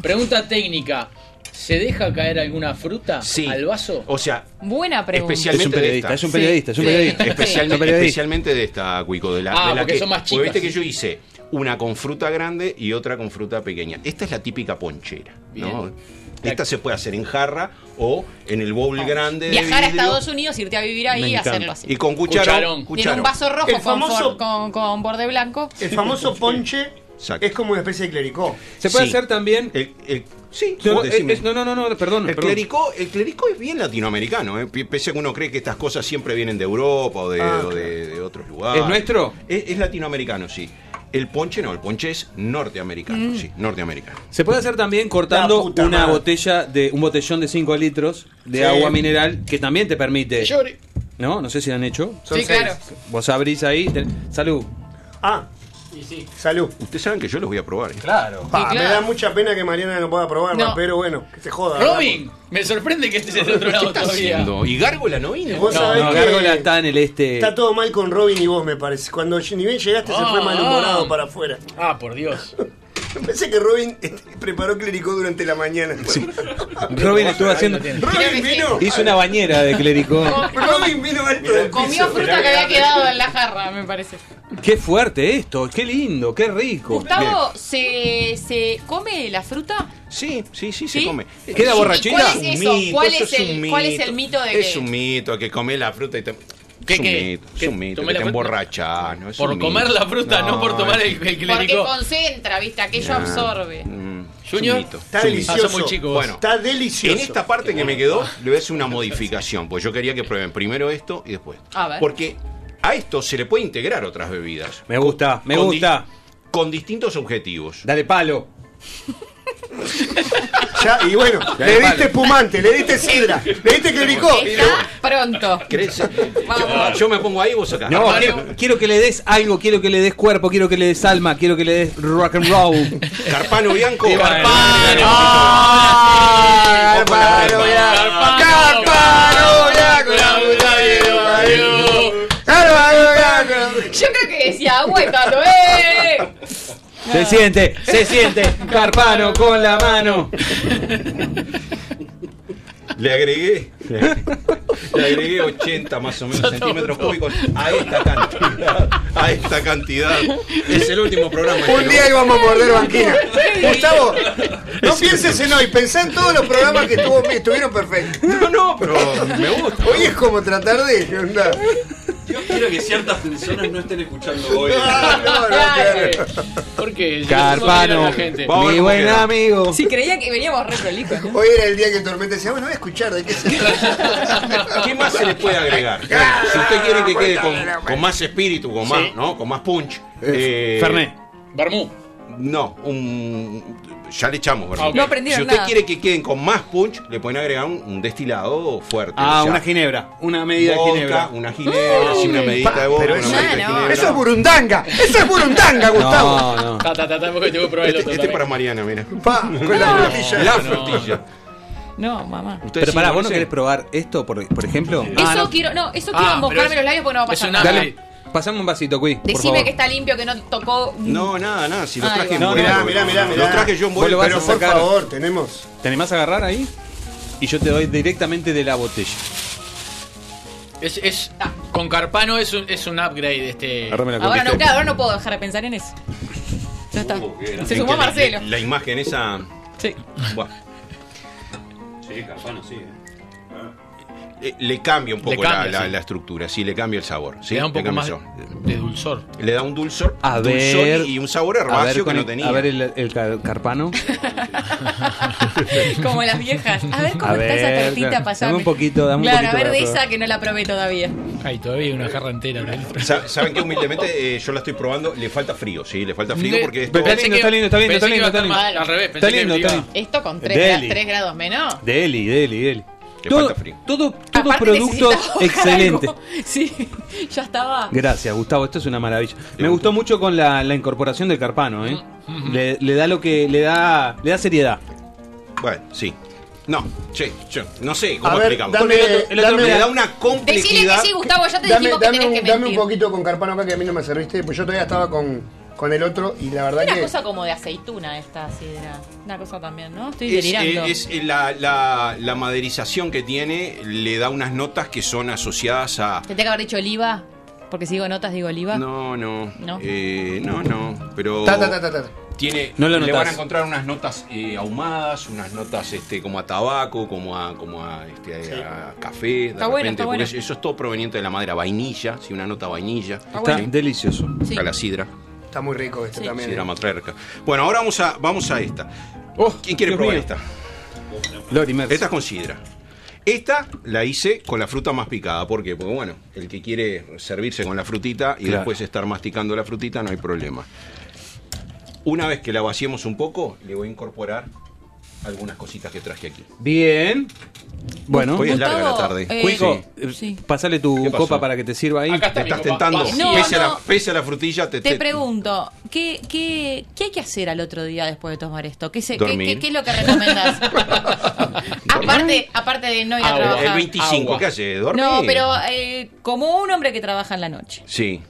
Pregunta técnica. ¿Se deja caer alguna fruta Sí. al vaso? O sea, Buena pregunta. especialmente Es un periodista, de es un esta. periodista, es un Sí. periodista. Sí. Especialmente, Es un periodista. especialmente de esta, Cuico, de la, Ah, de la porque que, son más porque chicas. viste que yo hice una con fruta grande y otra con fruta pequeña. Esta es la típica ponchera, ¿no? Bien. Esta se puede hacer en jarra o en el bowl grande de Viajar a vidrio. Estados Unidos, irte a vivir ahí y encanta. hacerlo así. Y con cucharón. Cucharón. Y en un vaso rojo El con, famoso- for- con, con borde blanco. El famoso ponche Exacto. es como una especie de clericó. Se puede Sí. hacer también. El- el- sí, No, es- no, no, no, no, perdón. El perdón. clericó, el clericó es bien latinoamericano, ¿eh? Pese a que uno cree que estas cosas siempre vienen de Europa o de, Ah, o de- de otros lugares. ¿Es nuestro? Es, es latinoamericano, sí. El ponche no, el ponche es norteamericano, sí, norteamericano. Se puede hacer también cortando una madre. botella de un botellón de 5 litros de Sí. agua mineral que también te permite. Llore. ¿No? No sé si lo han hecho. Son Sí, seis. claro. Vos abrís ahí. te- Salud. Ah, salud. Ustedes saben que yo los voy a probar. ¿eh? Claro. Pa, Sí, Me da mucha pena que Mariana no pueda probarla, No. pero bueno, que se joda. ¿verdad? Robin, me sorprende que estés del otro ¿Qué lado está todavía. haciendo? ¿Y Gárgola no vino? Vos No, sabés No, que Gárgola está en el este. está todo mal con Robin y vos, me parece. Cuando ni bien llegaste se fue Ah, malhumorado ah. para afuera. Ah, por Dios. Pensé que Robin preparó clericó durante la mañana. Robin estuvo haciendo. Robin vino. Hizo una bañera de clérico. Robin vino alto del Comió fruta que había quedado en la jarra, me parece. Qué fuerte esto, qué lindo, qué rico. Gustavo, ¿se, ¿se come la fruta? Sí, sí, sí, se ¿Sí? come. ¿Queda ¿Y borrachita? ¿Cuál es eso? ¿Cuál eso es el- un cuál es el mito de Es que- un mito que come la fruta y te... ¿Qué, es un qué? mito, es un mito, ¿Tomé que la te. Es Por un comer mito. la fruta, no, por tomar el, el Porque clérico. concentra, ¿viste? Aquello Ah, absorbe. mm, Junior. Está delicioso. Muy. Bueno, Está delicioso. En esta parte que me quedó, le voy a hacer una modificación, pues yo quería que prueben primero esto y después. A ver. Porque a esto se le puede integrar otras bebidas. Me gusta, me Con gusta. di- con distintos objetivos. Dale palo. Ya, y bueno, Ya, le diste espumante, le diste sidra, le diste clericó. Pronto. ¿Querés? Vamos. Yo, yo me pongo ahí, vos acá. No, quiero, quiero que le des algo, quiero que le des cuerpo, quiero que le des alma, quiero que le des rock and roll. Carpano Bianco. Carpano. Ah, Carpano, ya. Carpano, con- Yo creo que decía agua y tanto, ¡eh! Se siente, se siente. Carpano con la mano. Le agregué, le agregué 80 más o menos centímetros cúbicos a esta cantidad. A esta cantidad. Es el último programa. Un ¿no? día íbamos a morder banquina. Gustavo, no pienses en hoy, pensá en todos los programas que estuvo, estuvieron perfectos. No, no, pero me gusta. Hoy es como tratar de. ¿qué onda? Yo quiero que ciertas personas no estén escuchando hoy. Ah, no, no. Porque Carpano, ver mi buen queda. amigo. Si creía que veníamos re prolijos, ¿no? Hoy era el día que Tormenta decía, bueno, voy a escuchar de qué se ¿Qué más se le puede agregar? Si usted quiere que quede con, con más espíritu, con más, ¿no? Con más punch. eh, Fernet. Bermú. No, un. Ya le echamos, ¿verdad? Ah, ok. No aprendieron Si usted nada. quiere que queden con más punch, le pueden agregar un, un destilado fuerte. Ah, o sea, una ginebra, una medida de ginebra. Una ginebra, sí, una medida de vodka, pero una eso- medida de Ah, ginebra. Eso es burundanga, eso es burundanga, Gustavo. No, no. Ta, ta, ta, ta, porque tengo que probar el Este, otro este es también. para Mariana, mira. Pa, con la frutilla. La no. frutilla. No, mamá. ¿Ustedes Pero sí pará, ¿vos no conocen? querés probar esto, por, por ejemplo? Eso no. quiero, no, eso Ah, quiero pero mojarme es- los labios porque no va a es pasar un nada. Dale. Pasame un vasito, Cui. por Decime favor. que está limpio, que no tocó. No, nada, nada. Si lo Ay, traje en Mirá, vuelo. mirá, mirá, Lo mirá. traje yo en Vos lo vuelo. vas Pero a por sacar. favor, tenemos. ¿Te animás a agarrar ahí? Y yo te doy directamente de la botella. Es, es- con Carpano es un, es un upgrade este. La Ahora no, claro, ahora no puedo dejar de pensar en eso. Ya está. Se sumó la- Marcelo. La, imagen esa. Sí. Bueno, Sí, Carpano, sí. eh, le cambia un poco cambia, la, la- sí. la estructura, sí, le cambia el sabor. ¿sí? Le da un poco más de dulzor. Le da un dulzor, A dulzor ver. y, y un sabor a ver herbáceo que no tenía. A ver el, el car- carpano. Como las viejas. A ver cómo A está esa ver, tortita claro. pasando. Dame un poquito, dame un claro, poquito a ver de esa que no la probé todavía. Ay, todavía hay una jarra entera. ¿no? Sa- ¿Saben qué? Humildemente eh, yo la estoy probando, le falta frío, sí, le falta frío porque esto... Está lindo, está lindo, está lindo, está lindo, iba a está lindo. al revés, Está pensé lindo, está lindo. Esto con 3, Deli. grados menos. Deli, deli, deli. Le Todo, falta frío. todo, todo producto excelente. algo. Sí, ya estaba. Gracias, Gustavo. Esto es una maravilla. Me gustó mucho con la, la incorporación del carpano, ¿eh? Le, le da lo que le da, le da seriedad. Bueno, sí. No, che, che, no sé cómo ver, explicarlo. dame, Porque el otro- el otro dame- le da una Decile complejidad. que sí, Gustavo, ya te dame, dijimos que dame tenés un, que dame un mentir. poquito con Carpano acá que a mí no me serviste, pues yo todavía estaba con, con el otro y la verdad Una que. cosa como de aceituna esta sidra. Una cosa también, ¿no? Estoy Es, delirando. es, la, la, la maderización que tiene le da unas notas que son asociadas a... ¿Te tengo que haber dicho oliva? Porque si digo notas, digo oliva. No, no. No. Eh, no, no. Pero Ta, ta, ta, ta, ta. tiene. No lo le van a encontrar unas notas eh, ahumadas, unas notas este, como a tabaco, como a, como a, este, a café. De Está bueno, está porque bueno. Eso es todo proveniente de la madera vainilla, sí, una nota vainilla. Está Está bueno. delicioso. Sí. A la sidra, Está muy rico este Sí. también. eh. matriarca. Bueno, ahora vamos a, vamos a esta. ¿Quién quiere Dios probar mío. esta? Lori Merz. Esta es con sidra. Esta la hice con la fruta más picada. ¿Por qué? Porque bueno, el que quiere servirse con la frutita y Claro. después estar masticando la frutita, no hay problema. Una vez que la vaciemos un poco, le voy a incorporar algunas cositas que traje aquí. Bien. Bueno, Hoy es larga la tarde. eh, Cuico, Sí. eh, Sí. pasale tu copa para que te sirva ahí. Acá Te está estás copa. tentando. No, pese, A la, pese a la frutilla, te, Te te- pregunto, ¿qué, qué, ¿qué hay que hacer al otro día después de tomar esto? ¿Qué, se, qué, Dormir. qué- qué es lo que recomendás? aparte, aparte de no ir a Agua. trabajar. El 25, Agua. ¿qué hace? ¿Dormir? No, pero eh, como un hombre que trabaja en la noche, Sí.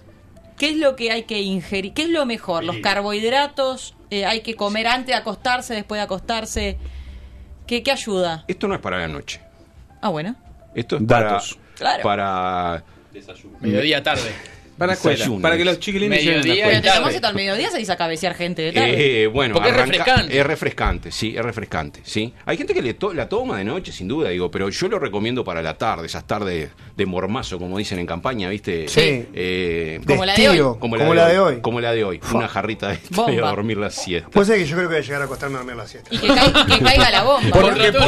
¿qué es lo que hay que ingerir? ¿Qué es lo mejor? ¿Los carbohidratos? Eh, ¿Hay que comer antes de acostarse, después de acostarse? ¿Qué, qué ayuda? Esto no es para la noche. Ah, bueno. Esto es Datos. para. Claro. Para. Mediodía tarde. Para escuela, que los chiquilines lleguen a la Pero escuela. te tarde. tomas esto al mediodía, se dice a cabecear gente de tarde. Eh, bueno, Porque es arranca- refrescante. Es refrescante, sí, es refrescante, sí. Hay gente que le to- la toma de noche, sin duda, digo, pero yo lo recomiendo para la tarde, esas tardes de mormazo, como dicen en campaña, ¿viste? Sí. Eh, Como la de hoy. Como la, de, hoy. Como la de hoy. Fua. Una jarrita de y Bomba. a dormir la siesta. Pues es que yo creo que voy a llegar a acostarme a dormir la siesta. Y que, caiga, que caiga la bomba. Porque Por-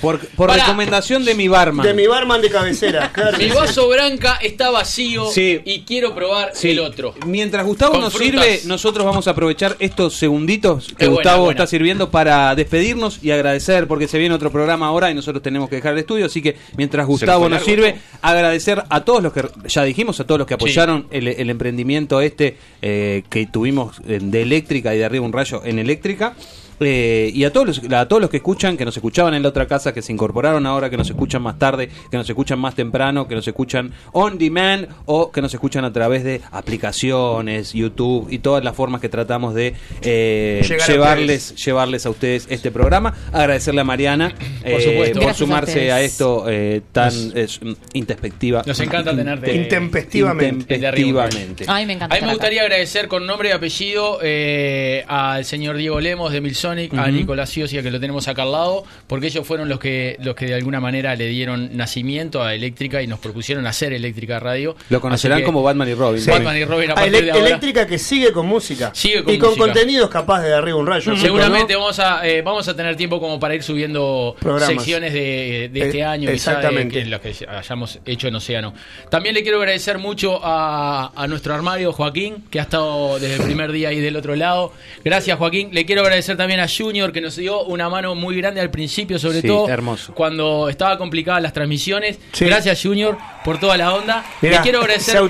puedo. Por, recomendación de mi barman. De mi barman de cabecera, claro. Mi vaso branca está vacío Sí. y quiero probar Sí. el otro. Mientras Gustavo Con nos frutas. sirve, nosotros vamos a aprovechar estos segunditos que buena, Gustavo buena. está sirviendo para despedirnos y agradecer porque se viene otro programa ahora y nosotros tenemos que dejar el estudio. Así que mientras Gustavo nos largo sirve, agradecer a todos los que, ya dijimos, a todos los que apoyaron el, el emprendimiento este eh, que tuvimos de eléctrica y de arriba un rayo en eléctrica. Eh, y a todos, los, a todos los que escuchan, que nos escuchaban en la otra casa, que se incorporaron ahora, que nos escuchan más tarde, que nos escuchan más temprano, que nos escuchan on demand o que nos escuchan a través de aplicaciones, YouTube y todas las formas que tratamos de eh, Llegar a llevarles, llevarles a ustedes este programa. Agradecerle a Mariana eh, supuesto. por a sumarse ustedes. a, esto eh, tan es, intempestiva. Nos encanta tenerte. Intempestivamente. Intempestivamente. Ay, me encanta. A mí me acá. gustaría agradecer con nombre y apellido eh, al señor Diego Lemos de Milsonic, a Ujú. Nicolás Ciosia, que lo tenemos acá al lado, porque ellos fueron los que, los que de alguna manera le dieron nacimiento a Eléctrica y nos propusieron hacer Eléctrica Radio. Lo conocerán que- como Batman y Robin. Batman y Robin a Ah, partir elec- de ahora. eléctrica que sigue con música. Sigue con y con música. contenidos capaz de arriba un rayo. Seguramente vamos a eh, vamos a tener tiempo como para ir subiendo Programas. secciones de, de este Eh, año, quizá, exactamente. que los que hayamos hecho en Océano. También le quiero agradecer mucho a, a nuestro armario Joaquín, que ha estado desde el primer día ahí del otro lado. Gracias Joaquín. Le quiero agradecer también a Junior, que nos dio una mano muy grande al principio, sobre Sí, todo hermoso. cuando estaba complicadas las transmisiones. Sí. Gracias Junior por toda la onda. Mirá, le quiero agradecer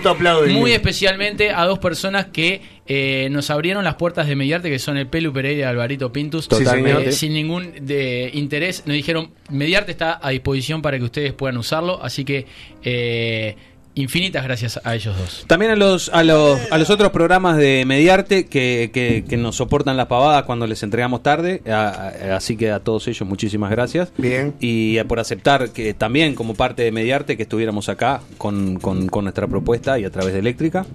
muy especialmente a dos personas que eh, nos abrieron las puertas de Mediarte, que son el Pelu Pereira y Alvarito Pintus. Totalmente. Eh, sin ningún de interés. Nos dijeron, Mediarte está a disposición para que ustedes puedan usarlo, así que... eh, infinitas gracias a ellos dos. También a los, a los, a los otros programas de Mediarte que, que, que nos soportan las pavadas cuando les entregamos tarde. A- a- así que a todos ellos muchísimas gracias. Bien. Y por aceptar que también como parte de Mediarte que estuviéramos acá con, con, con nuestra propuesta y a través de Eléctrica.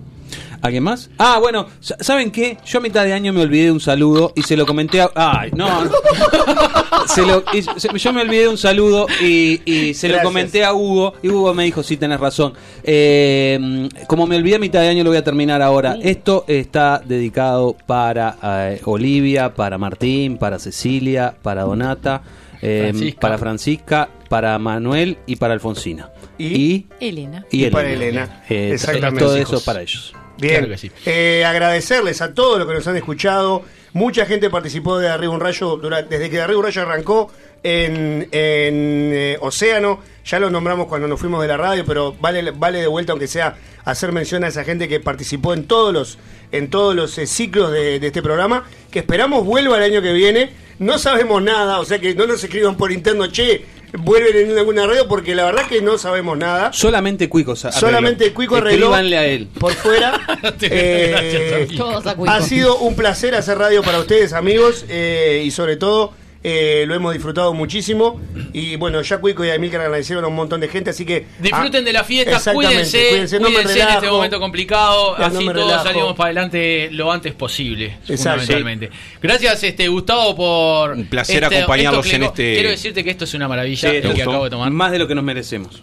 ¿Alguien más? Ah, bueno, sa- ¿saben qué? Yo a mitad de año me olvidé de un saludo y se lo comenté a... Ay, no. Se lo- y se- yo me olvidé de un saludo y, y se lo comenté a Hugo y Hugo me dijo, sí, tenés razón. Eh, como me olvidé a mitad de año, lo voy a terminar ahora. Esto está dedicado para eh, Olivia, para Martín, para Cecilia, para Donata, eh, Francisca. para Francisca, para Manuel y para Alfonsina. Y, Elena. y Y para Elena. Eh, Exactamente. Todo eso para ellos. Bien, Claro que sí. Eh, agradecerles a todos los que nos han escuchado. Mucha gente participó de Arriba un Rayo desde que Arriba un Rayo arrancó en, en, eh, Océano. Ya lo nombramos cuando nos fuimos de la radio, pero vale, vale de vuelta, aunque sea hacer mención a esa gente que participó en todos los, en todos los eh, ciclos de, de este programa, que esperamos vuelva el año que viene. No sabemos nada, o sea que no nos escriban por interno, che, vuelven en alguna radio, porque la verdad que no sabemos nada. Solamente Cuico. Solamente Cuico arregló. Escríbanle a él. Por fuera. Eh, Todos a Cuico. ha sido un placer hacer radio para ustedes, amigos, eh, y sobre todo eh, lo hemos disfrutado muchísimo. Y bueno, ya Cuico y Emilcar agradecieron a un montón de gente, así que. Disfruten ah, de la fiesta, exactamente, cuídense, cuídense, no me en este relajo. momento complicado, Ya no así me todos relajo. salimos para adelante lo antes posible, fundamentalmente. Gracias, este Gustavo, por Un placer este- acompañarlos en este- Quiero decirte que esto es una maravilla Sí, lo que acabo de tomar. Más de lo que nos merecemos.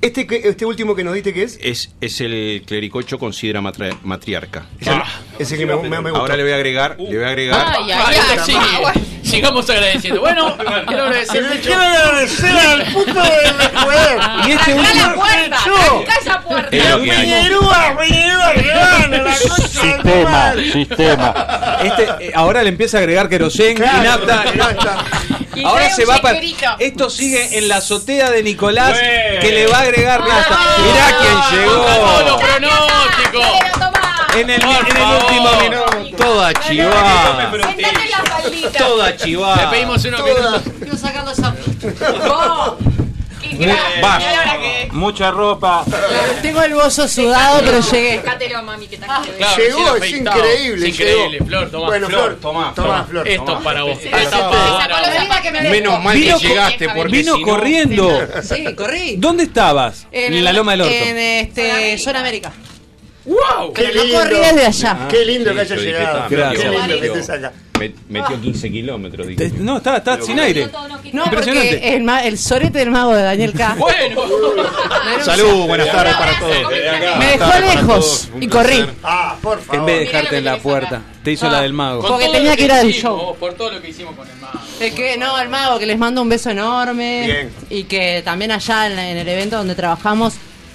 Este, este último que nos diste, ¿qué es? Es, es el clericocho con sidra matri- matriarca. Ese que me, me- me gustó. Ahora le voy a agregar, le voy a agregar. Ay, ay, Ay, ay. sí, sigamos agradeciendo. Bueno, quiero agradecer mucho. Quiero agradecer al puto del juez. Y este Acá último... la puerta, acá esa puerta. La de tu madre. sistema. Este, eh, ahora le empieza a agregar querosén Claro, y nafta. ya está. Y Ahora se va para. Esto sigue en la azotea de Nicolás Bueno. que le va a agregar nafta. Ah. Mirá quién Contra todos los llegó. pronósticos. En el, en el último minuto. Toda chivada. En. Toda Le chivada. pedimos uno que. Quiero sacarlo esa. Vos. Qué ahora que- Mucha ropa. Tengo el bozo sudado, pero llegué. Sacátelo, mami, que está Claro, Llegó, es afeitado. increíble, Es increíble, llegó. Flor, tomá. Bueno, Flor, Flor, tomá, tomá. Flor. Esto es para vos. Se Esto es sacó para los que me Menos mal Vino que llegaste, porque Vino si no- corriendo. Sí, corrí. ¿Dónde estabas? En, la Loma del Orto. En este, Zona América. ¡Wow! Qué Pero no lindo. corrí desde allá. Qué lindo que haya Listo, dije, llegado. Gracias. Qué lindo que saca. met- Metió 15 kilómetros. Te- dije. No, estaba, estaba sin aire. No, Impresionante. porque el, ma- el sorete del mago de Daniel K. Bueno. Salud, buenas tardes para todos. Me dejó lejos y corrí. Ah, por favor. En vez de dejarte en la puerta, te hizo Ah. la del mago. Porque tenía que ir al show. Por todo lo que hicimos con el mago. Es que no, el mago, que les mando un beso enorme. Bien. Y que también allá en el evento donde trabajamos,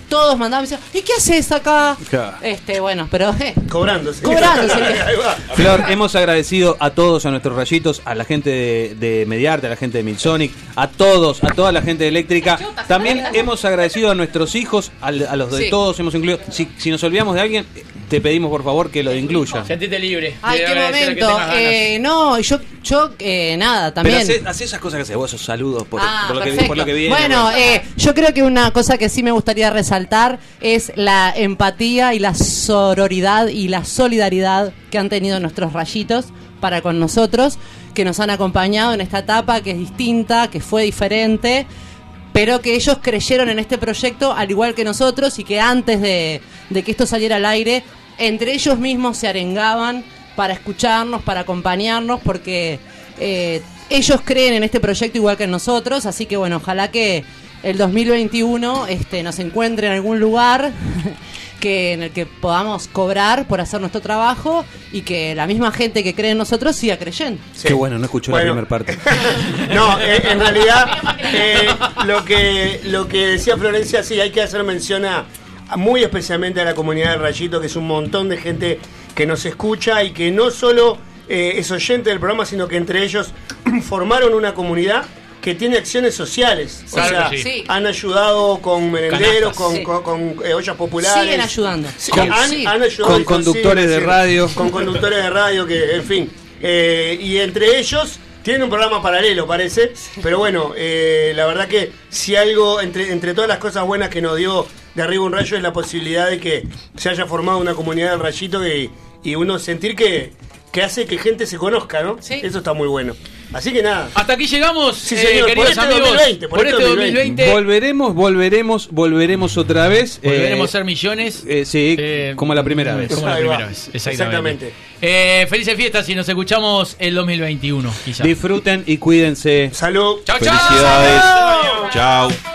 todos mandaban y decían, ¿y qué haces acá? Claro. Este, bueno, pero eh, Cobrándose. Cobrándose. Ahí va. Flor, hemos agradecido a todos, a nuestros rayitos, a la gente de, de Mediarte, a la gente de Milsonic, a todos, a toda la gente de Eléctrica. También hemos agradecido a nuestros hijos, al- a, los de Sí. todos hemos incluido. Si, si nos olvidamos de alguien, te pedimos por favor que lo incluya. Sentite libre. Ay, qué que momento. Eh, no, yo, yo eh, nada, Pero también. hace, hace esas cosas que haces vos, esos saludos por, Ah, por lo, que, por lo que viene. Bueno, eh, yo creo que una cosa que sí me gustaría resaltar es la empatía y la sororidad y la solidaridad que han tenido nuestros rayitos para con nosotros, que nos han acompañado en esta etapa que es distinta, que fue diferente, pero que ellos creyeron en este proyecto al igual que nosotros y que antes de, de que esto saliera al aire, entre ellos mismos se arengaban para escucharnos, para acompañarnos, porque eh, ellos creen en este proyecto igual que nosotros, así que bueno, ojalá que el 2021 este, nos encuentre en algún lugar que en el que podamos cobrar por hacer nuestro trabajo y que la misma gente que cree en nosotros siga creyendo. Qué bueno, no escuchó Bueno. la primera parte. No, eh, en realidad eh, lo que lo que decía Florencia, sí, hay que hacer mención a muy especialmente a la comunidad de Rayito, que es un montón de gente que nos escucha y que no solo eh, es oyente del programa, sino que entre ellos formaron una comunidad que tiene acciones sociales. O sea, han ayudado con merenderos, con, sí. Eh, ollas populares. Siguen ayudando. Con, han, ayudado con conductores de radio. Con conductores de radio, que, en fin. Eh, y entre ellos tienen un programa paralelo, parece. Pero bueno, la verdad que si algo, entre, entre todas las cosas buenas que nos dio de Arriba un Rayo es la posibilidad de que se haya formado una comunidad del rayito y, uno sentir que, que hace que gente se conozca, ¿no? Sí. Eso está muy bueno. Así que nada. Hasta aquí llegamos, eh, este por este 2020, por, este 2020. Volveremos, volveremos, volveremos otra vez. Eh, volveremos a ser millones. Eh, sí, como la primera vez. Como la primera vez, exactamente. exactamente. felices fiestas y nos escuchamos el 2021, quizás. Disfruten y cuídense. Salud. Chao, chao. Felicidades. Chao.